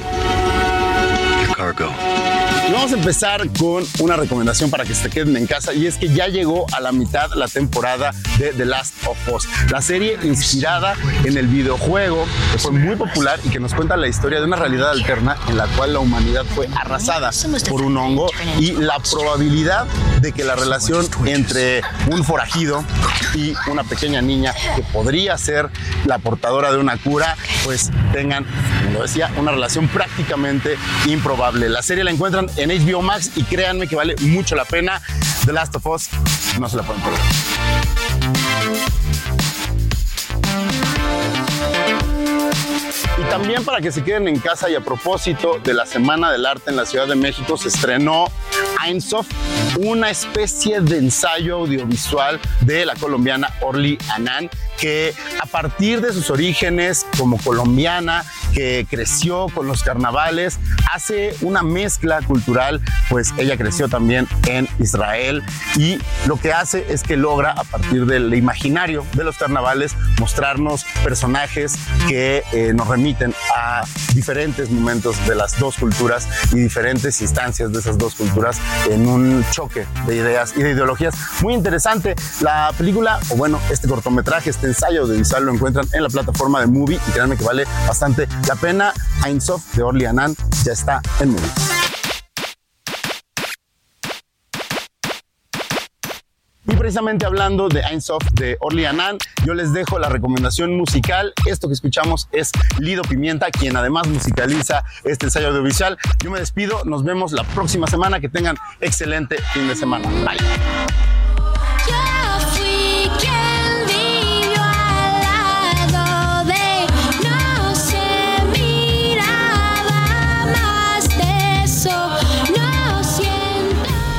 Your cargo. Y vamos a empezar con una recomendación para que se queden en casa y es que ya llegó a la mitad la temporada de The Last of Us, la serie inspirada en el videojuego que fue muy popular y que nos cuenta la historia de una realidad alterna en la cual la humanidad fue arrasada por un hongo y la probabilidad de que la relación entre un forajido y una pequeña niña que podría ser la portadora de una cura, pues tengan, como lo decía, una relación prácticamente improbable. La serie la encuentran en HBO Max y créanme que vale mucho la pena. The Last of Us, no se la pueden perder. Y también para que se queden en casa y a propósito de la Semana del Arte en la Ciudad de México se estrenó Einsof, una especie de ensayo audiovisual de la colombiana Orly Anán, que a partir de sus orígenes como colombiana, que creció con los carnavales, hace una mezcla cultural, pues ella creció también en Israel y lo que hace es que logra a partir del imaginario de los carnavales mostrarnos personajes que eh, nos remiten a diferentes momentos de las dos culturas y diferentes instancias de esas dos culturas en un choque de ideas y de ideologías muy interesante. La película, o bueno, este cortometraje, este ensayo audiovisual lo encuentran en la plataforma de Movie y créanme que vale bastante la pena. Ainsof de Orly Anand ya está en Movie. Y precisamente hablando de Einsof de Orly Anand, yo les dejo la recomendación musical. Esto que escuchamos es Lido Pimienta, quien además musicaliza este ensayo audiovisual. Yo me despido, nos vemos la próxima semana. Que tengan excelente fin de semana. Bye.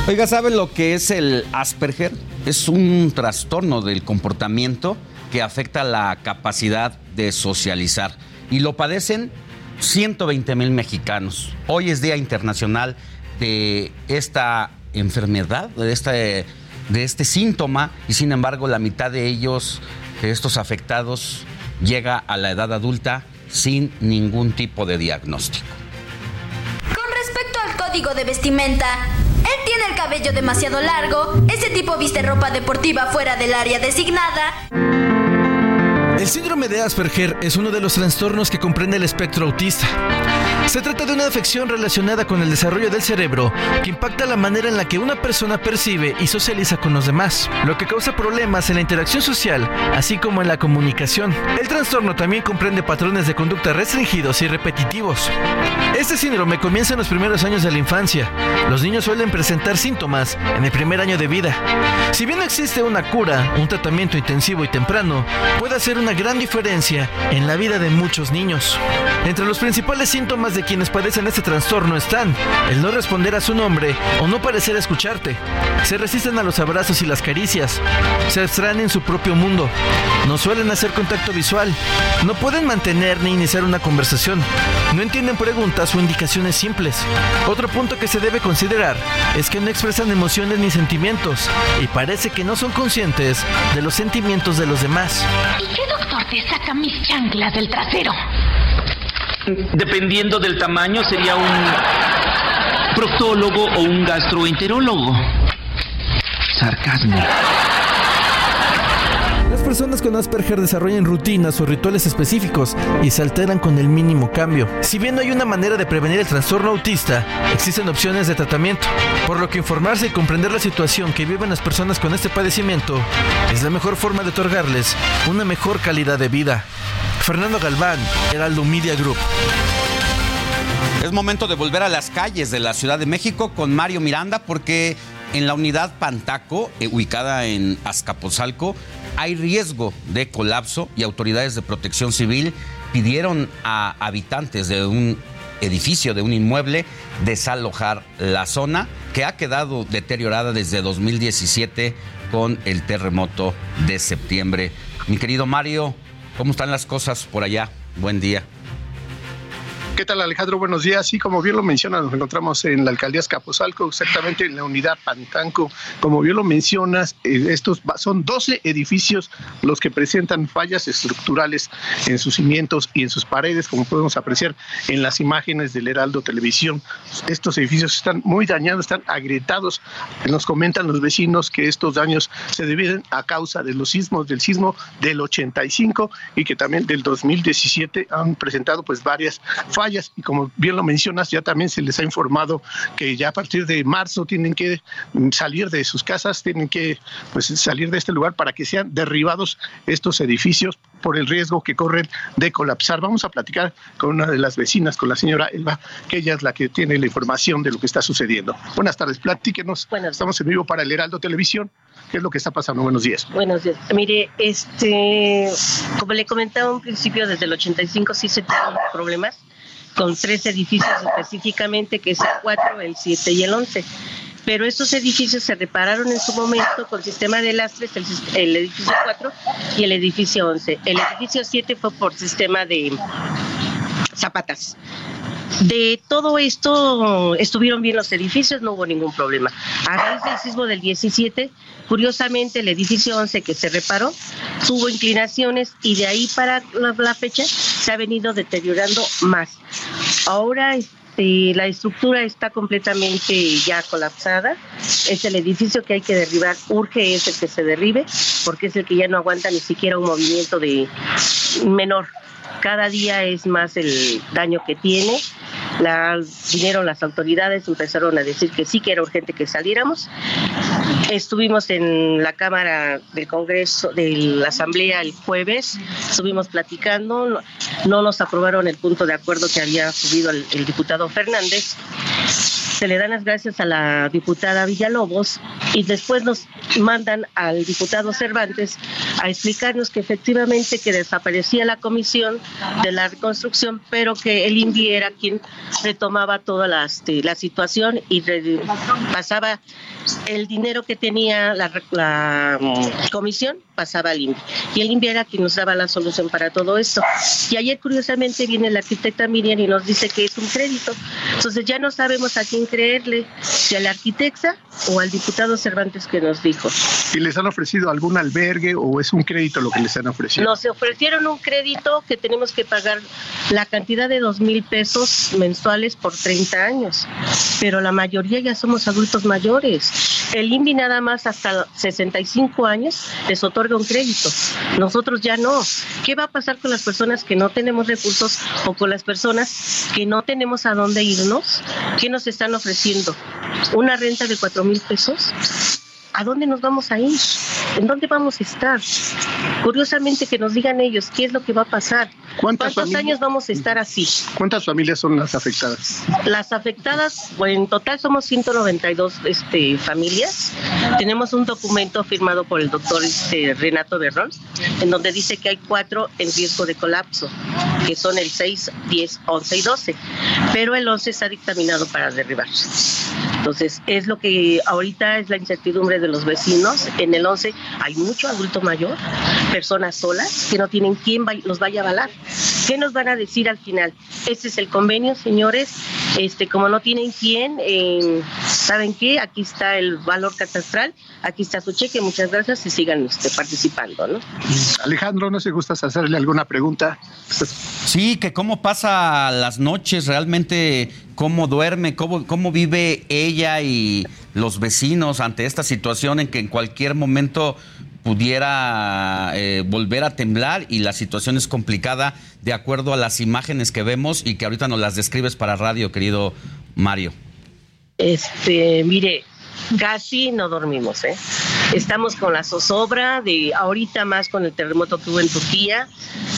Oiga, ¿saben lo que es el Asperger? Es un trastorno del comportamiento que afecta la capacidad de socializar. Y lo padecen 120 mil mexicanos. Hoy es Día Internacional de esta enfermedad, de este, de este síntoma, y sin embargo la mitad de ellos, de estos afectados, llega a la edad adulta sin ningún tipo de diagnóstico. Con respecto al código de vestimenta, él tiene el cabello demasiado largo, ese tipo viste ropa deportiva fuera del área designada. El síndrome de Asperger es uno de los trastornos que comprende el espectro autista. Se trata de una afección relacionada con el desarrollo del cerebro que impacta la manera en la que una persona percibe y socializa con los demás, lo que causa problemas en la interacción social, así como en la comunicación. El trastorno también comprende patrones de conducta restringidos y repetitivos. Este síndrome comienza en los primeros años de la infancia. Los niños suelen presentar síntomas en el primer año de vida. Si bien existe una cura, un tratamiento intensivo y temprano puede hacer una gran diferencia en la vida de muchos niños. Entre los principales síntomas de quienes padecen este trastorno están el no responder a su nombre o no parecer escucharte. Se resisten a los abrazos y las caricias. Se abstraen en su propio mundo. No suelen hacer contacto visual. No pueden mantener ni iniciar una conversación. No entienden preguntas o indicaciones simples. Otro punto que se debe considerar es que no expresan emociones ni sentimientos y parece que no son conscientes de los sentimientos de los demás. ¿Y qué saca mis chanclas del trasero? Dependiendo del tamaño, sería un proctólogo o un gastroenterólogo. Sarcasmo. Personas con Asperger desarrollan rutinas o rituales específicos y se alteran con el mínimo cambio. Si bien no hay una manera de prevenir el trastorno autista, existen opciones de tratamiento, por lo que informarse y comprender la situación que viven las personas con este padecimiento es la mejor forma de otorgarles una mejor calidad de vida. Fernando Galván, Heraldo Media Group. Es momento de volver a las calles de la Ciudad de México con Mario Miranda porque en la unidad Pantaco, eh, ubicada en Azcapotzalco, hay riesgo de colapso y autoridades de protección civil pidieron a habitantes de un edificio, de un inmueble, desalojar la zona que ha quedado deteriorada desde 2017 con el terremoto de septiembre. Mi querido Mario, ¿cómo están las cosas por allá? Buen día. ¿Qué tal Alejandro? Buenos días. Sí, como bien lo menciona, nos encontramos en la alcaldía Escapozalco, exactamente en la unidad Pantanco. Como bien lo mencionas, eh, estos son 12 edificios los que presentan fallas estructurales en sus cimientos y en sus paredes, como podemos apreciar en las imágenes del Heraldo Televisión. Estos edificios están muy dañados, están agrietados. Nos comentan los vecinos que estos daños se deben a causa de los sismos, del sismo del 85 y que también del 2017 han presentado pues varias fallas y como bien lo mencionas, ya también se les ha informado que ya a partir de marzo tienen que salir de sus casas, tienen que pues, salir de este lugar para que sean derribados estos edificios por el riesgo que corren de colapsar. Vamos a platicar con una de las vecinas, con la señora Elba, que ella es la que tiene la información de lo que está sucediendo. Buenas tardes, platíquenos. Estamos en vivo para el Heraldo Televisión. ¿Qué es lo que está pasando? Buenos días. Buenos días. Mire, este, como le comentaba un principio, desde el 85 sí se tuvieron problemas con tres edificios específicamente, que es el 4, el 7 y el 11. Pero estos edificios se repararon en su momento con sistema de lastres, el, el edificio 4 y el edificio 11. El edificio 7 fue por sistema de zapatas. De todo esto estuvieron bien los edificios, no hubo ningún problema. A raíz del sismo del 17, curiosamente el edificio 11 que se reparó tuvo inclinaciones y de ahí para la, fecha se ha venido deteriorando más. Ahora este, la estructura está completamente ya colapsada. Es el edificio que hay que derribar. Urge es el que se derribe porque es el que ya no aguanta ni siquiera un movimiento de menor cada día es más el daño que tiene. Vinieron las autoridades, empezaron a decir que sí, que era urgente que saliéramos. Estuvimos en la Cámara del Congreso, de la Asamblea el jueves, estuvimos platicando, no, nos aprobaron el punto de acuerdo que había subido el diputado Fernández se le dan las gracias a la diputada Villalobos y después nos mandan al diputado Cervantes a explicarnos que efectivamente que desaparecía la comisión de la reconstrucción, pero que el INVI era quien retomaba toda la, este, la situación y pasaba el dinero que tenía la, mm, comisión, pasaba al INVI. Y el INVI era quien nos daba la solución para todo esto. Y ayer, curiosamente, viene la arquitecta Miriam y nos dice que es un crédito, Entonces ya no sabemos a quién creerle, si a la arquitecta o al diputado Cervantes que nos dijo. ¿Y les han ofrecido algún albergue o es un crédito lo que les han ofrecido? Nos ofrecieron un crédito que tenemos que pagar la cantidad de dos mil pesos mensuales por 30 años, pero la mayoría ya somos adultos mayores. El INVI nada más hasta 65 años les otorga un crédito. Nosotros ya no. ¿Qué va a pasar con las personas que no tenemos recursos o con las personas que no tenemos a dónde irnos? ¿Qué nos están ofreciendo? ¿Una renta de cuatro mil pesos? ¿A dónde nos vamos a ir? ¿En dónde vamos a estar? Curiosamente que nos digan ellos qué es lo que va a pasar. ¿Cuántos familias? años vamos a estar así? ¿Cuántas familias son las afectadas? Las afectadas, bueno, en total somos 192 este, familias. Tenemos un documento firmado por el doctor este, Renato Berrón, en donde dice que hay cuatro en riesgo de colapso, que son el 6, 10, 11 y 12. Pero el 11 está dictaminado para derribarse. Entonces, es lo que ahorita es la incertidumbre de los vecinos. En el 11 hay mucho adulto mayor, personas solas que no tienen quien va- los vaya a avalar. ¿Qué nos van a decir al final? Este es el convenio, señores. Este, como no tienen quién, eh, ¿saben qué? Aquí está el valor catastral, aquí está su cheque, muchas gracias y sigan este, participando, ¿no? Alejandro, no sé si gustas hacerle alguna pregunta. Sí, que cómo pasa las noches, realmente cómo duerme, cómo, cómo vive ella y los vecinos ante esta situación en que en cualquier momento pudiera eh, volver a temblar y la situación es complicada de acuerdo a las imágenes que vemos y que ahorita nos las describes para radio, querido Mario. Este, mire, casi no dormimos, ¿eh? Estamos con la zozobra de ahorita más con el terremoto que hubo en Turquía.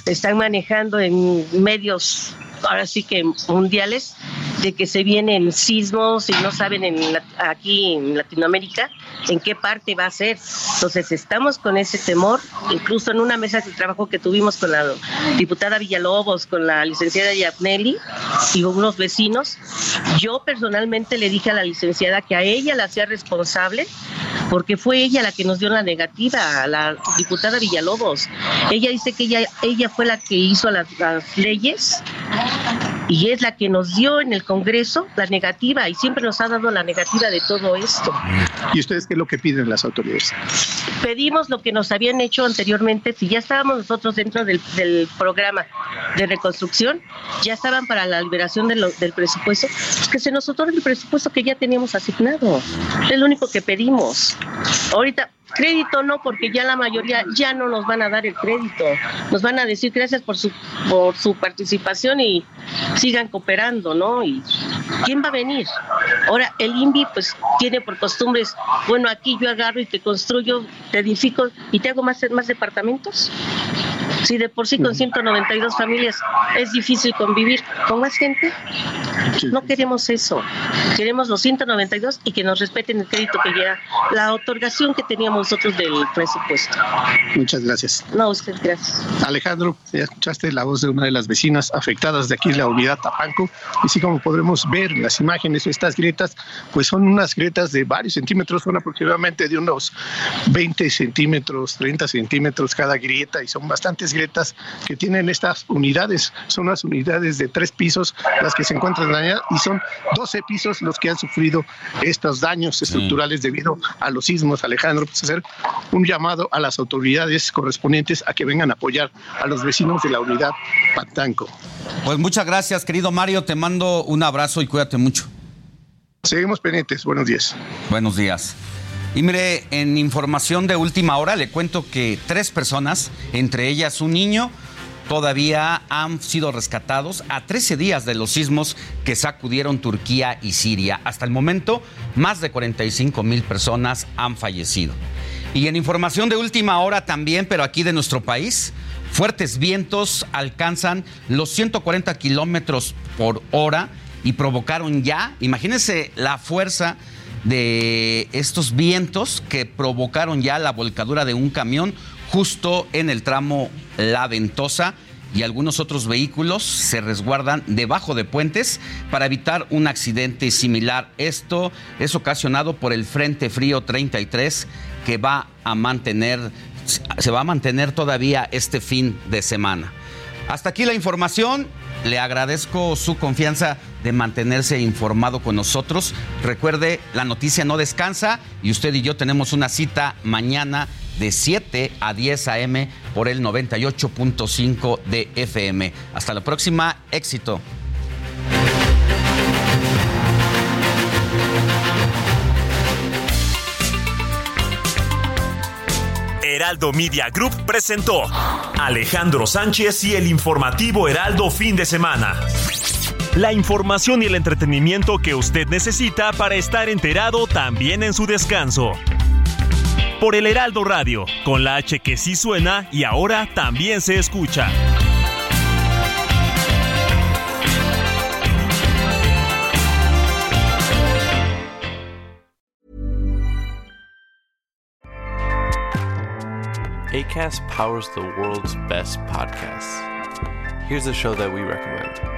Están manejando en medios, ahora sí que mundiales, de que se vienen sismos y no saben en aquí en Latinoamérica en qué parte va a ser. Entonces estamos con ese temor, incluso en una mesa de trabajo que tuvimos con la diputada Villalobos, con la licenciada Yapnelli y unos vecinos, yo personalmente le dije a la licenciada que a ella la hacía responsable porque fue ella la que nos dio la negativa, la diputada Villalobos. Ella dice que ella, ella fue la que hizo las leyes y es la que nos dio en el Congreso la negativa y siempre nos ha dado la negativa de todo esto. ¿Y ustedes qué es lo que piden las autoridades? Pedimos lo que nos habían hecho anteriormente, si ya estábamos nosotros dentro del, del programa de reconstrucción, ya estaban para la liberación de lo- del presupuesto, pues que se nos otorgue el presupuesto que ya teníamos asignado. Es lo único que pedimos. Ahorita, crédito no, porque ya la mayoría ya no nos van a dar el crédito. Nos van a decir gracias por su, por su participación y sigan cooperando, ¿no? Y ¿quién va a venir? Ahora, el INVI pues tiene por costumbres, bueno, aquí yo agarro y te construyo, te edifico y te hago más, más departamentos. Si de por sí con 192 familias es difícil convivir con más gente, no queremos eso. Queremos los 192 y que nos respeten el crédito que ya, la otorgación que teníamos nosotros del presupuesto. Muchas gracias. No, usted, gracias. Alejandro, ya escuchaste la voz de una de las vecinas afectadas de aquí, la unidad Tapanco, y sí como podremos ver en las imágenes, estas grietas, pues son unas grietas de varios centímetros, son aproximadamente de unos 20 centímetros, 30 centímetros cada grieta, y son bastantes grietas que tienen estas unidades, son unas unidades de tres pisos las que se encuentran dañadas, y son 12 pisos los que han sufrido estos daños estructurales debido a los sismos, Alejandro, pues hacer un llamado a las autoridades correspondientes a que vengan a apoyar a los vecinos de la unidad Pantanco. Pues muchas gracias, querido Mario, te mando un abrazo y cuídate mucho. Seguimos pendientes, buenos días. Buenos días. Y mire, en información de última hora le cuento que tres personas, entre ellas un niño, todavía han sido rescatados a 13 días de los sismos que sacudieron Turquía y Siria. Hasta el momento, más de 45 mil personas han fallecido. Y en información de última hora también, pero aquí de nuestro país, fuertes vientos alcanzan los 140 kilómetros por hora y provocaron ya, imagínense la fuerza de estos vientos que provocaron ya la volcadura de un camión justo en el tramo La Ventosa y algunos otros vehículos se resguardan debajo de puentes para evitar un accidente similar. Esto es ocasionado por el Frente Frío 33 que va a mantener se va a mantener todavía este fin de semana. Hasta aquí la información. Le agradezco su confianza de mantenerse informado con nosotros. Recuerde, la noticia no descansa y usted y yo tenemos una cita mañana de 7 a 10 a.m. por el 98.5 de FM. Hasta la próxima, éxito. Heraldo Media Group presentó Alejandro Sánchez y el informativo Heraldo fin de semana. La información y el entretenimiento que usted necesita para estar enterado también en su descanso. Por el Heraldo Radio, con la H que sí suena y ahora también se escucha. ACAST powers the world's best podcasts. Here's a show that we recommend.